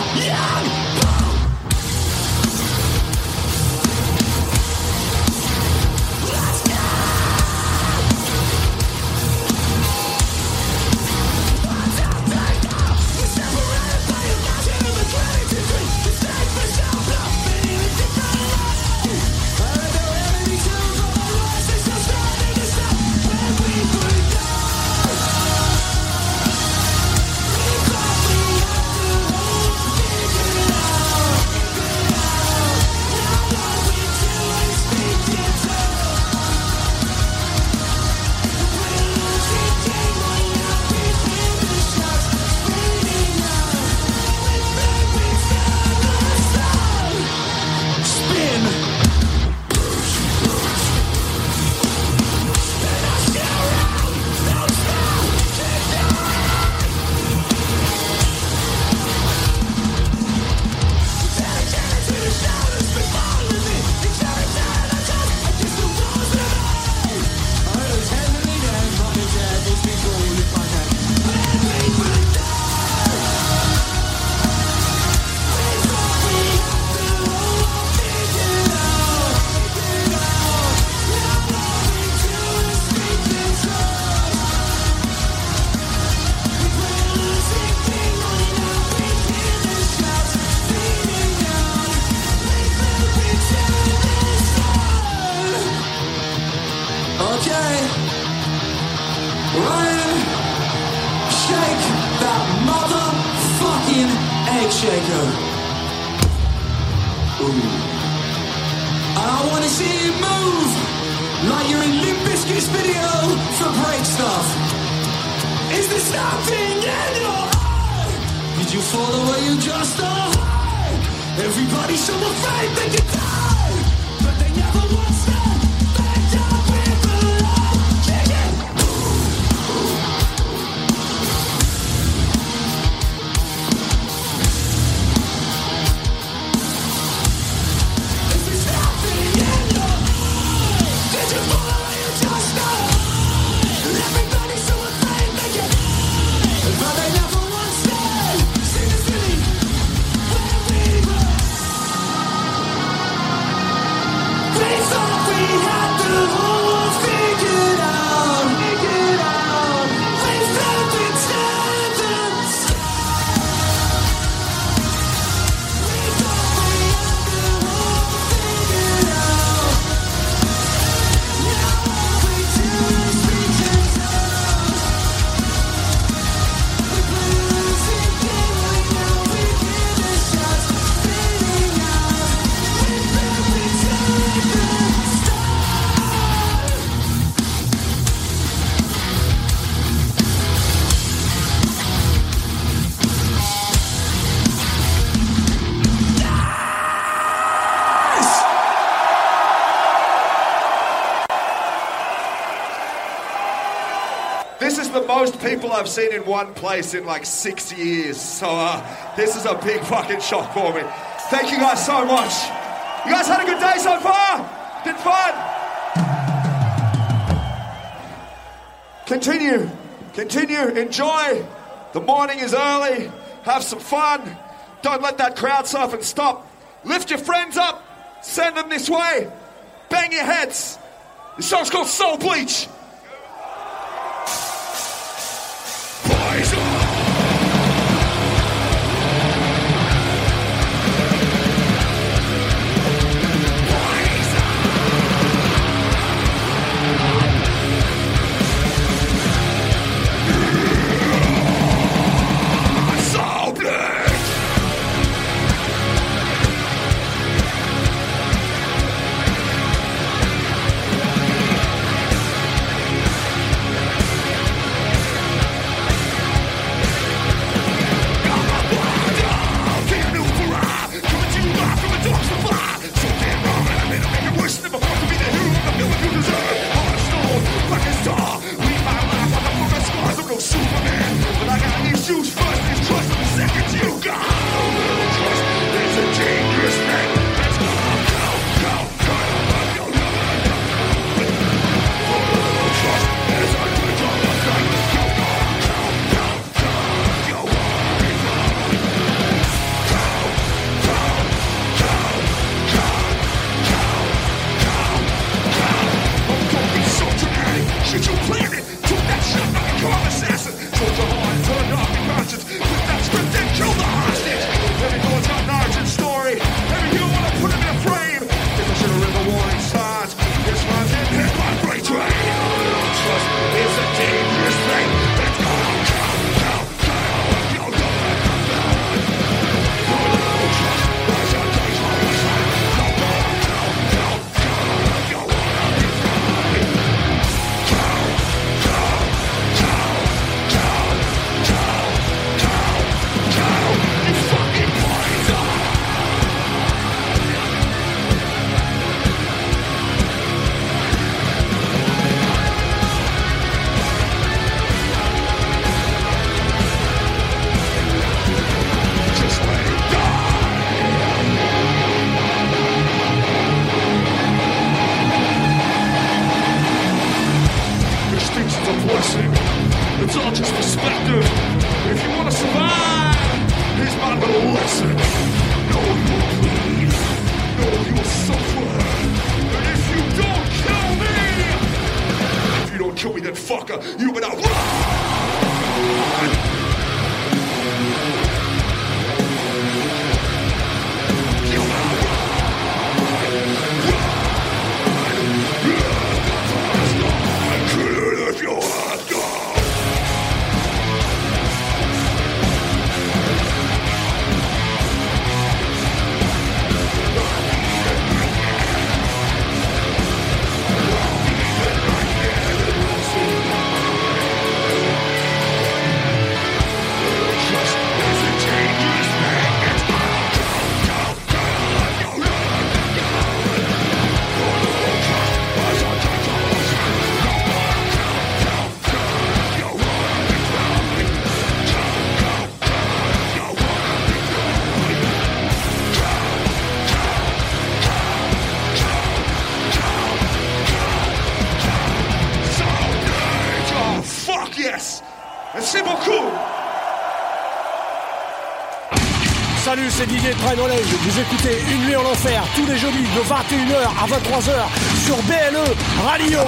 S12: people I've seen in one place in like six years. So uh, this is a big fucking shock for me. Thank you guys so much. You guys had a good day so far? Did fun? Continue. Continue. Enjoy. The morning is early. Have some fun. Don't let that crowd surf and stop. Lift your friends up. Send them this way. Bang your heads. This song's called Soul Bleach.
S13: C'est Didier Trainolet. Vous écoutez Une nuit en enfer tous les jeudis de 21h à 23h sur BLE Radio.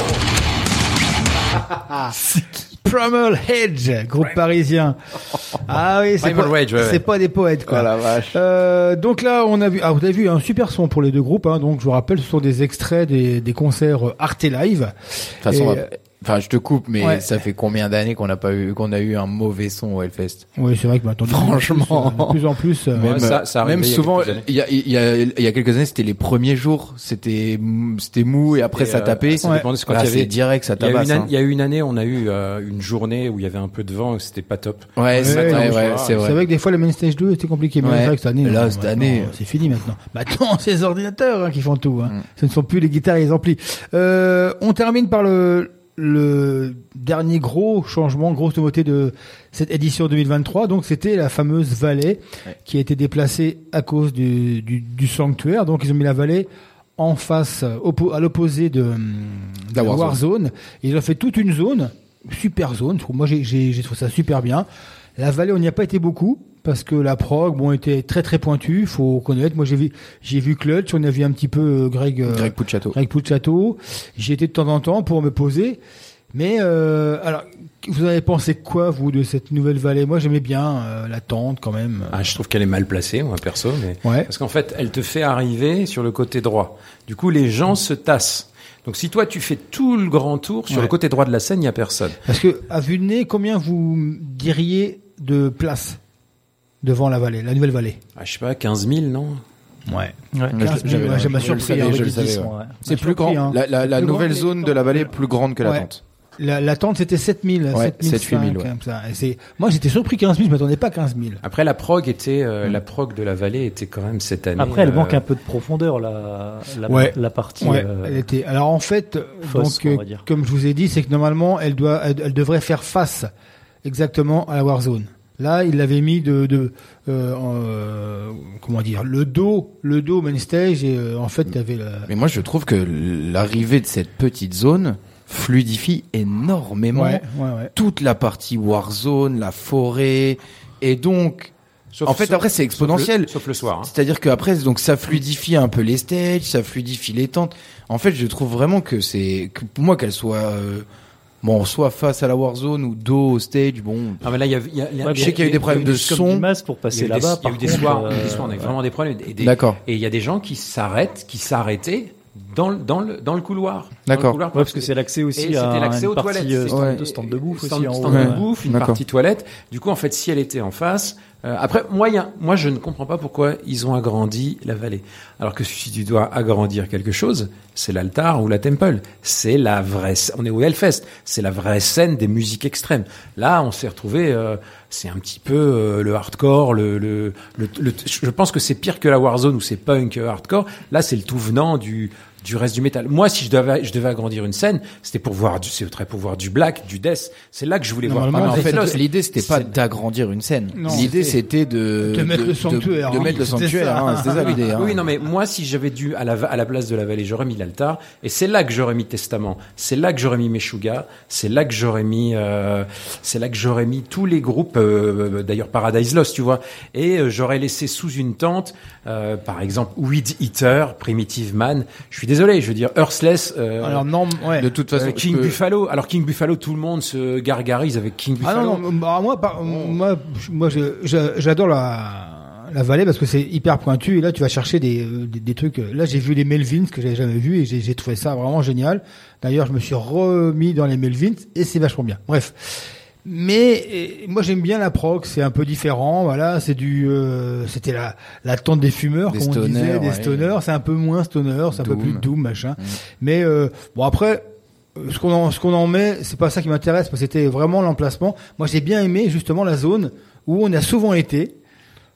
S13: (laughs)
S3: Primal Hedge, groupe parisien. (laughs) Ah oui, c'est pas,
S2: Rage, ouais, ouais.
S3: pas des poètes quoi.
S4: Oh la vache.
S3: Euh, donc là, on a vu, ah, vous avez vu un super son pour les deux groupes. Hein, donc je vous rappelle, ce sont des extraits des, des concerts euh, Arte Live.
S4: De toute façon, enfin, je te coupe, mais
S3: Ouais.
S4: ça fait combien d'années qu'on n'a pas eu, qu'on a eu un mauvais son au Hellfest?
S3: Oui, c'est vrai que maintenant, de plus en plus,
S4: Franchement.
S3: euh, de plus en plus. euh,
S4: Même,
S2: Ouais, ça- ça
S4: même
S2: arrivait il y a
S4: souvent,
S2: quelques années.
S4: il y a, il y, a, il y a quelques années, c'était les premiers jours, c'était mou- c'était mou et après ça
S2: Et, euh,
S4: tapait.
S2: Ça dépendait de quand
S4: Là,
S2: il y avait
S4: c'est direct, ça
S2: il y a eu
S4: tabasse.
S2: une an-
S4: hein.
S2: Il y a eu une année, on a eu euh, une journée où il y avait un peu de vent, et c'était pas top.
S4: Ouais, c'est
S3: Ouais,
S4: ouais, ouais, c'est vrai.
S3: Vrai que des fois, le main stage 2 était compliqué, mais
S4: Ouais.
S3: que cette année,
S4: Là,
S3: non,
S4: cette
S3: maintenant,
S4: année-
S3: c'est fini maintenant. (laughs) Maintenant, c'est les ordinateurs hein, qui font tout. Hein.
S4: Mm.
S3: Ce ne sont plus les guitares et les amplis. Euh, on termine par le, le dernier gros changement, grosse nouveauté de cette édition 2023. Donc, c'était la fameuse vallée qui a été déplacée à cause du, du, du sanctuaire. Donc, ils ont mis la vallée en face, à l'opposé de, de
S4: La
S3: la
S4: Warzone.
S3: Warzone. Ils ont fait toute une zone, super zone. Moi, j'ai trouvé ça super bien. La vallée, on n'y a pas été beaucoup parce que la prog, bon, était très très pointue. Faut connaître. Moi, j'ai vu, j'ai vu Clutch. On a vu un petit peu euh, Greg, euh,
S4: Greg Pucciato.
S3: Greg Pucciato. J'y étais de temps en temps pour me poser. Mais euh, alors, vous avez pensé quoi vous de cette nouvelle vallée? Moi, j'aimais bien euh, la tente quand même.
S2: Ah, je trouve qu'elle est mal placée, moi perso, mais
S3: Ouais.
S2: parce qu'en fait, elle te fait arriver sur le côté droit. Du coup, les gens se tassent. Donc, si toi tu fais tout le grand tour sur
S3: Ouais.
S2: le côté droit de la scène, il y a personne.
S3: Parce que à vue de nez, combien vous diriez de place devant la vallée, la nouvelle vallée
S2: Ah, je sais pas, 15 000, non?
S3: Ouais.
S4: Ouais,
S3: 15 000,
S4: j'avais-
S3: ouais, j'ai m'a
S4: je le
S3: surpris,
S4: savais, je le
S3: avec
S4: savais,
S3: 10,
S4: ouais.
S3: ouais.
S4: C'est plus grand.
S3: hein.
S4: La, la, la
S3: Plus
S4: nouvelle
S3: grand,
S4: zone de la vallée est plus grande que la
S3: Ouais.
S4: tente.
S3: La, la tente, c'était 7000,
S4: Ouais,
S3: 7000,
S4: 7 000, ouais.
S3: comme ça. Et c'est, moi, j'étais surpris 15 000, je m'attendais pas à 15 000.
S2: Après, la prog était,
S3: Mm.
S2: euh, la prog de la vallée était quand même cette année.
S5: Après, elle
S2: euh,
S5: manque un peu de profondeur, la, la,
S3: Ouais.
S5: la partie.
S3: Ouais,
S5: euh,
S3: elle était. Alors en fait,
S5: fausse,
S3: donc, euh, comme je vous ai dit, c'est que normalement, elle doit, elle, elle devrait faire face exactement à la Warzone. Là, il l'avait mis de, de euh, euh, comment dire, le dos, le dos main stage et euh, en fait, il y avait la.
S4: Mais moi, je trouve que l'arrivée de cette petite zone fluidifie énormément
S3: Ouais, ouais, ouais.
S4: toute la partie Warzone, la forêt, et donc,
S2: Sauf-
S4: en fait,
S2: sauf-
S4: après, c'est exponentiel.
S2: Sauf le, sauf le soir. hein.
S4: C'est-à-dire qu'après, donc, ça fluidifie un peu les stages, ça fluidifie les tentes. En fait, je trouve vraiment que c'est, que pour moi, qu'elle soit, euh, bon, soit face à la Warzone ou dos au stage, bon.
S2: Ah, mais là, il y a, il y a- il y a-
S5: Ouais,
S4: je sais qu'il y a eu des problèmes de
S5: comme
S4: son.
S5: pour
S2: Il y a
S5: passer
S2: eu des-
S5: là-bas.
S2: Il y a eu des soirs,
S5: euh,
S2: des soirs, on a eu vraiment des problèmes.
S4: D'accord.
S2: Et il y a des gens qui s'arrêtent, qui s'arrêtaient dans, le- dans le, dans le couloir.
S4: D'accord.
S5: Ouais, parce que c'est l'accès aussi
S2: Et
S5: à
S2: c'était l'accès
S5: une
S2: aux
S5: partie,
S2: toilettes.
S5: euh, stand,
S4: Ouais.
S5: de stand de bouffe
S2: stand,
S5: aussi en haut.
S2: stand de
S4: Ouais.
S2: bouffe, une partie toilette. Du coup, en fait, si elle était en face, euh, après, moi, il y a- moi, je ne comprends pas pourquoi ils ont agrandi la vallée. Alors que si tu dois agrandir quelque chose, c'est l'altar ou la temple. C'est la vraie, on est au Hellfest. C'est la vraie scène des musiques extrêmes. Là, on s'est retrouvé, euh, c'est un petit peu euh, le hardcore, le, le, le, le- je pense que c'est pire que la Warzone où c'est punk euh, hardcore. Là, c'est le tout venant du, du reste du métal. Moi, si je devais, je devais agrandir une scène, c'était pour voir du, c'est très pour voir du black, du death. C'est là que je voulais voir.
S4: En fait, l'idée, c'était pas d'agrandir une scène. L'idée,
S2: c'était-
S4: de,
S3: de mettre le sanctuaire,
S4: de,
S3: hein.
S4: mettre le
S3: C'était
S4: sanctuaire,
S3: ça.
S4: hein, c'était ça l'idée, hein.
S2: Oui, non, mais moi, si j'avais dû à la, à la place de la vallée, j'aurais mis l'altar, et c'est là que j'aurais mis Testament, c'est là que j'aurais mis Meshuga, c'est là que j'aurais mis, euh, c'est là que j'aurais mis tous les groupes, euh, d'ailleurs Paradise Lost, tu vois, et euh, j'aurais laissé sous une tente, euh, par exemple Weed Eater, Primitive Man. Je suis désolé, je veux dire Earthless. euh,
S3: Alors non, ouais.
S4: De toute façon,
S2: euh, King
S4: peux-
S2: Buffalo. Alors King Buffalo, tout le monde se gargarise avec King
S3: Ah
S2: Buffalo.
S3: non, non, bah, moi, par- moi, moi, je- je- j'adore la la vallée parce que c'est hyper pointu et là tu vas chercher des euh, des, des trucs. euh, Là j'ai vu les Melvins que j'avais jamais vu et j'ai trouvé ça vraiment génial. D'ailleurs je me suis remis dans les Melvins et c'est vachement bien. Bref. Mais euh, moi j'aime bien la prog, c'est un peu différent, voilà, c'est du, euh, c'était la la tente des fumeurs,
S4: Des
S3: comme on
S4: stoners,
S3: disait, des
S4: ouais.
S3: stoners, c'est un peu moins stoner, c'est un peu plus doom machin. Mais euh, bon après, ce qu'on en, ce qu'on en met, c'est pas ça qui m'intéresse, parce que c'était vraiment l'emplacement. Moi, j'ai bien aimé justement la zone où on a souvent été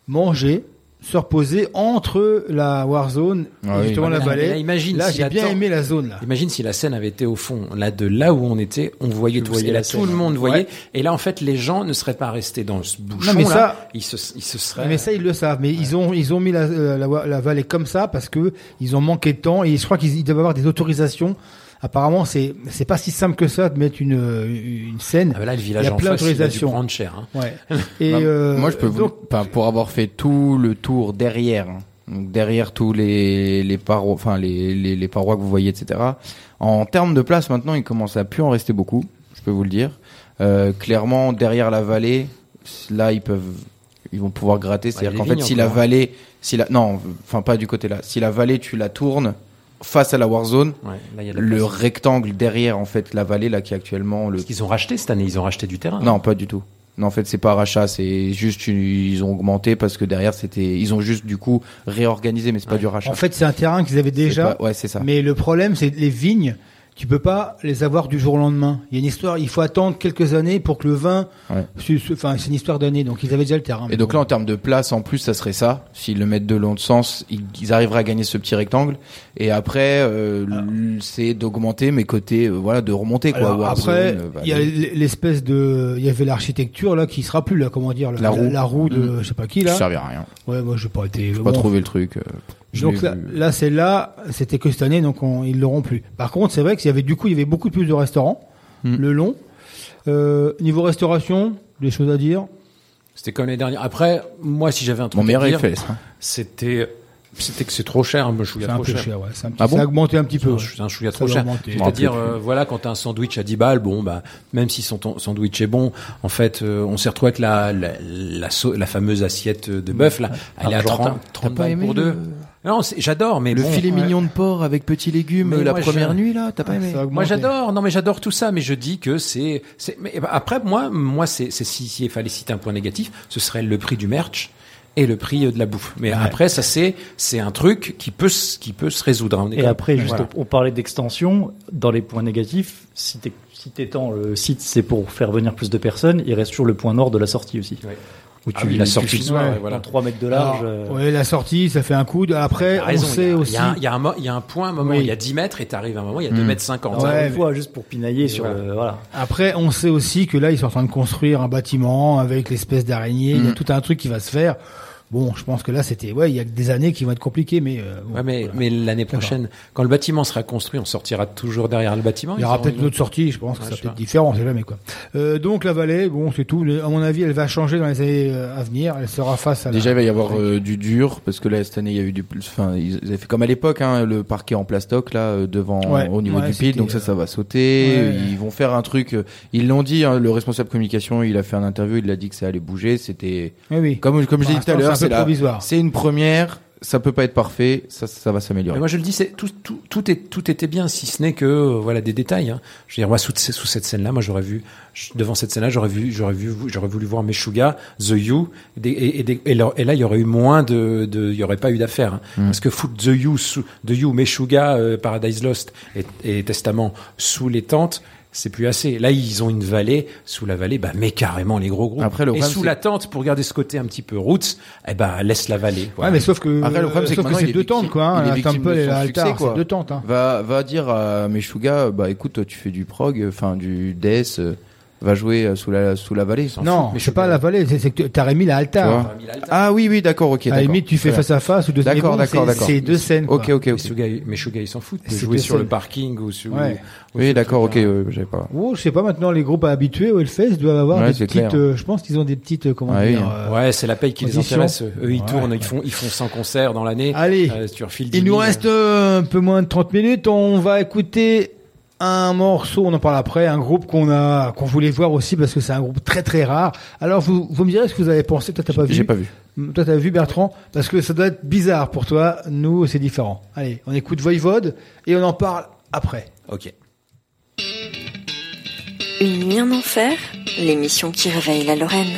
S3: manger, se reposer entre la Warzone
S4: Ah
S3: et
S4: oui.
S3: justement
S2: Ah,
S3: la
S2: mais là,
S3: vallée.
S2: mais là, imagine
S3: Là,
S2: si
S3: j'ai bien aimé la zone là.
S2: Imagine si la scène avait été au fond, là de là où on était, on voyait tout.
S5: voyais
S2: là,
S5: la
S2: tout
S5: scène.
S2: le monde voyait.
S3: Ouais.
S2: Et là, en fait, les gens ne seraient pas restés dans ce bouchon
S3: mais
S2: là.
S3: ça-
S2: ils se, ils se seraient.
S3: Mais ça, ils le savent. Mais ils ont, ils ont mis la, euh, la, la vallée comme ça parce que ils ont manqué de temps et je crois qu'ils ils doivent avoir des autorisations Apparemment, c'est c'est pas si simple que ça de mettre une une scène.
S2: Ah bah là, le village
S3: il y a
S2: en
S3: plein
S2: face, il a dû
S3: d'autorisations.
S2: prendre cher, hein.
S3: Ouais. (laughs) Et
S4: Bah,
S3: euh,
S4: moi, je peux vous,
S3: donc,
S4: enfin, pour avoir fait tout le tour derrière, hein, donc derrière tous les les parois, enfin les, les les parois que vous voyez, etc. En termes de place, maintenant, il commence à plus en rester beaucoup. Je peux vous le dire. Euh, clairement, derrière la vallée, là, ils peuvent, ils vont pouvoir gratter.
S2: Bah,
S4: C'est-à-dire qu'en fait, si la
S2: hein.
S4: vallée, si la, non, enfin pas du côté là. Si la vallée, tu la tournes face à la Warzone,
S2: Ouais, là, il y a de la
S4: le
S2: place.
S4: rectangle derrière, en fait, la vallée là qui est actuellement le
S2: Parce qu'ils ont racheté cette année, ils ont racheté du terrain.
S4: non, pas du tout. Non, en fait, c'est pas rachat, c'est juste une- ils ont augmenté parce que derrière c'était ils ont juste du coup réorganisé mais c'est pas du rachat.
S3: en fait, c'est un terrain qu'ils avaient déjà.
S4: pas- ouais, c'est ça.
S3: Mais le problème, c'est les vignes. Tu peux pas les avoir du jour au lendemain. Il y a une histoire. Il faut attendre quelques années pour que le vin.
S4: Ouais.
S3: Enfin, c'est une histoire d'années. Donc, ils avaient déjà le terrain.
S4: Et donc là en termes de place en plus ça serait ça, s'ils le mettent de long de sens, ils, ils arriveraient à gagner ce petit rectangle et après euh, c'est d'augmenter mes côtés euh, voilà de remonter quoi
S3: Alors, après,
S4: euh,
S3: il y a l'espèce de, il y avait l'architecture là qui sera plus là, comment dire,
S4: La roue.
S3: la, roue de,
S4: Mhm.
S3: je sais pas qui là.
S4: Ça servait à rien.
S3: Ouais, moi j'ai pas été.
S4: J'ai
S3: bon.
S4: pas trouvé le truc. euh, je
S3: Donc là, là c'est là, c'était que cette année, donc on, ils l'auront plus. Par contre, c'est vrai qu'il y avait du coup, il y avait beaucoup plus de restaurants
S4: Hmm.
S3: le long. Euh, niveau restauration, des choses à dire?
S2: C'était comme les dernières. Après, moi, si j'avais un truc
S4: Mon
S2: à dire, c'était, c'était que c'est trop cher, un chouïa
S3: C'est un
S2: trop
S3: peu
S2: cher.
S3: cher, ouais. C'est un petit,
S4: Ah bon
S3: ça a augmenté un petit peu.
S2: C'est un, chouïa trop cher. C'est-à-dire, euh, voilà, quand t'as un sandwich à 10 balles, bon, bah, même si son sandwich est bon, en fait, euh, on s'est retrouvé avec la, la, la, la fameuse assiette de bœuf, là. Elle est à
S4: Argentin.
S2: 30, 30
S4: T'as pas
S2: balles pour
S4: le-
S2: deux. Non, c'est- j'adore, mais
S4: le
S2: bon,
S4: filet
S2: ouais.
S4: mignon de porc avec petits légumes
S2: Mais
S4: la
S2: moi,
S4: première
S2: je-
S4: nuit là, t'as pas aimé
S2: Moi j'adore, non mais j'adore tout ça, mais je dis que c'est, c'est, mais après moi, moi c'est, c'est si, si il fallait citer un point négatif, ce serait le prix du merch et le prix euh, de la bouffe. Mais après ça c'est, c'est un truc qui peut, se- qui peut se résoudre. hein,
S5: Et après, juste,
S2: voilà.
S5: on parlait d'extension. Dans les points négatifs, si t'es- si t'étends le site, c'est pour faire venir plus de personnes. Il reste toujours le point nord de la sortie aussi.
S2: Ouais.
S5: Où
S2: Ah oui, la sortie
S5: tu
S2: de soir,
S5: finis
S2: ouais, voilà.
S5: en 3 mètres de large.
S3: Alors,
S5: euh,
S3: ouais, la sortie, ça fait un coup. de- Après, on
S2: il
S3: sait
S2: a-
S3: aussi.
S2: Il y, a un- il y a un, mo- il y a un point, un moment,
S3: Oui.
S2: il y a 10 mètres et t'arrives à un moment, il y a 2
S4: Hmm.
S2: mètres 50.
S3: Ouais,
S5: une
S3: mais-
S5: fois, juste pour pinailler sur
S2: voilà.
S5: le, voilà.
S3: Après, on sait aussi que là, ils sont en train de construire un bâtiment avec l'espèce d'araignée. Il y a
S4: Mhm.
S3: tout un truc qui va se faire. Bon, je pense que là, c'était, ouais, il y a des années qui vont être compliquées, mais, euh, bon,
S2: Ouais, mais,
S3: voilà.
S2: mais l'année prochaine, quand le bâtiment sera construit, on sortira toujours derrière le bâtiment.
S3: Il y aura peut-être
S2: auront-
S3: une autre sortie, je pense que ça peut être différent, on sait jamais quoi. Euh, donc la vallée, bon c'est tout. À mon avis, elle va changer dans les années euh, à venir. Elle sera face à la...
S4: Déjà, il va y avoir euh, du dur parce que là cette année il y a eu du, enfin ils avaient fait comme à l'époque, hein, le parquet en plastoc là euh, devant
S3: Ouais,
S4: au niveau
S3: ouais,
S4: du pit, donc ça ça va sauter.
S3: ouais.
S4: Ils vont faire un truc. Ils l'ont dit, hein, le responsable communication, il a fait un interview, il a dit que ça allait bouger. C'était
S3: Oui, oui.
S4: comme comme je l'ai dit tout à l'heure,
S3: c'est
S4: c'est
S3: peu
S4: la-
S3: provisoire.
S4: c'est une première. Ça peut pas être parfait, ça ça va s'améliorer.
S2: Mais moi je le dis, c'est tout, tout, tout, est, tout était bien, si ce n'est que euh, voilà des détails. Hein. Je veux dire, moi sous, sous cette scène-là, moi j'aurais vu devant cette scène-là, j'aurais vu, j'aurais vu, j'aurais voulu voir Meshuga, The You, et, et, et, là, et là, il y aurait eu moins de, de il y aurait pas eu d'affaires, hein.
S4: Mm.
S2: parce que foutre The You, sous, The You, Meshuga, euh, Paradise Lost et, et Testament sous les tentes. C'est plus assez. Là, ils ont une vallée. Sous la vallée, bah, mets carrément les gros groupes.
S4: Après, le
S2: et sous la tente, pour garder ce côté un petit peu roots, eh ben, laisse la vallée.
S3: Ouais,
S2: Voilà.
S3: mais sauf que,
S4: Après, le problème, c'est que
S3: sauf que c'est deux
S4: victime-
S3: tentes quoi. Hein, la Temple et
S4: quoi.
S3: c'est deux tentes. Hein.
S4: Va, va dire à Meshuga, bah écoute, toi tu fais du prog, enfin du death, euh, va jouer euh, sous la sous la vallée.
S3: Non, c'est pas la vallée, c'est que t'aurais mis la Altar.
S4: Ah oui, oui, d'accord, ok.
S3: À tu fais face à face ou deux
S4: D'accord,
S3: mais
S4: d'accord,
S3: c'est-
S4: d'accord.
S3: C'est deux scènes. quoi.
S4: Ok, ok, ok.
S2: Meshuga, Meshuga, ils s'en foutent de jouer sur le parking ou sur.
S3: Ouais.
S4: Oui, d'accord, ok, ouais, j'avais pas.
S3: Oh, je sais pas maintenant les groupes habitués au Hellfest doivent avoir des
S4: c'est
S3: petites. euh, je pense qu'ils ont des petites euh, comment
S4: Ah oui,
S3: dire.
S2: Ouais, c'est la paye qui les intéresse. Eux, ils tournent, ils font, ils font 100 concerts dans l'année.
S3: Allez.
S2: Tu refiles 10
S3: Il nous
S2: 000.
S3: reste un peu moins de 30 minutes. On va écouter un morceau, on en parle après, un groupe qu'on a, qu'on voulait voir aussi parce que c'est un groupe très très rare. Alors vous, vous me direz ce que vous avez pensé. Toi t'as pas vu
S4: J'ai pas vu.
S3: Toi t'as vu Bertrand parce que ça doit être bizarre pour toi. Nous c'est différent. Allez, on écoute Voivode et on en parle après.
S2: Ok.
S11: Une nuit en enfer, l'émission qui réveille la Lorraine.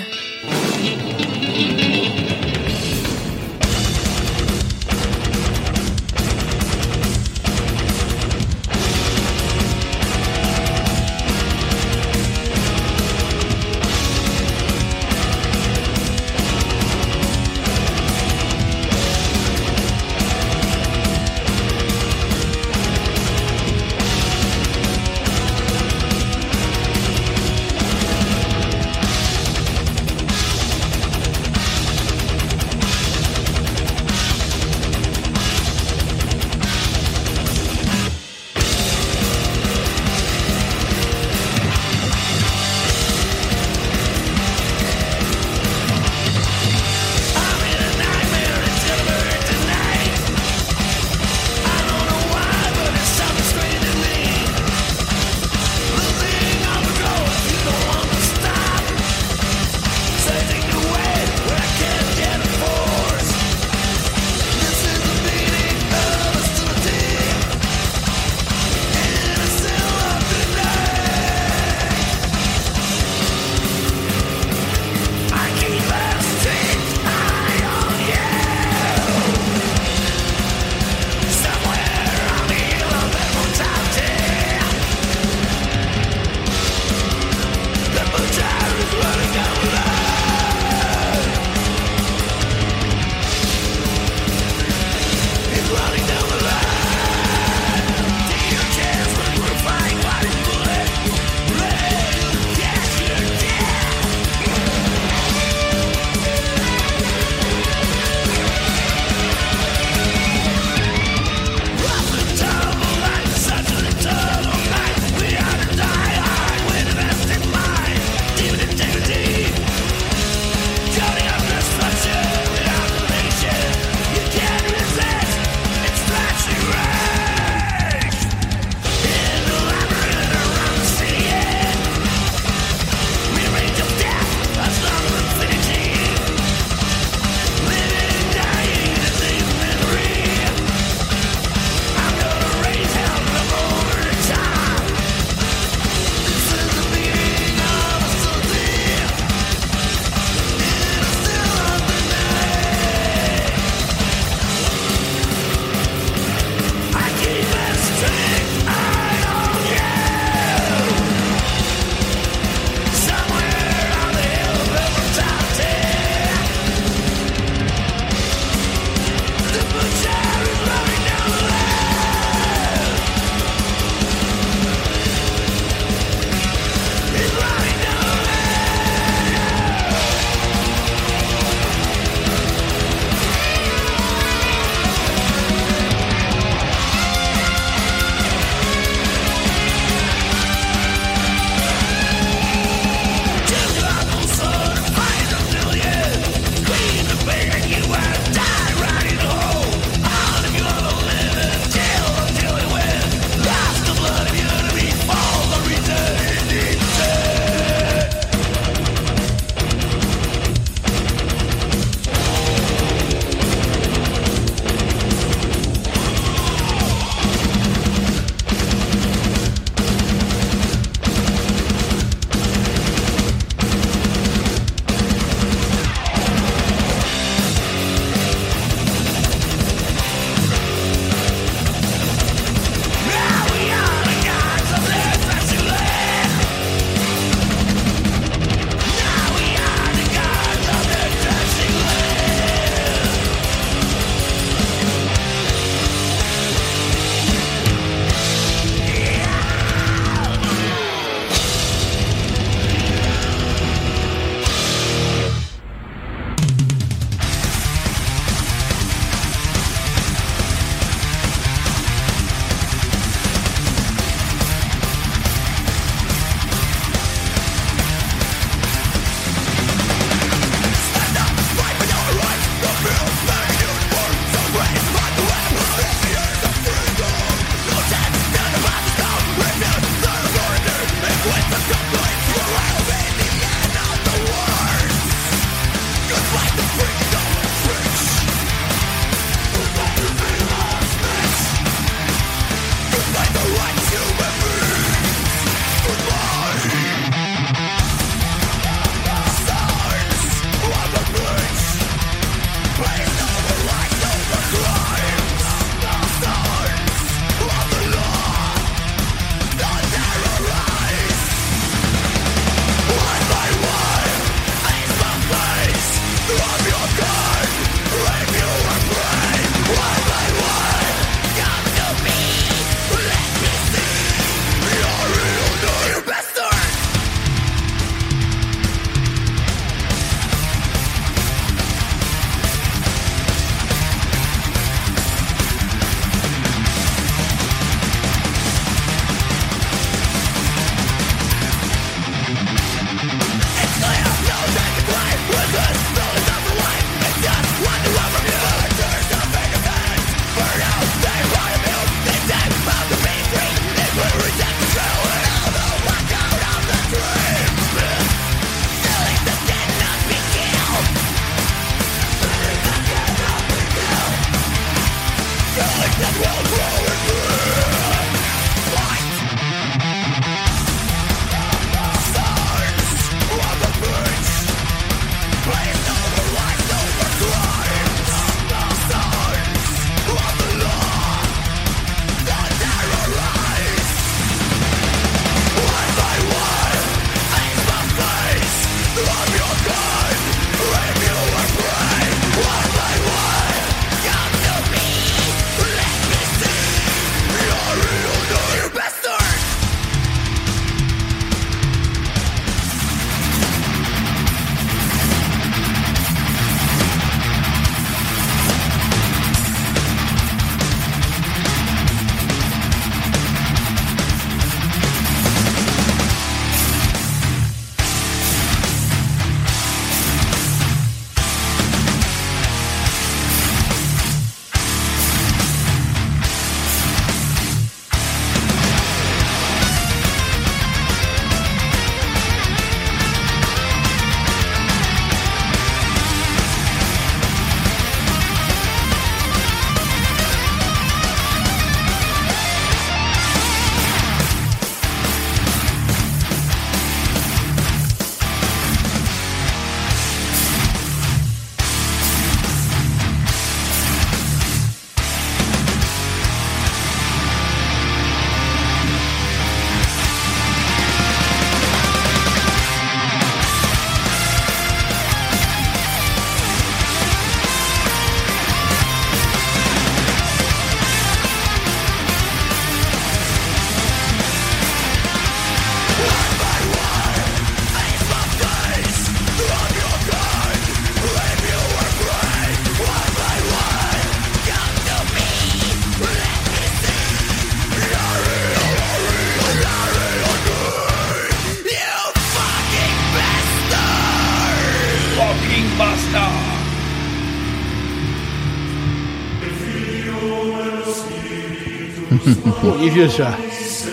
S3: Oh, il est vieux ça.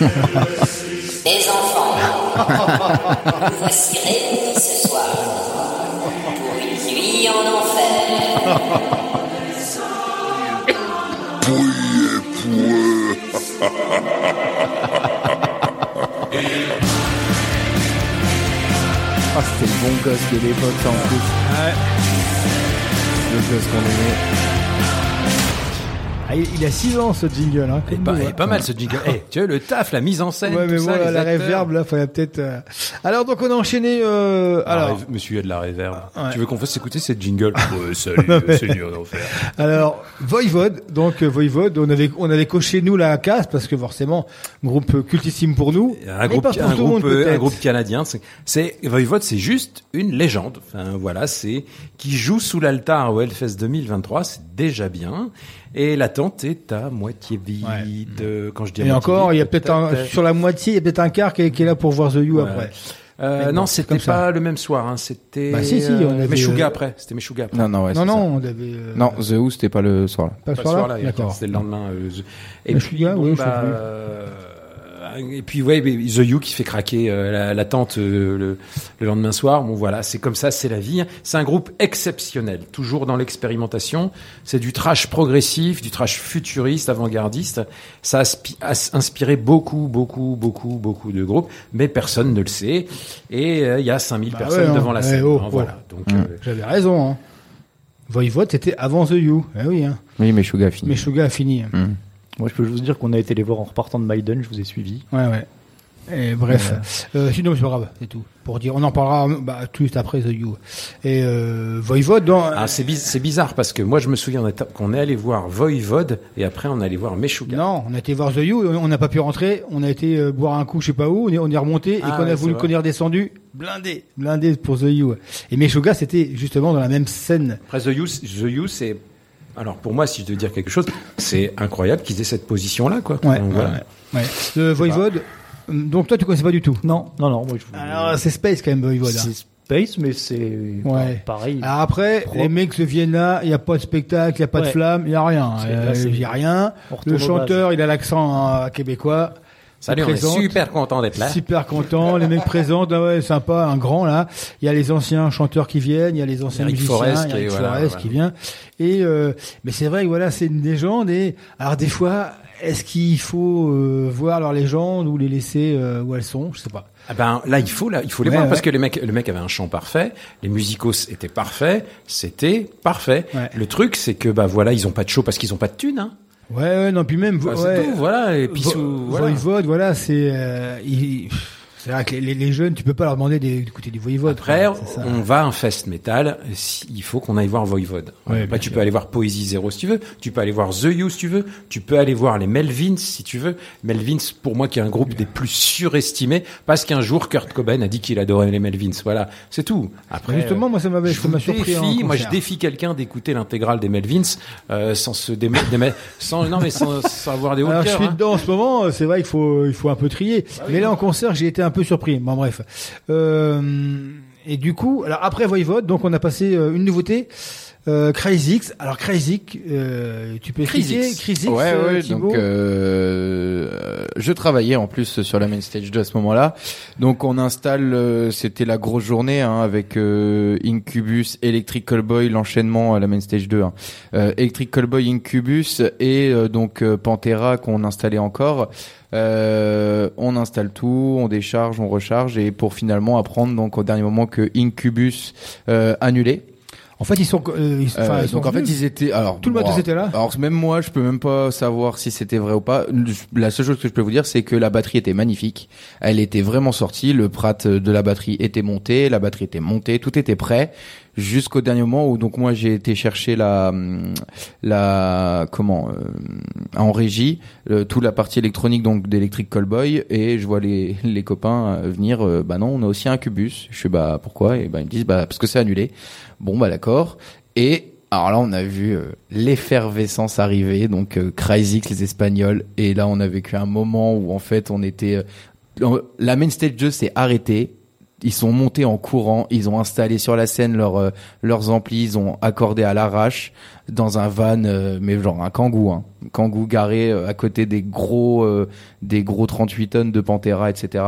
S3: (laughs)
S14: Les enfants, nous voici réunis ce soir pour une nuit en enfer.
S4: Ah, c'était le bon gosse de l'époque, ça, en plus.
S3: Ouais.
S4: Le gosse qu'on aimait.
S3: Ah, il, a 6 ans ce jingle. Hein,
S2: Il est pas,
S3: nous,
S2: il
S3: hein.
S2: est pas mal ce jingle. (laughs) Eh, tu vois, le taf, la mise en scène.
S3: Ouais, mais
S2: tout ça, les
S3: la réverb, là, fallait peut-être. euh, Alors, donc, on a enchaîné. Euh... Alors,
S2: monsieur, il y a de la réverb.
S3: Ouais.
S2: Tu veux qu'on fasse écouter cette jingle? (laughs) Ouais, salut,
S3: Ouais.
S2: Seigneur d'enfer.
S3: alors, Voivode. Donc, euh, Voivode, on avait, on avait coché nous la case parce que forcément, groupe cultissime pour nous.
S2: Un
S3: mais
S2: groupe,
S3: pas pour
S2: un,
S3: tout le monde,
S2: groupe, euh, un groupe canadien. C'est- C'est Voivode, c'est juste une légende. Enfin voilà, c'est qui joue sous l'altar au Hellfest 2023, c'est déjà bien. Et la tente est à moitié vide. Euh, Quand je dis à
S3: Et encore,
S2: vide,
S3: il y a peut-être un, sur la moitié, il y a peut-être un quart qui est, qui est là pour voir The You
S2: Ouais.
S3: après.
S2: Euh,
S3: bon,
S2: non, c'était
S3: comme ça.
S2: pas le même soir. Hein. C'était
S3: Bah, si, si, on
S2: euh,
S3: avait,
S2: Meshuggah
S3: euh,
S2: après. C'était Meshuggah après.
S4: Non, non, ouais,
S3: non, non, on avait. euh,
S4: Non, The Who, c'était pas le soir là.
S3: Pas
S2: Pas
S3: ce
S2: ce
S3: soir-là
S2: soir-là,
S3: D'accord.
S2: C'était le lendemain. euh, The- Et
S3: Meshuggah,
S2: puis, bon,
S3: oui,
S2: bah. Et puis ouais, mais The You qui fait craquer euh, la, la tente euh, le, le lendemain soir. Bon voilà, c'est comme ça, c'est la vie. C'est un groupe exceptionnel, toujours dans l'expérimentation. C'est du trash progressif, du trash futuriste, avant-gardiste. Ça a, inspiré beaucoup, beaucoup, beaucoup, beaucoup de groupes, mais personne ne le sait. Et euh, il y a 5000
S3: Bah
S2: personnes
S3: ouais,
S2: devant
S3: hein.
S2: la
S3: Eh,
S2: scène.
S3: oh,
S2: hein,
S3: oh.
S2: voilà. Donc
S4: Mm.
S2: euh,
S3: J'avais raison. Hein. Voivode, c'était avant The You. Eh oui, hein.
S4: Oui, mais Suga a fini.
S3: Mais Suga a fini.
S4: Mm.
S5: Moi, je peux juste dire qu'on a été les voir en repartant de Maiden, je vous ai suivi.
S3: Ouais, ouais. Et bref, euh, sinon c'est pas grave, c'est tout. Pour dire, on en parlera bah, tout suite après The You. Et euh, Voivode, dans,
S2: Ah, c'est biz- c'est bizarre parce que moi je me souviens qu'on est allé voir Voivode et après on est allé voir Meshuggah.
S3: non, on a été voir The You, on n'a pas pu rentrer, on a été euh, boire un coup, je sais pas où, on est, on est remonté et
S2: Ah,
S3: qu'on a voulu qu'on est redescendu, blindé, blindé pour The You. Et Meshuggah, c'était justement dans la même scène.
S2: Après The You, The You c'est alors pour moi si je dois dire quelque chose, c'est incroyable qu'ils aient cette position là quoi.
S3: Ouais,
S2: Donc, voilà.
S3: ouais, ouais. Le Voivode, euh, donc toi tu connaissais pas du tout?
S5: Non, non, non, moi je vous...
S3: Alors c'est Space quand même Voivode. hein.
S5: C'est Space, mais c'est
S3: Ouais.
S5: pareil.
S3: Alors après,
S5: Propre.
S3: les mecs se viennent là, il n'y a pas de spectacle, il n'y a pas de flamme, il n'y a rien. Euh, Il n'y a rien. Le chanteur, il a l'accent euh, québécois.
S2: Salut, est super content d'être là.
S3: Super content, les mecs présentent, ah ouais, sympa, un grand là. Il y a les anciens chanteurs qui viennent, il y a les anciens
S2: Eric
S3: musiciens,
S2: Forest
S3: il y a
S2: qui est-
S3: Eric
S2: voilà,
S3: Forest
S2: voilà.
S3: qui vient. Et euh, mais c'est vrai que voilà, c'est une légende. Et alors des fois, est-ce qu'il faut euh, voir leurs légendes ou les laisser euh, où elles sont? Je sais pas.
S2: Ah ben là il faut là il faut les
S3: Ouais,
S2: voir
S3: ouais.
S2: parce que le mec le mec avait un chant parfait, les musicos étaient parfaits, c'était parfait.
S3: Ouais.
S2: Le truc c'est que bah voilà ils ont pas de show parce qu'ils ont pas de thunes. Hein.
S3: Ouais, ouais, non, puis même,
S2: Enfin, c'est
S3: ouais,
S2: tout, voilà et puis sous- voilà.
S3: Voivode, voilà, c'est, euh, il- c'est vrai que les, jeunes, tu peux pas leur demander d'écouter du Voivode.
S2: Après,
S3: quoi,
S2: on va à un fest metal. Il faut qu'on aille voir Voivode.
S3: Ouais, bien
S2: tu
S3: sûr.
S2: peux aller voir Poésie Zéro si tu veux. Tu peux aller voir The You si tu veux. Tu peux aller voir les Melvins si tu veux. Melvins, pour moi, qui est un groupe des plus surestimés, parce qu'un jour Kurt Cobain a dit qu'il adorait les Melvins. Voilà, c'est tout. Après,
S3: Justement, moi, ça m'avait,
S2: je
S3: surpris. en
S2: défie, moi, je défie quelqu'un d'écouter l'intégrale des Melvins euh, sans se déme- (laughs) sans non mais sans, sans avoir des hauts
S3: Alors, je
S2: cœurs.
S3: suis
S2: hein.
S3: dedans en ce moment, c'est vrai qu'il faut, il faut un peu trier. Mais là, en concert, j'ai été un peu surpris. Bon, bref. Euh, et du coup, alors après Voivode, donc on a passé euh, une nouveauté. Euh, Crazix. Alors Crazix, euh, tu peux expliquer
S4: Crazix. Ouais,
S3: euh,
S4: ouais,
S3: Thibaut
S4: donc euh, je travaillais en plus sur la main stage 2 à ce moment-là. Donc on installe, euh, c'était la grosse journée hein, avec euh, Incubus, Electric Callboy, l'enchaînement à la main stage 2. Hein. Euh, Electric Callboy, Incubus et euh, donc euh, Pantera qu'on installait encore. Euh, on installe tout, on décharge, on recharge et pour finalement apprendre donc au dernier moment que Incubus euh, annulé.
S3: En fait, ils sont, euh, ils,
S4: Euh,
S3: ils sont
S4: donc en fait ils étaient alors
S3: Tout le matos était là
S4: Alors même moi je peux même pas savoir si c'était vrai ou pas. La seule chose que je peux vous dire c'est que la batterie était magnifique. Elle était vraiment sortie, le prat de la batterie était monté, la batterie était montée, tout était prêt jusqu'au dernier moment où donc moi j'ai été chercher la hum, la comment euh, en régie euh, toute la partie électronique donc d'Electric Callboy et je vois les les copains euh, venir euh, bah non on a aussi un Cubus. Je fais bah pourquoi? Et bah ils me disent bah parce que c'est annulé. Bon bah d'accord. Et alors là, on a vu euh, l'effervescence arriver, donc euh, Crazy, les Espagnols, et là, on a vécu un moment où en fait, on était, euh, la main stage 2 s'est arrêtée. Ils sont montés en courant, ils ont installé sur la scène leurs euh, leurs amplis, ils ont accordé à l'arrache dans un van, euh, mais genre un kangou, hein, kangou garé euh, à côté des gros des gros 38 tonnes de Pantera, etc.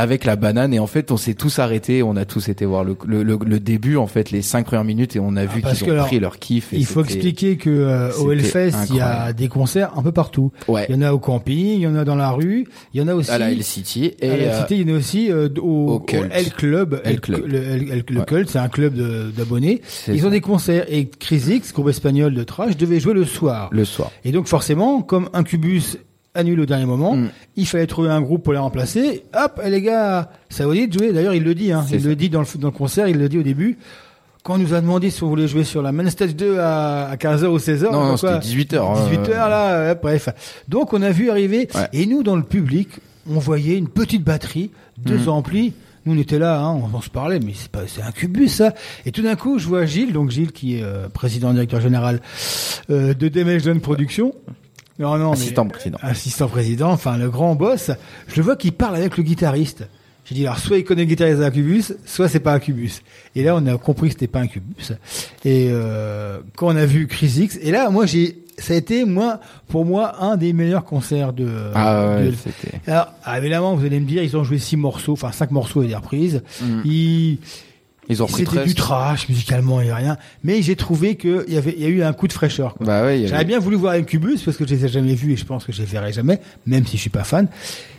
S4: Avec la banane et en fait on s'est tous arrêtés, on a tous été voir le, le, le, le début en fait les cinq premières minutes et on a vu
S3: Ah, Parce
S4: qu'ils ont
S3: alors,
S4: pris leur kiff. et
S3: Il faut expliquer que euh, au Hellfest, il y a des concerts un peu partout.
S4: Ouais.
S3: Il y en a au camping, il y en a dans la rue, il y en a aussi
S4: à la L City et
S3: à la
S4: euh,
S3: Cité, il y en a aussi euh, au,
S4: au
S3: au
S4: Cult.
S3: L Club.
S4: L Club.
S3: Le, L- L- le
S4: Ouais.
S3: Cult, c'est un club d'abonnés. Ils
S4: ça.
S3: ont des concerts et Chris X, groupe espagnol de trash, devait jouer le soir.
S4: le soir.
S3: Et donc forcément, comme Incubus annule au dernier moment,
S4: Mm.
S3: il fallait trouver un groupe pour les remplacer. Hop, et les gars, ça vous dit de jouer. D'ailleurs, il le dit, hein, il
S4: ça.
S3: le dit dans le, dans le concert, il le dit au début. Quand on nous a demandé si on voulait jouer sur la main stage 2 à, à 15h ou 16h,
S4: Non, non, c'était 18 heures,
S3: 18h
S4: euh,
S3: là, euh, bref. Donc on a vu arriver,
S4: Ouais.
S3: et nous dans le public, on voyait une petite batterie, deux
S4: Mm.
S3: amplis. Nous on était là, hein, on, on se parlait, mais c'est pas, c'est un cubus ça. Et tout d'un coup, je vois Gilles, donc Gilles qui est euh, président directeur général euh, de Damage Production. Non, non, mais-
S4: Assistant président.
S3: assistant président, enfin le grand boss, je le vois qui parle avec le guitariste. J'ai dit alors soit il connaît le guitariste d'Incubus, soit c'est pas Incubus. Et là on a compris que c'était pas Incubus. Et euh, quand on a vu Chris X, et là moi j'ai, ça a été moi pour moi un des meilleurs concerts de.
S4: Ah ouais,
S3: de-
S4: c'était.
S3: alors ah, évidemment vous allez me dire ils ont joué six morceaux, enfin cinq morceaux et des reprises.
S4: Mm.
S3: Ils
S4: Ils ont repris
S3: c'était
S4: 13.
S3: du trash musicalement et rien, mais j'ai trouvé que il y avait il y a eu un coup de fraîcheur. quoi.
S4: Bah ouais, il y
S3: J'aurais
S4: avait-
S3: bien voulu voir Incubus parce que je les ai jamais vus et je pense que je les verrai jamais, même si je suis pas fan.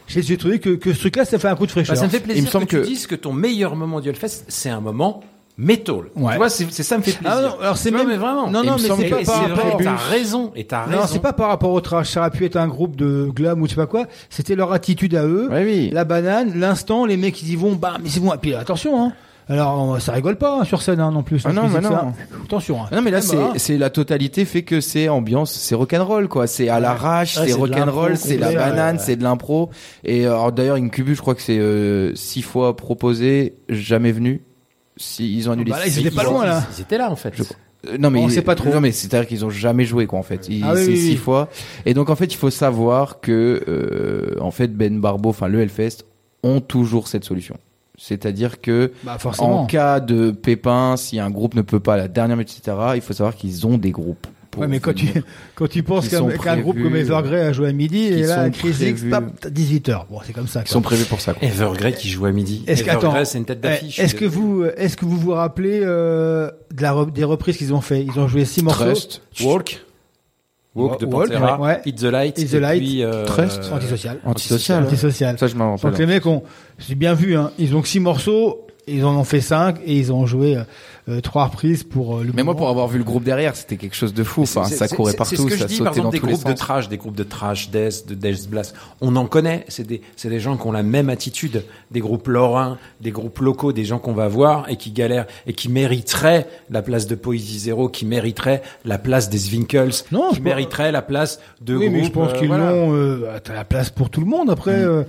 S3: J'ai j'ai trouvé que, que ce truc-là, ça fait un coup de fraîcheur.
S2: Bah, ça me fait
S3: Il
S2: plaisir
S3: me semble
S2: que, tu dises que ton meilleur moment du Hellfest, c'est un moment metal.
S3: Ouais.
S2: Tu vois, c'est c'est ça me fait plaisir.
S3: Ah non, alors c'est même-
S2: mais vraiment.
S3: Non, non,
S2: Il
S3: mais c'est
S2: que-
S3: pas
S2: et
S3: par rapport au
S2: T'as raison, et t'as
S3: Non,
S2: raison.
S3: c'est pas par rapport au trash. Ça aurait pu être un groupe de glam ou je sais pas quoi. C'était leur attitude à eux. La banane, l'instant, les mecs ils y vont, bam, ils y vont. Et puis attention, hein. Alors ça rigole pas hein, sur scène hein, non plus.
S4: Ah non, mais non.
S3: ça. Attention. hein.
S4: Ah Non mais là
S3: Ah,
S4: c'est
S3: bah,
S4: c'est la totalité fait que c'est ambiance c'est rock'n'roll quoi c'est à l'arrache
S3: Ouais,
S4: c'est
S3: c'est
S4: rock'n'roll c'est la banane
S3: ouais.
S4: c'est de l'impro et euh, alors d'ailleurs Incubus je crois que c'est euh, six fois proposé jamais venu si ils ont annulé
S3: Bah là, ils
S4: six
S3: étaient pas loin, là.
S2: Ils étaient là, en fait.
S4: Euh, non mais
S3: On sait pas trop.
S4: non mais c'est à dire qu'ils ont jamais joué quoi en fait Ils-
S3: Ah oui,
S4: c'est
S3: oui,
S4: six
S3: oui.
S4: fois et donc en fait il faut savoir que euh, en fait Ben Barbo enfin le Hellfest ont toujours cette solution c'est-à-dire que
S3: Bah, forcément.
S4: en cas de pépin, si un groupe ne peut pas à la dernière minute, etc., il faut savoir qu'ils ont des groupes. pour
S3: Ouais, mais quand tu, quand tu penses qu'un groupe comme Evergrey a joué à midi, et là,
S4: sont
S3: Chris X,
S4: prévus.
S3: pap, t'as 18h. Bon, c'est comme ça.
S4: Qui sont prévus pour ça. quoi.
S2: Evergrey qui joue à midi.
S3: Est-ce
S2: Evergrey,
S3: attends,
S2: c'est une tête
S3: eh,
S2: d'affiche.
S3: Est-ce que vous, est-ce que vous vous rappelez euh, de la des reprises qu'ils ont fait? Ils ont joué six morceaux.
S2: Trust, Walk, Walk de
S3: Walk,
S2: Pantera,
S3: ouais.
S2: Hit the Light,
S3: Hit the
S2: et
S3: Light,
S2: puis, euh,
S3: Trust, antisocial.
S4: Antisocial.
S3: Antisocial.
S4: Ça, je m'en rappelle.
S3: Donc les mecs ont, j'ai bien vu, hein, ils ont que six morceaux, ils en ont fait cinq et ils ont joué euh, euh, trois reprises pour euh, le.
S4: Mais moi, pour avoir vu le groupe derrière, c'était quelque chose de fou. Enfin, ça courait partout,
S2: C'est ce que je
S4: ça
S2: dis,
S4: sautait
S2: par exemple,
S4: dans
S2: des
S4: tous les
S2: groupes de
S4: sens.
S2: trash, des groupes de trash, death, de death blast. On en connaît. C'est des, c'est des gens qui ont la même attitude. Des groupes lorrains, des groupes locaux, des gens qu'on va voir et qui galèrent et qui mériteraient la place de Poésie Zéro, qui mériteraient la place des Zwinkels,
S3: Non,
S2: qui
S3: je
S2: mériteraient la place de
S3: oui,
S2: groupes.
S3: mais je pense
S2: euh,
S3: qu'ils
S2: voilà.
S3: l'ont. Euh, t'as la place pour tout le monde après. euh,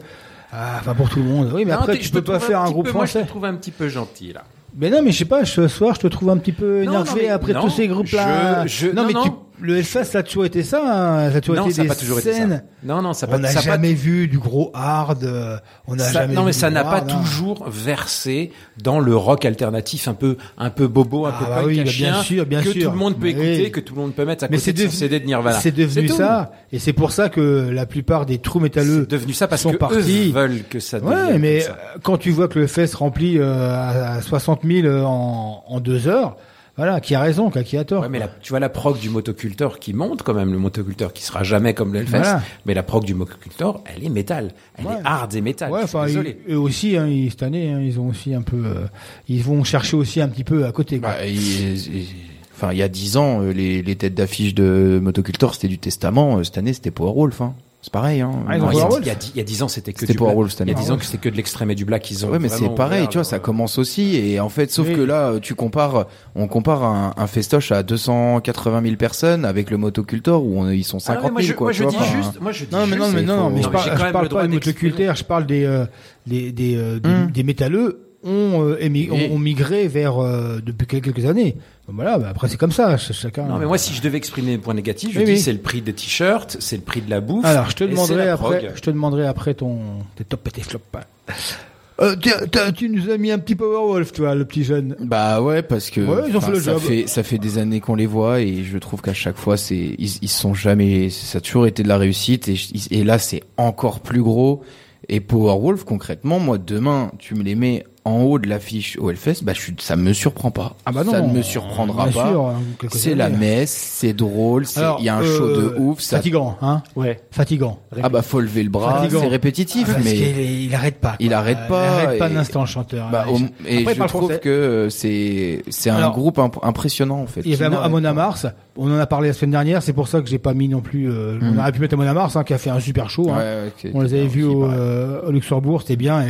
S3: ah, enfin pour tout le monde. Oui, mais
S2: Non,
S3: après tu peux pas faire un groupe
S2: peu- Moi, je
S3: français.
S2: te trouve un petit peu gentil là.
S3: Mais non, mais je sais pas, ce soir, je te trouve un petit peu énervé
S2: non, mais-
S3: après tous ces groupes-là.
S2: je- je-
S3: non, mais tu- le Hellfest, ça a toujours été ça. hein. Ça a toujours
S2: Non,
S3: été
S2: ça a
S3: des
S2: pas toujours été ça.
S3: scènes.
S2: Non, non, ça a
S3: on n'a
S2: a pas-
S3: jamais vu du gros hard. euh, On
S2: Ça-
S3: jamais
S2: non mais ça n'a pas toujours versé dans le rock alternatif un peu un peu bobo un
S3: Ah
S2: peu
S3: bah
S2: punk
S3: oui, bah
S2: chien,
S3: bien sûr, bien
S2: que
S3: sûr.
S2: tout le monde peut
S3: Mais
S2: écouter que tout le monde peut mettre à
S3: Mais
S2: côté de son
S3: devenu,
S2: CD de Nirvana
S3: c'est devenu ça, et c'est pour ça que la plupart des trous métalleux
S2: C'est devenu ça parce
S3: sont
S2: que
S3: partis.
S2: eux veulent que ça
S3: Ouais,
S2: devienne
S3: mais
S2: comme ça.
S3: euh, quand tu vois que le fest remplit euh, à à 60 000 en, en deux heures, voilà, qui a raison, quoi, qui a tort.
S2: Ouais, mais la- tu vois la prog du motoculteur qui monte quand même, le motoculteur qui sera jamais comme le Hellfest,
S3: Voilà.
S2: mais la prog du motoculteur, elle est métal, elle est hard et métal.
S3: Ouais, enfin,
S2: désolé.
S3: ils- eux aussi, hein, ils- cette année, hein, ils ont aussi un peu, euh, ils vont chercher aussi un petit peu à côté. Quoi.
S4: Bah, il- il- Enfin, il y a dix ans, euh, les, les têtes d'affiche de Motocultor, c'était du Testament. Euh, Cette année, c'était Powerwolf. Hein. C'est pareil. Hein.
S3: Ah,
S2: Non, il y a- il y a dix- il y a 10 ans, c'était que
S4: C'était
S2: du black.
S4: Powerwolf cette
S2: Il y a
S4: année.
S2: 10 ans que c'était que de l'extrême et du black. Ils ont
S4: Ouais, mais c'est pareil,
S2: ouvert
S4: tu vois, ça commence aussi. Et en fait, sauf
S3: Oui.
S4: que là, tu compares, on compare un, un festoche à 280 000 personnes avec le motocultor où on- ils sont
S2: Ah non,
S4: 50
S2: mais
S4: 000,
S2: moi, je,
S4: quoi.
S2: moi,
S4: tu
S2: je
S4: vois,
S2: dis
S4: enfin,
S2: juste, moi je dis
S3: Non, mais
S2: juste,
S3: non, mais non, mais je
S2: Non, mais
S3: parle, je parle
S2: le
S3: pas des motocultaires, je parle des, euh, des, des, euh, des,
S4: Hum.
S3: des métalleux ont, euh, émi- ont, ont migré vers, euh, depuis quelques années. Donc Voilà, bah après c'est comme ça, ch- chacun.
S2: Non, mais moi, si je devais exprimer mes points négatifs, je
S3: Oui,
S2: dis
S3: oui.
S2: c'est le prix des t-shirts, c'est le prix de la bouffe.
S3: Alors, je te demanderai après,
S2: prog.
S3: je te demanderai après ton, tes top et tes flops. Euh, tu nous as mis un petit Powerwolf, toi, le petit jeune.
S4: Bah ouais, parce que
S3: Ouais, ils ont fait le
S4: ça
S3: job.
S4: fait ça fait des années qu'on les voit et je trouve qu'à chaque fois c'est ils ils sont jamais ça a toujours été de la réussite et et là c'est encore plus gros et Powerwolf concrètement moi demain tu me les mets en haut de l'affiche au Hellfest bah je suis ça me surprend pas
S3: Ah bah non,
S4: ça ne me surprendra
S3: bien
S4: pas
S3: sûr, hein,
S4: c'est la messe c'est drôle il y a un show
S3: euh,
S4: de ouf ça
S3: Fatigant, hein
S5: Ouais.
S3: Fatigant.
S4: ah bah faut lever le bras
S3: Fatigant.
S4: c'est répétitif
S3: Ah, parce
S4: mais
S3: qu'il il arrête pas.
S4: il arrête
S3: Euh,
S4: pas
S3: Il arrête pas
S4: et-
S3: un instant, le chanteur.
S4: bah, et
S3: Après,
S4: je trouve
S3: français.
S4: que euh, c'est c'est un
S3: Alors-
S4: groupe imp- impressionnant en fait
S3: Il y avait
S4: n'arrête
S3: Amon
S4: pas.
S3: Mars. On en a parlé la semaine dernière. C'est pour ça que j'ai pas mis non plus. euh, On
S4: Mhm.
S3: aurait pu mettre Amon Mars, hein, qui a fait un super show. hein.
S4: Ouais,
S3: on les avait vus euh, au Luxembourg. C'était bien.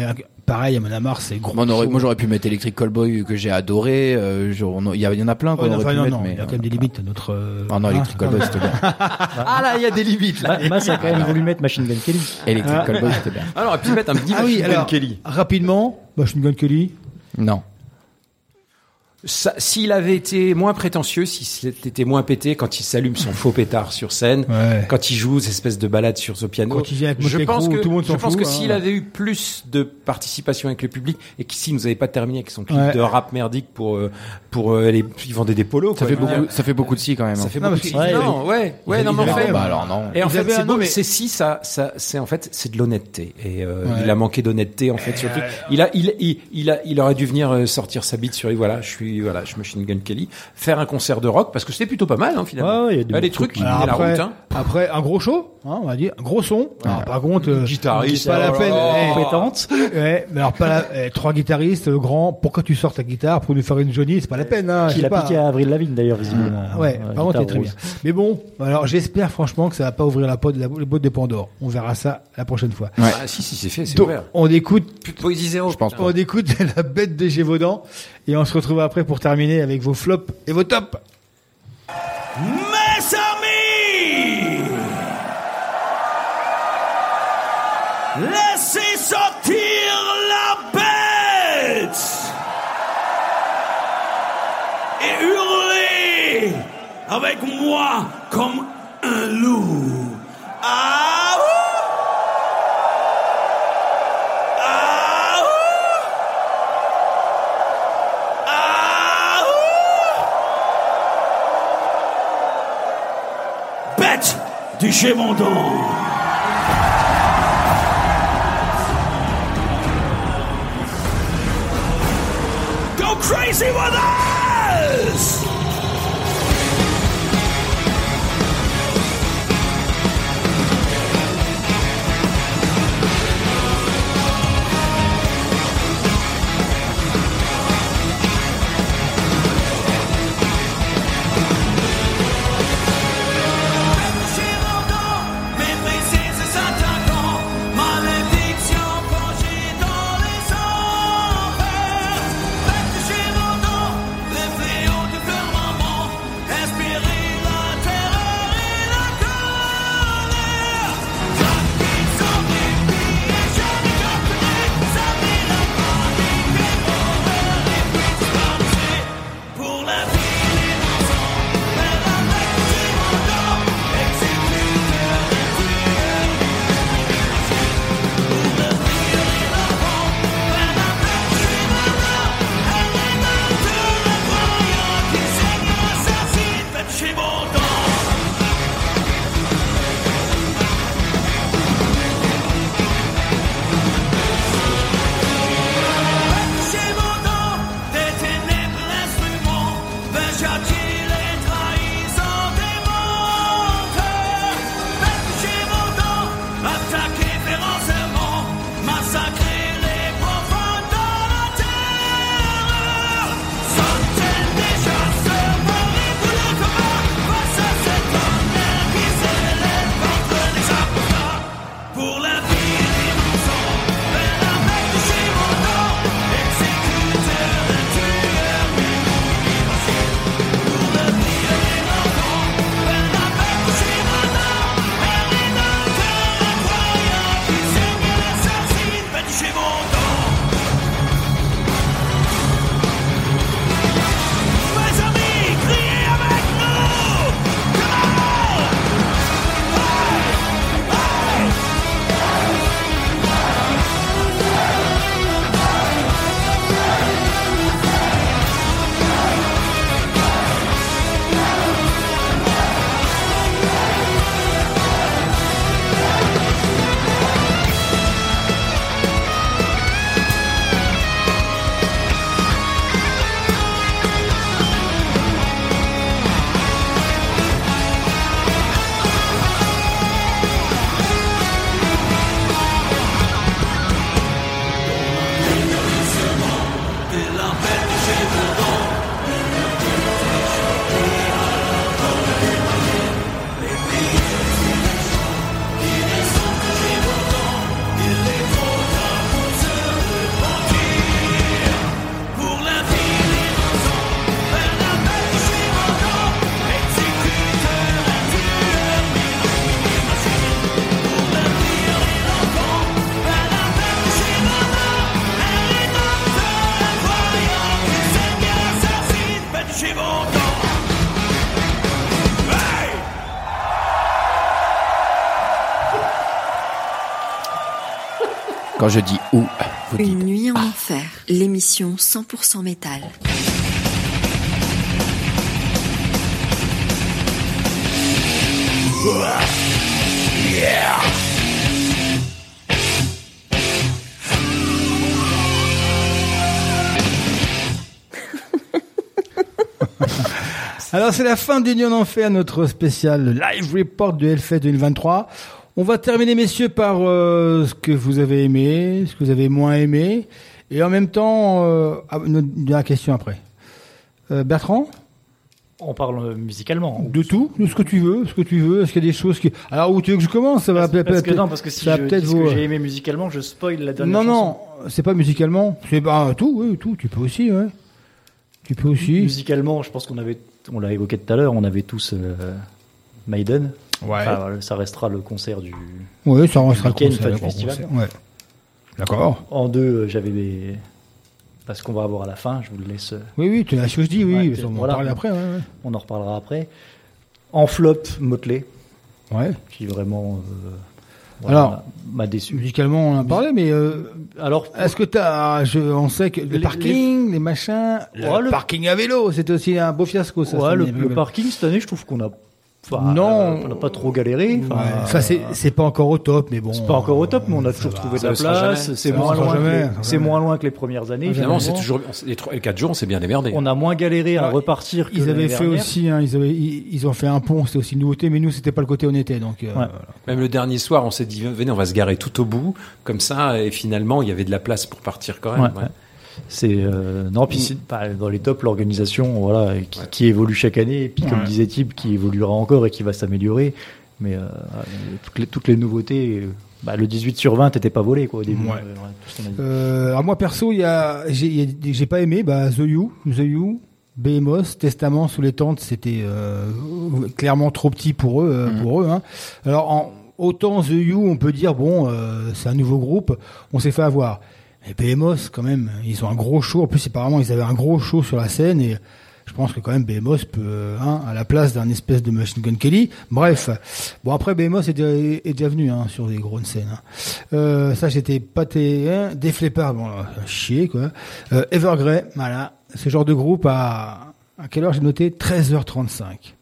S3: Euh, pareil, Amon Mars, c'est gros.
S4: Moi, on aurait-
S3: show.
S4: moi, j'aurais pu mettre Electric Callboy que j'ai adoré. euh, on- Il y, a- il y en a plein qu'on
S3: Ouais,
S4: aurait
S3: enfin,
S4: pu
S3: non,
S4: mettre,
S3: non,
S4: mais
S3: il y a
S4: euh,
S3: quand même des limites. Notre. euh,
S4: Ah non,
S3: hein,
S4: Electric Callboy, c'était bien. (laughs)
S2: Ah là, il y a des limites là.
S5: Ma- Mas a quand même voulu mettre Machine Gun Kelly.
S4: Electric
S3: Ah.
S4: Callboy, c'était bien.
S2: Alors, on aurait pu mettre un petit
S3: Ah oui,
S2: Machine Gun
S3: alors
S2: Kelly.
S3: rapidement, Machine Gun Kelly.
S4: Non.
S2: Ça- S'il avait été moins prétentieux, s'il était moins pété quand il s'allume son faux pétard sur scène,
S3: Ouais.
S2: quand il joue ces espèces de balades sur ce piano,
S3: Quand il vient avec
S2: je pense que,
S3: tout le monde
S2: je pense
S3: fout,
S2: que
S3: hein.
S2: s'il avait eu plus de participation avec le public et que s'il nous avait pas terminé avec son clip
S3: Ouais.
S2: de rap merdique pour euh, pour euh, les, il vendait des polos,
S4: Ça
S2: quoi,
S4: fait beaucoup,
S2: dire.
S4: ça fait beaucoup de si quand même.
S2: Ça
S4: hein.
S2: fait
S3: Non,
S2: beaucoup de si. Non, ouais, ouais, non, mais en fait,
S4: Bah alors non.
S2: et en fait, c'est
S3: un-
S2: beau,
S3: non, mais-
S2: c'est si ça, ça, c'est en fait, c'est de l'honnêteté. Et euh, il a manqué d'honnêteté en fait sur le truc. Il a, il, il, il a, il aurait dû venir sortir sa bite sur les. Voilà, je suis, voilà, je machine gun Kelly, faire un concert de rock parce que c'était plutôt pas mal hein, finalement.
S5: Ouais, ouais, il y a des
S2: Ah, trucs,
S3: Alors
S2: tenait la
S3: après,
S2: route. Hein.
S3: après un gros show, hein, on va dire, un gros son. Alors, par contre, euh,
S2: Guitariste,
S3: pas la peine. eh,
S5: Compétente.
S3: Ouais, mais alors pas la, eh, trois guitaristes, euh, grands. Pourquoi tu sors ta guitare pour nous faire une Johnny C'est pas la peine. Hein, je
S5: Qu'il
S3: sais
S5: a
S3: pas.
S5: piqué à Avril Lavigne d'ailleurs, visiblement.
S3: Ah Ouais,
S5: Euh,
S3: par contre, c'est très
S5: rose.
S3: bien. Mais bon, alors j'espère franchement que ça va pas ouvrir la porte, la, le boîte de Pandore. On verra ça la prochaine fois.
S4: Ouais.
S2: Ah si, si, c'est fait, c'est
S3: Donc,
S2: ouvert.
S3: on écoute,
S2: Plus de poésie zéro.
S4: Je pense
S2: putain.
S3: on écoute (laughs) la bête de Gévaudan et on se retrouve après pour terminer avec vos flops et vos tops.
S15: Mes amis Laissez sortir la bête Et hurlez avec moi comme un loup. Ah Ah Ah Bête du Gévaudan. Go
S4: je dis ou, vous dites
S11: Une nuit en enfer, l'émission 100% métal.
S12: Yeah. (laughs)
S3: Alors c'est la fin d'Union Enfer, notre spécial live report du Hellfest 2023. On va terminer messieurs par euh, ce que vous avez aimé, ce que vous avez moins aimé, et en même temps, euh, ah, une dernière question après. Euh, Bertrand?
S5: On parle euh, musicalement.
S3: De tout, de ce que tu veux, ce que tu veux. Est-ce qu'il y a des choses qui... Alors où tu veux que je commence? Ça va
S5: Parce, parce que non, parce que si je dis ce que j'ai aimé musicalement, je spoil la dernière
S3: Non, non, c'est pas musicalement. C'est bah, tout, oui, tout. Tu peux aussi, ouais. Tu peux aussi.
S5: Musicalement, je pense qu'on avait, on l'a évoqué tout à l'heure, on avait tous euh, Maiden.
S3: Ouais.
S5: Enfin, ça restera le concert du.
S3: Oui, ça restera le
S5: du
S3: concert,
S5: pas du festival.
S3: concert, ouais. D'accord.
S5: En deux, euh, j'avais des. Parce qu'on va avoir à la fin, je vous le laisse. euh,
S3: Oui, oui, tu l'as ce que je dis, oui.
S5: Ouais,
S3: on va en
S5: voilà.
S3: après, ouais, ouais.
S5: On en reparlera après. En flop, Motley.
S3: Ouais.
S5: Qui vraiment. euh, voilà,
S3: Alors,
S5: m'a- déçu.
S3: Musicalement, on en a parlé, mais euh,
S5: alors,
S3: est-ce que t'as, je, on sait que le
S5: Les-
S3: parking, les, machins, le,
S5: Ouais, le-
S3: parking à vélo, c'était aussi un beau fiasco, ça.
S5: Ouais, le, le parking cette année, je trouve qu'on a. enfin,
S3: Non.
S5: euh, on n'a pas trop galéré. Enfin,
S3: Ouais, ça c'est, c'est pas encore au top, mais bon.
S5: C'est pas encore au top, mais on a toujours
S2: va.
S5: trouvé de la place. C'est moins loin. C'est moins loin que les premières années.
S2: Finalement, c'est toujours les, trois- les quatre jours, on s'est bien démerdé.
S5: On a moins galéré à
S3: Alors,
S5: repartir. que
S3: Ils avaient fait
S5: dernière.
S3: aussi, hein, ils, avaient, ils, ils ont fait un pont, c'était aussi une nouveauté, mais nous c'était pas le côté où on était, donc. euh,
S5: Ouais.
S3: voilà.
S2: Même le dernier soir, on s'est dit venez, on va se garer tout au bout, comme ça, et finalement, il y avait de la place pour partir quand même.
S5: Ouais. C'est euh, non puis c'est pas dans les tops l'organisation voilà qui, qui évolue chaque année et puis comme
S3: Ouais.
S5: disait Tib qui évoluera encore et qui va s'améliorer mais euh, toutes, les, toutes les nouveautés bah, le 18 sur 20 t'étais pas volé quoi au début
S3: Ouais.
S5: Euh,
S3: alors moi perso, il y a, j'ai, pas aimé, bah The You, The You, Behemoth, Testament sous les tentes, c'était euh, clairement trop petit pour eux, euh, pour eux. Hein. Alors en, autant The You, on peut dire bon, euh, c'est un nouveau groupe, on s'est fait avoir. Mais Behemoth, quand même, ils ont un gros show. En plus, apparemment, ils avaient un gros show sur la scène et je pense que quand même Behemoth peut, euh, hein, à la place d'un espèce de Machine Gun Kelly. Bref, bon après Behemoth est déjà, est déjà venu hein, sur des grosses scènes. hein. Euh, ça j'étais pas té- hein, Leppard, bon là, chier quoi. Euh, Evergrey, voilà, ce genre de groupe à à quelle heure j'ai noté? 13h35.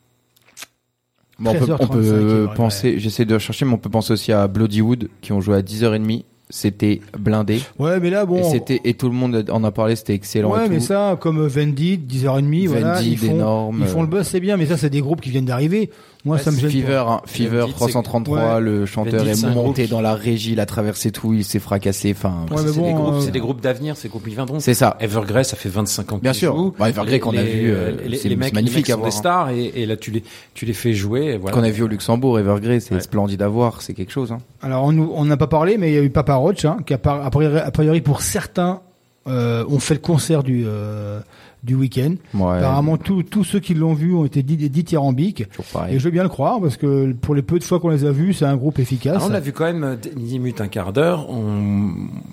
S4: Bon, on peut,
S3: 13h35,
S4: on peut penser, j'essaie de rechercher, mais on peut penser aussi à Bloodywood, qui ont joué à 10h30. C'était blindé.
S3: Ouais, mais là bon.
S4: Et c'était, et tout le monde en a parlé, c'était excellent.
S3: Ouais,
S4: et
S3: mais ça, comme Vendid, 10h30, voilà,
S4: Vendid,
S3: ils font,
S4: énorme.
S3: ils font le buzz, c'est bien, mais ça, c'est des groupes qui viennent d'arriver. Moi, ça me gêne
S4: Fever, hein, Fever
S2: Vendid,
S4: 333,
S2: c'est-
S4: le chanteur est monté dans la régie, il a traversé tout, il s'est fracassé, enfin.
S3: Ouais, mais
S2: c'est
S3: bon,
S2: des groupes,
S3: euh,
S2: c'est des groupes d'avenir, ces groupes ils viendront.
S4: C'est ça.
S2: Evergrey, ça fait 25 ans
S4: Bien
S2: qu'ils
S4: sûr. Bah, Evergrey qu'on a vu, euh,
S2: les,
S4: c'est
S2: les mecs,
S4: magnifique
S2: les
S4: à
S2: mecs sont
S4: voir,
S2: des
S4: hein.
S2: stars et, et là tu les, tu les fais jouer. Voilà.
S4: Qu'on a vu au Luxembourg, Evergrey, c'est
S2: Ouais.
S4: splendide à voir, c'est quelque chose, hein.
S3: Alors, on n'a pas parlé, mais il y a eu Papa Roach, hein, qui a, par- a priori, a priori, pour certains, euh, ont fait le concert du, euh, du week-end.
S4: Ouais.
S3: Apparemment, tous tous ceux qui l'ont vu ont été dit- dithyrambiques. Et je veux bien le croire, parce que pour les peu de fois qu'on les a vus, c'est un groupe efficace.
S2: Alors, on l'a vu quand même euh, limite un quart d'heure. On...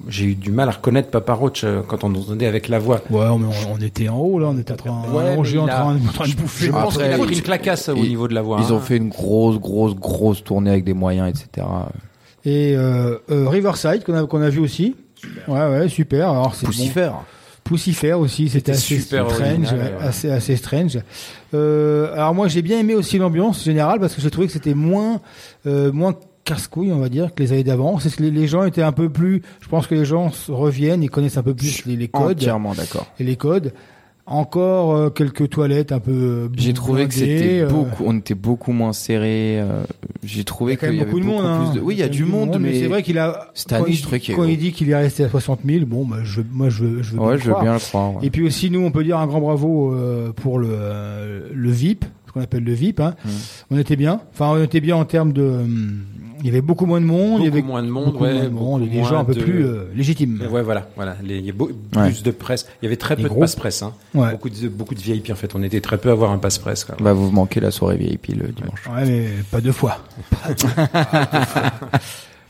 S2: J'ai eu du mal à reconnaître Papa Roach euh, quand on entendait avec la voix.
S3: Ouais, on, on était en haut, là, on était en train,
S2: Ouais,
S3: en
S2: a-
S3: train, en train de bouffer.
S2: Je pense
S4: Après,
S2: qu'il a pris une clacasse au niveau de la voix.
S4: Ils
S2: hein.
S4: ont fait une grosse, grosse, grosse tournée avec des moyens, etc.
S3: Et euh, euh, Riverside qu'on a qu'on a vu aussi. Ouais ouais super. Alors c'est
S4: Poussifère.
S3: bon. Poussifère aussi, c'était assez
S2: super
S3: strange,
S2: original,
S3: ouais,
S2: ouais.
S3: assez assez strange. Euh, alors moi j'ai bien aimé aussi l'ambiance générale parce que j'ai trouvé que c'était moins euh, moins casse-couille on va dire que les années d'avant. C'est que les, gens étaient un peu plus. Je pense que les gens reviennent, ils connaissent un peu plus les, les codes
S4: Entièrement d'accord.
S3: et les codes. Encore euh, quelques toilettes un peu. euh,
S4: J'ai trouvé que c'était
S3: euh,
S4: beaucoup, on était beaucoup moins serré. euh, J'ai
S3: y
S4: trouvé qu'il
S3: même
S4: y avait
S3: beaucoup de monde. hein.
S4: de- Oui, il y a du monde, mais,
S3: c'est vrai qu'il a.
S4: cette
S3: quand
S4: année,
S3: il,
S4: je trouvais y
S3: quand il dit qu'il est resté à 60 000, bon, bah, je, moi, je, veux- je veux bien
S4: Ouais, je veux
S3: croire.
S4: bien le croire. ouais.
S3: Et puis aussi, nous, on peut dire un grand bravo euh, pour le, euh, le VIP, ce qu'on appelle le VIP. Hein.
S4: Mm.
S3: On était bien. Enfin, on était bien en termes de. hum, Il y avait beaucoup moins de monde. il y
S2: Beaucoup
S3: avait
S2: moins de monde,
S3: beaucoup
S2: ouais,
S3: moins de monde, et des gens un peu
S2: de-
S3: plus euh, légitimes.
S2: Ouais, voilà, voilà. Les- Il y a beau-
S4: Ouais.
S2: plus de presse. Il y avait très
S3: Les
S2: peu de
S3: groupes.
S2: passe-presse. Hein.
S3: Ouais.
S2: Beaucoup de beaucoup de VIP en fait. On était très peu à avoir un passe-presse. quoi.
S4: Bah, vous manquez la soirée VIP le dimanche.
S3: Ouais, mais pas deux fois. (laughs) Pas deux fois.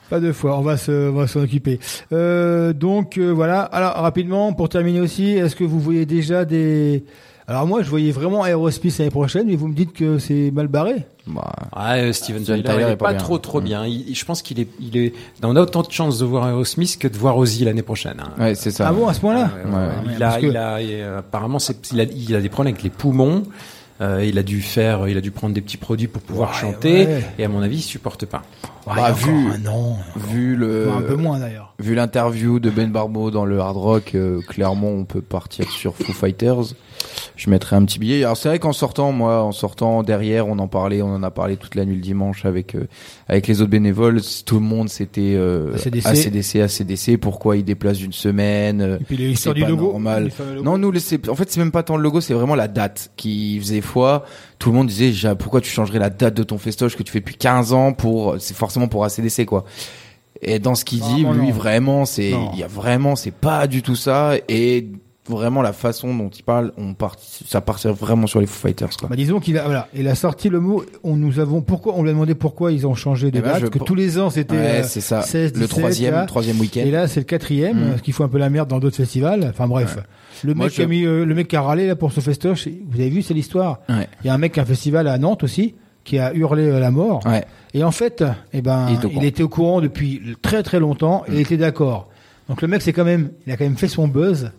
S3: Pas deux fois. On va se, on va s'en occuper. Euh, donc euh, voilà. Alors rapidement pour terminer aussi, est-ce que vous voyez déjà des Alors moi, je voyais vraiment Aerosmith l'année prochaine, mais vous me dites que c'est mal barré.
S2: Ah, euh, Steven
S4: Steven
S2: Tyler,
S4: Tyler
S2: il
S4: est pas
S2: pas
S4: bien.
S2: trop trop
S4: Mm.
S2: bien. Il- je pense qu'il est, il est, on a autant de chances de voir Aerosmith que de voir Ozzy l'année prochaine. hein.
S4: Ouais, c'est ça.
S3: Ah bon, à ce point-là
S2: Ouais, ouais, ouais. Il a,
S3: que-
S2: il a, apparemment, c'est, il a, il a des problèmes avec les poumons. Euh, il a dû faire, il a dû prendre des petits produits pour pouvoir
S3: Ouais,
S2: chanter.
S3: ouais.
S2: Et à mon avis, il supporte pas.
S3: Ouais,
S4: Bah, vu,
S3: un an,
S4: vu le,
S3: un peu moins d'ailleurs.
S4: vu l'interview de Ben Barbeau dans le Hard Rock, euh, clairement, on peut partir sur Foo Fighters. Je mettrai un petit billet. Alors c'est vrai qu'en sortant, moi, en sortant derrière, on en parlait, on en a parlé toute la nuit le dimanche avec euh, avec les autres bénévoles. Tout le monde c'était euh,
S3: ACDC.
S4: ACDC, ACDC. Pourquoi ils déplacent d'une semaine euh,
S3: Et puis histoires du
S4: pas
S3: logo.
S4: normal. Non, nous, en fait, c'est même pas tant le logo, c'est vraiment la date qui faisait foi. Tout le monde disait, pourquoi tu changerais la date de ton festoche que tu fais depuis 15 ans pour, c'est forcément pour ACDC, quoi. Et dans ce qu'il dit, lui,
S3: non.
S4: vraiment, c'est, il y a vraiment, c'est pas du tout ça. Et vraiment, la façon dont il parle, on part, ça part vraiment sur les Foo Fighters, quoi.
S3: Bah, disons qu'il a, voilà, il a sorti le mot. On nous avons pourquoi on lui a demandé pourquoi ils ont changé de
S4: Eh ben,
S3: date. que tous les ans c'était
S4: Ouais,
S3: euh,
S4: c'est ça.
S3: 16,
S4: Le
S3: 17,
S4: troisième-
S3: là.
S4: troisième week-end.
S3: Et là c'est le quatrième,
S4: Mm.
S3: ce qui fout un peu la merde dans d'autres festivals. Enfin bref. Le
S4: Moi,
S3: mec
S4: je-
S3: qui a mis, euh, le mec qui a râlé là pour ce festoche, vous avez vu c'est l'histoire.
S4: Ouais.
S3: Il y a un mec qui a un festival à Nantes aussi qui a hurlé à la mort.
S4: Ouais.
S3: Et en fait, eh ben,
S4: Il
S3: était au courant depuis très très longtemps et il était d'accord. Donc le mec c'est quand même, il a quand même fait son buzz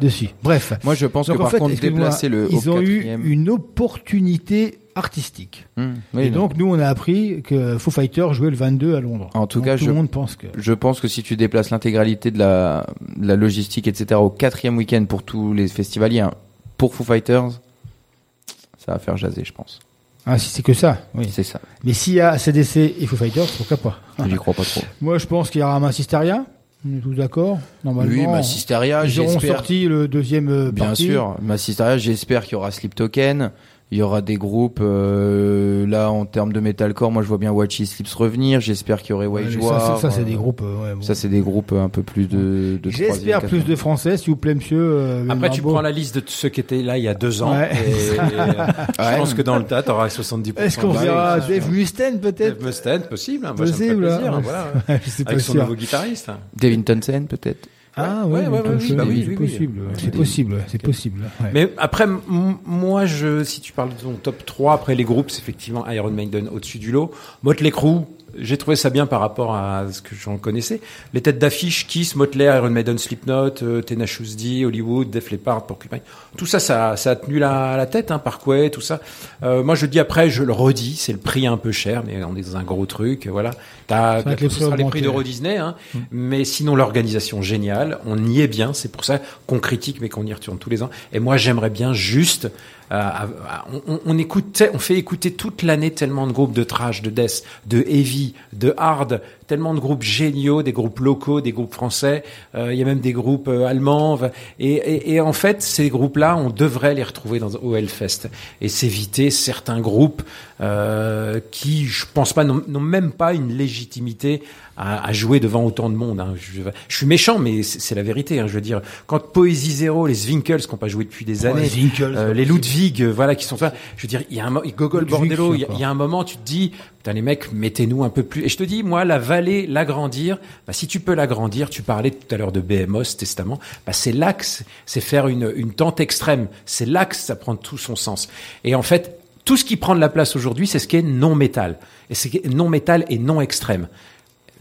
S3: dessus. Bref.
S4: Mm. Moi, je pense
S3: Donc,
S4: que par
S3: fait,
S4: contre, déplacer le,
S3: ils
S4: au
S3: ont eu une opportunité artistique.
S4: Oui,
S3: et donc nous on a appris que Foo Fighters jouait le 22 à Londres.
S4: En tout
S3: Donc,
S4: cas,
S3: tout
S4: je,
S3: le monde pense que.
S4: je pense que si tu déplaces l'intégralité de la, de la logistique, etc., au quatrième week-end pour tous les festivaliers, hein, pour Foo Fighters, ça va faire jaser, je pense.
S3: Ah si c'est que ça, oui.
S4: C'est ça.
S3: Mais s'il y a CDC et Foo Fighters, pourquoi pas?
S4: J'y crois pas trop. (laughs)
S3: Moi je pense qu'il y aura Massisteria. On est tous d'accord Normalement.
S4: Oui, Massisteria,
S3: Ils auront
S4: j'espère.
S3: sorti le deuxième euh,
S4: Bien
S3: partie.
S4: sûr, Massisteria, j'espère qu'il y aura Sleep Token, il y aura des groupes, euh, là, en termes de metalcore, moi je vois bien Watchy Sleeps revenir, j'espère qu'il y aurait
S3: Ouais,
S4: Wage
S3: mais ça,
S4: War.
S3: ça, ça, c'est
S4: euh,
S3: des groupes. euh, ouais, bon.
S4: Ça, c'est des groupes un peu plus de, de
S3: J'espère plus de français, s'il vous plaît, monsieur. euh,
S2: Après, tu prends la liste de tous ceux qui étaient là il y a deux ans.
S3: Ouais.
S2: Et, et, euh, (laughs)
S4: Ouais.
S2: Je pense que dans le tas, t'auras 70%.
S3: Est-ce qu'on verra. Dave Mustaine peut-être?
S2: Dave Mustaine, possible. hein. Moi, ça me ferait
S3: Possible,
S2: plaisir.
S3: hein.
S2: hein, voilà. (laughs)
S3: Je sais pas
S2: Avec son
S3: sûr.
S2: nouveau guitariste. hein.
S4: Devin Townsend, peut-être.
S3: Ah
S2: Ouais,
S3: ouais,
S2: ouais, oui, bah oui,
S3: c'est
S2: oui,
S3: possible,
S2: oui.
S3: c'est possible, c'est possible. ouais.
S2: Mais après, moi, je, si tu parles de ton top 3, après les groupes, c'est effectivement Iron Maiden au-dessus du lot. Motley Crue, j'ai trouvé ça bien par rapport à ce que j'en connaissais. Les têtes d'affiche, Kiss, Motley, Iron Maiden, Slipknot, euh, Tenacious D, Hollywood, Def Leppard, Porcupine. Tout ça, ça, ça a tenu la, la tête, hein, Parkway, tout ça. Euh, moi, je dis après, je le redis, c'est le prix un peu cher, mais on est dans un gros truc, voilà. T'as,
S3: les
S2: ce
S3: prix
S2: sera les prix d'Euro Disney, hein. Mais sinon, l'organisation géniale, on y est bien. C'est pour ça qu'on critique, mais qu'on y retourne tous les ans. Et moi, j'aimerais bien juste, à- on, on on fait écouter toute l'année tellement de groupes de trash, de death, de heavy, de hard, tellement de groupes géniaux, des groupes locaux, des groupes français. euh, Il y a même des groupes euh, allemands. Et, et, et en fait, ces groupes-là, on devrait les retrouver dans, au et s'éviter certains groupes euh, qui, je pense pas, n'ont même pas une légitimité à, à jouer devant autant de monde. hein. Je, je suis méchant, mais c'est la vérité. hein. Je veux dire, quand Poésie Zéro, les Zwinkels, qui n'ont pas joué depuis des années,
S3: Zwinkels,
S2: euh, les Ludwig, euh, voilà, qui sont là. Je veux dire, il y a un mo- Gogol Bordello, il y, a- y un moment, tu te dis, putain les mecs, mettez-nous un peu plus. Et je te dis, moi, la vallée, l'agrandir, bah, si tu peux l'agrandir, tu parlais tout à l'heure de BMOS, Testament, bah, c'est que c'est- faire une, une tente extrême. C'est que ça prend tout son sens. Et en fait, tout ce qui prend de la place aujourd'hui, c'est ce qui est non métal. Et c'est non métal et non extrême.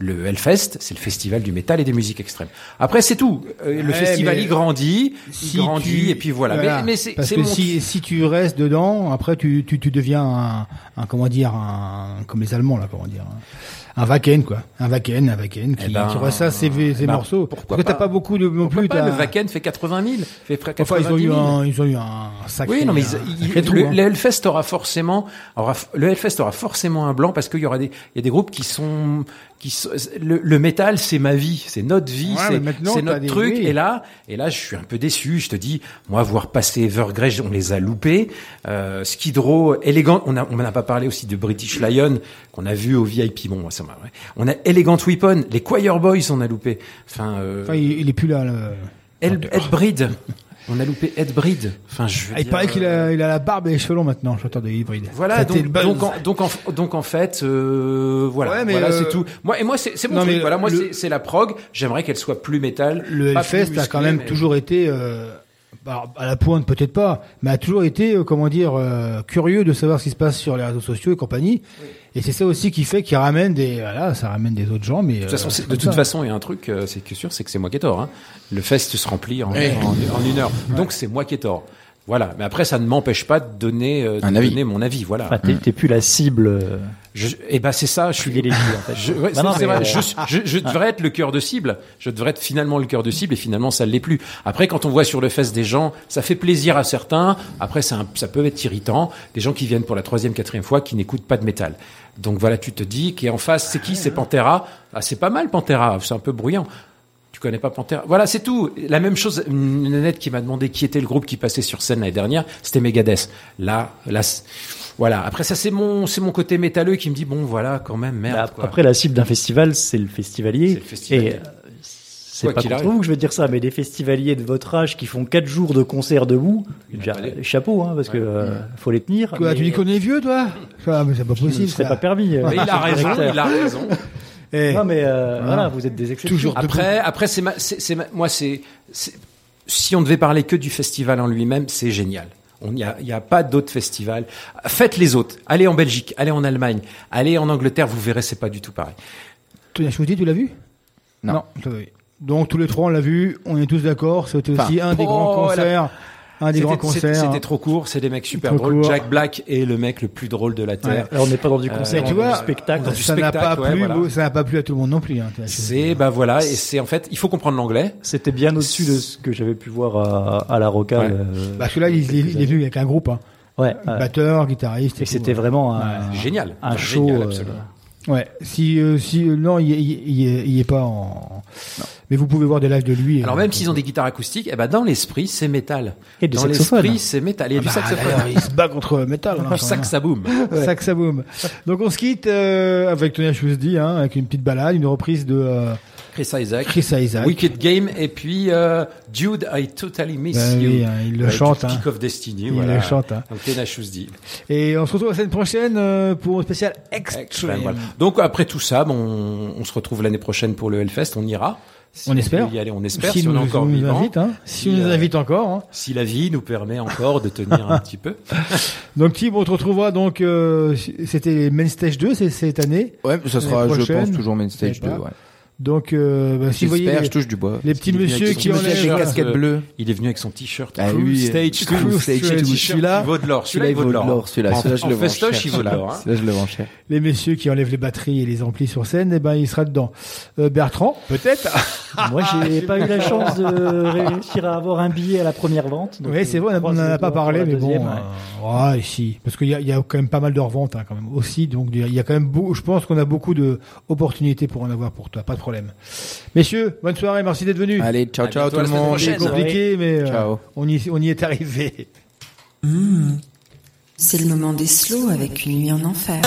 S2: Le Hellfest, c'est le festival du métal et des musiques extrêmes. Après, c'est tout. Euh, le
S3: Ouais,
S2: festival, il grandit,
S3: si
S2: il grandit,
S3: tu-
S2: et puis voilà.
S3: voilà.
S2: Mais, mais c'est
S3: parce que
S2: mon-
S3: si, si tu restes dedans, après tu, tu, tu deviens un, un comment dire un comme les Allemands là comment dire un, un Wacken quoi, un Wacken, un Wacken qui,
S2: Eh ben,
S3: qui ressasse ses, ses
S2: eh ben,
S3: morceaux.
S2: pourquoi
S3: Parce que t'as
S2: pas
S3: beaucoup de non plus.
S2: pas, le Wacken fait 80 000, fait près
S3: Enfin, ils ont
S2: 90
S3: eu
S2: 000.
S3: un, ils ont eu un sacré.
S2: Oui, non, mais ils- ils-
S3: trou,
S2: le,
S3: hein.
S2: le Hellfest aura forcément, aura, le Hellfest aura forcément un blanc parce qu'il y aura des, il y a des groupes qui sont, qui le, le métal, c'est ma vie, c'est notre vie,
S3: Ouais,
S2: c'est, notre truc. Et là, et là, je suis un peu déçu. Je te dis, moi, voir passer Evergrey, on les a loupés. Euh, Skid Row, élégant. On a, on n'a pas parlé aussi de British Lion qu'on a vu au VIP. Bon, ça m'a. ouais. On a Elegant Weapon, les Choir Boys, on a loupé. Enfin, euh,
S3: Enfin, il, il est plus là. le-
S2: Ed, Ed Breed. On a loupé Ed Breed. Enfin, je veux
S3: Ah, il
S2: dire,
S3: paraît qu'il
S2: euh,
S3: a, il a la barbe et les cheveux longs maintenant, chanteur de hybride.
S2: Voilà,
S3: C'était
S2: donc, donc, en, donc, en, donc en fait, euh, voilà,
S3: Ouais, mais,
S2: voilà,
S3: euh,
S2: c'est tout. Moi et moi, c'est mon
S3: non,
S2: truc. Voilà, moi,
S3: le-
S2: c'est- la prog. J'aimerais qu'elle soit plus métal.
S3: Le Hellfest a quand même
S2: mais-
S3: toujours été euh, bah, à la pointe peut-être pas, mais a toujours été, euh, comment dire, euh, curieux de savoir ce qui se passe sur les réseaux sociaux et compagnie. Et c'est ça aussi qui fait qu'il ramène des, voilà, ça ramène des autres gens, mais
S2: De toute façon,
S3: euh,
S2: c'est-
S3: c'est
S2: de toute
S3: ça.
S2: façon, il y a un truc, euh, c'est que sûr, c'est que c'est moi qui ai tort. Hein. Le fest se remplit en,
S4: Ouais.
S2: en, en une heure. Donc c'est moi qui ai tort. Voilà. Mais après, ça ne m'empêche pas de donner, euh, de
S4: Un avis.
S2: donner mon avis. Voilà.
S5: Enfin, t'es, t'es plus la cible. euh,
S2: Je, et ben c'est ça. Je suis.
S5: privilégiée, en fait.
S2: Je, ouais,
S5: Bah
S2: c'est-
S5: non,
S2: c'est
S5: mais,
S2: vrai.
S5: euh,
S2: Je, je, je devrais être le cœur de cible. Je devrais être finalement le cœur de cible et finalement ça ne l'est plus. Après, quand on voit sur le fest des gens, ça fait plaisir à certains. Après, c'est un- ça peut être irritant. Des gens qui viennent pour la troisième, quatrième fois, qui n'écoutent pas de métal. Donc voilà, tu te dis qui est en face, c'est qui? C'est Pantera. Ah, c'est pas mal Pantera. C'est un peu bruyant. Tu connais pas Pantera Voilà, c'est tout. La même chose. Une nette qui m'a demandé qui était le groupe qui passait sur scène l'année dernière. C'était Megadeth. Là, là, voilà. Après ça, c'est mon, c'est mon côté métalleux qui me dit bon, voilà, quand même, merde.
S5: bah,
S2: quoi.
S5: après, la cible d'un festival, c'est le festivalier.
S2: C'est le festivalier.
S5: Et, euh, c'est
S2: Quoi
S5: pas contre vous que je veux dire ça, mais des festivaliers de votre âge qui font quatre jours de concert debout, dire, chapeau, hein, parce que euh, faut les tenir.
S3: Quoi,
S5: mais
S3: tu dis qu'on est vieux, toi? Ah, mais c'est pas possible.
S5: c'est pas permis. euh,
S2: Mais il a (laughs) raison, il a raison.
S3: Eh,
S5: Non, mais euh, voilà, vous êtes des exceptions.
S3: Toujours
S2: Après, après, c'est ma, c'est, c'est ma- moi, c'est, c'est- si on devait parler que du festival en lui-même, c'est génial. On n'y a, il y a pas d'autres festivals. Faites les autres. Allez en Belgique, allez en Allemagne, allez en Angleterre, vous verrez, c'est pas du tout pareil.
S3: Tony Chouti, tu l'as vu?
S4: Non.
S3: vu. Donc tous les trois on l'a vu, on est tous d'accord, c'était aussi
S4: Enfin,
S3: un des
S2: oh,
S3: grands concerts, un des
S2: C'était-
S3: grands
S2: c'était-
S3: concerts.
S2: C'était trop court, c'est des mecs super drôles.
S3: court.
S2: Jack Black est le mec le plus drôle de la Terre.
S5: Alors, on n'est pas dans du
S2: Euh,
S5: concert,
S3: Et tu vois,
S5: du spectacle.
S2: dans du
S3: ça n'a pas
S2: ouais,
S3: plu,
S2: voilà.
S3: ça n'a pas plu à tout le monde non plus. Hein.
S2: C'est, bah voilà, et c'est en fait, il faut comprendre l'anglais.
S5: C'était bien au-dessus de ce que j'avais pu voir à, à la Roca.
S2: Ouais.
S5: euh,
S3: Parce que là, il, il- il est venu avec un groupe, hein.
S5: ouais, ouais.
S3: batteur, guitariste.
S5: Et
S3: tout,
S5: c'était
S3: ouais.
S5: vraiment un,
S2: Génial.
S5: un
S2: Génial,
S5: show. euh,
S2: absolument.
S3: Ouais. Si, euh, si, euh, non, il, il, est- pas en. Mais vous pouvez voir des lives de lui.
S2: Alors
S3: euh,
S2: même s'ils ont des guitares acoustiques, eh ben dans l'esprit c'est métal.
S5: Et du
S2: dans l'esprit c'est métal. Il y a du
S3: bah,
S2: saxophone.
S3: il se bat contre Metal. hein, (laughs)
S2: Saxaboom.
S3: Saxaboom. Donc on se quitte euh, avec Tony Chouti, hein, avec une petite balade, une reprise de euh,
S2: Chris Isaac.
S3: Chris Isaac.
S2: Wicked Game et puis euh, Dude I Totally Miss
S3: Ben
S2: You.
S3: oui, hein, il le
S2: Euh,
S3: chante, hein.
S2: Peak of Destiny.
S3: Il
S2: voilà.
S3: le chante, hein.
S2: Donc Tenacious D.
S3: Et on se retrouve la semaine prochaine euh, pour un spécial.
S2: Extreme, voilà. Donc après tout ça, bon, on, on se retrouve l'année prochaine pour le Hellfest. On ira. Si
S3: On espère.
S2: y aller, on espère.
S3: Si
S2: Si, on
S3: nous-
S2: est encore
S3: si on nous
S2: vivant.
S3: invite, hein. Si on nous
S2: euh,
S3: invite encore, hein.
S2: Si la vie nous permet encore de tenir un petit peu. (laughs)
S3: Donc Tim, on te retrouvera donc euh, c'était Main Stage 2 c'est cette année.
S4: Ouais, ça sera, je pense, toujours Main Stage
S3: Je sais
S4: 2,
S3: pas.
S4: ouais.
S3: Donc euh, bah, si vous voyez
S4: J'espère,
S3: les,
S4: je touche du bois.
S3: les petits
S2: Il est venu
S3: messieurs
S2: avec
S3: qui
S2: son
S3: enlèvent
S2: t-shirt,
S4: casquette
S2: euh,
S4: bleue.
S2: Il est venu avec son t-shirt.
S4: Ah oui.
S2: Stage 2.
S4: Stage
S2: T-shirt,
S4: 2.
S2: Il
S4: Celui-là-
S2: vaut de l'or.
S4: Celui-là, il vaut de l'or. Celui-là, celui-là, je le vends
S2: festoche,
S4: cher,
S2: il vaut de
S4: celui-là.
S2: l'or. hein.
S4: Celui-là, je le vends cher.
S3: les messieurs qui enlèvent les batteries et les amplis sur scène, eh ben il sera dedans. Euh, Bertrand, peut-être. (laughs)
S5: Moi, j'ai pas eu la chance de (laughs) réussir à avoir un billet à la première vente.
S3: Oui, c'est vrai, on n'en
S5: les
S3: a pas parlé, mais bon,
S5: ouais.
S3: euh, ouais, si, parce qu'il y a, quand même pas mal de reventes hein, quand même aussi, donc il y a- quand même, je pense qu'on a beaucoup de opportunités pour en avoir pour toi, pas problème. Messieurs, bonne soirée, merci d'être venus.
S4: Allez, ciao,
S2: À
S4: ciao tout le monde.
S3: C'est compliqué, mais euh,
S4: Ciao.
S3: on y, on y est arrivé.
S12: Hmm. C'est le moment des slows avec une nuit en enfer.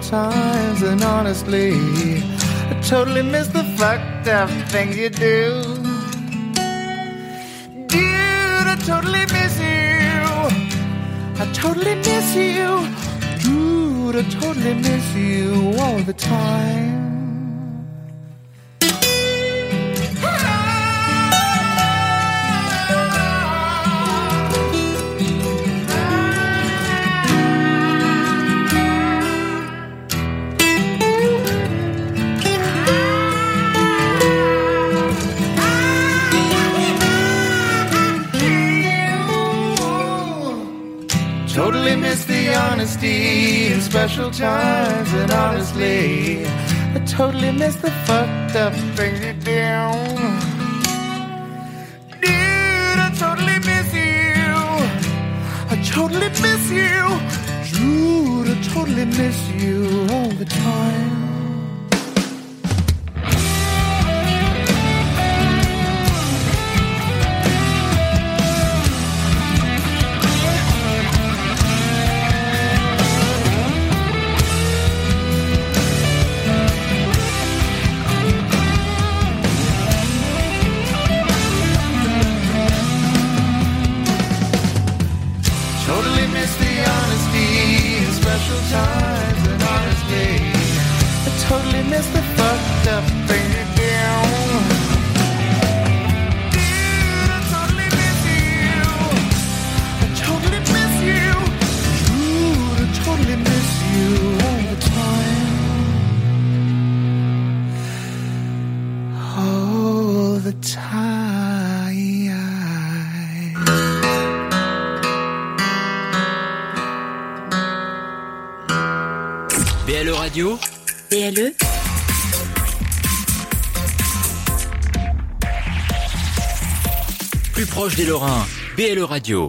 S16: Special times, and honestly, I totally miss the fucked up things you do. Dude, I totally miss you. I totally miss you. Dude, I totally miss you all the time. Times, and honestly, I totally miss the fucked up things you do. Dude, I totally miss you. I totally miss you. Dude, I totally miss you all the time.
S8: Radio.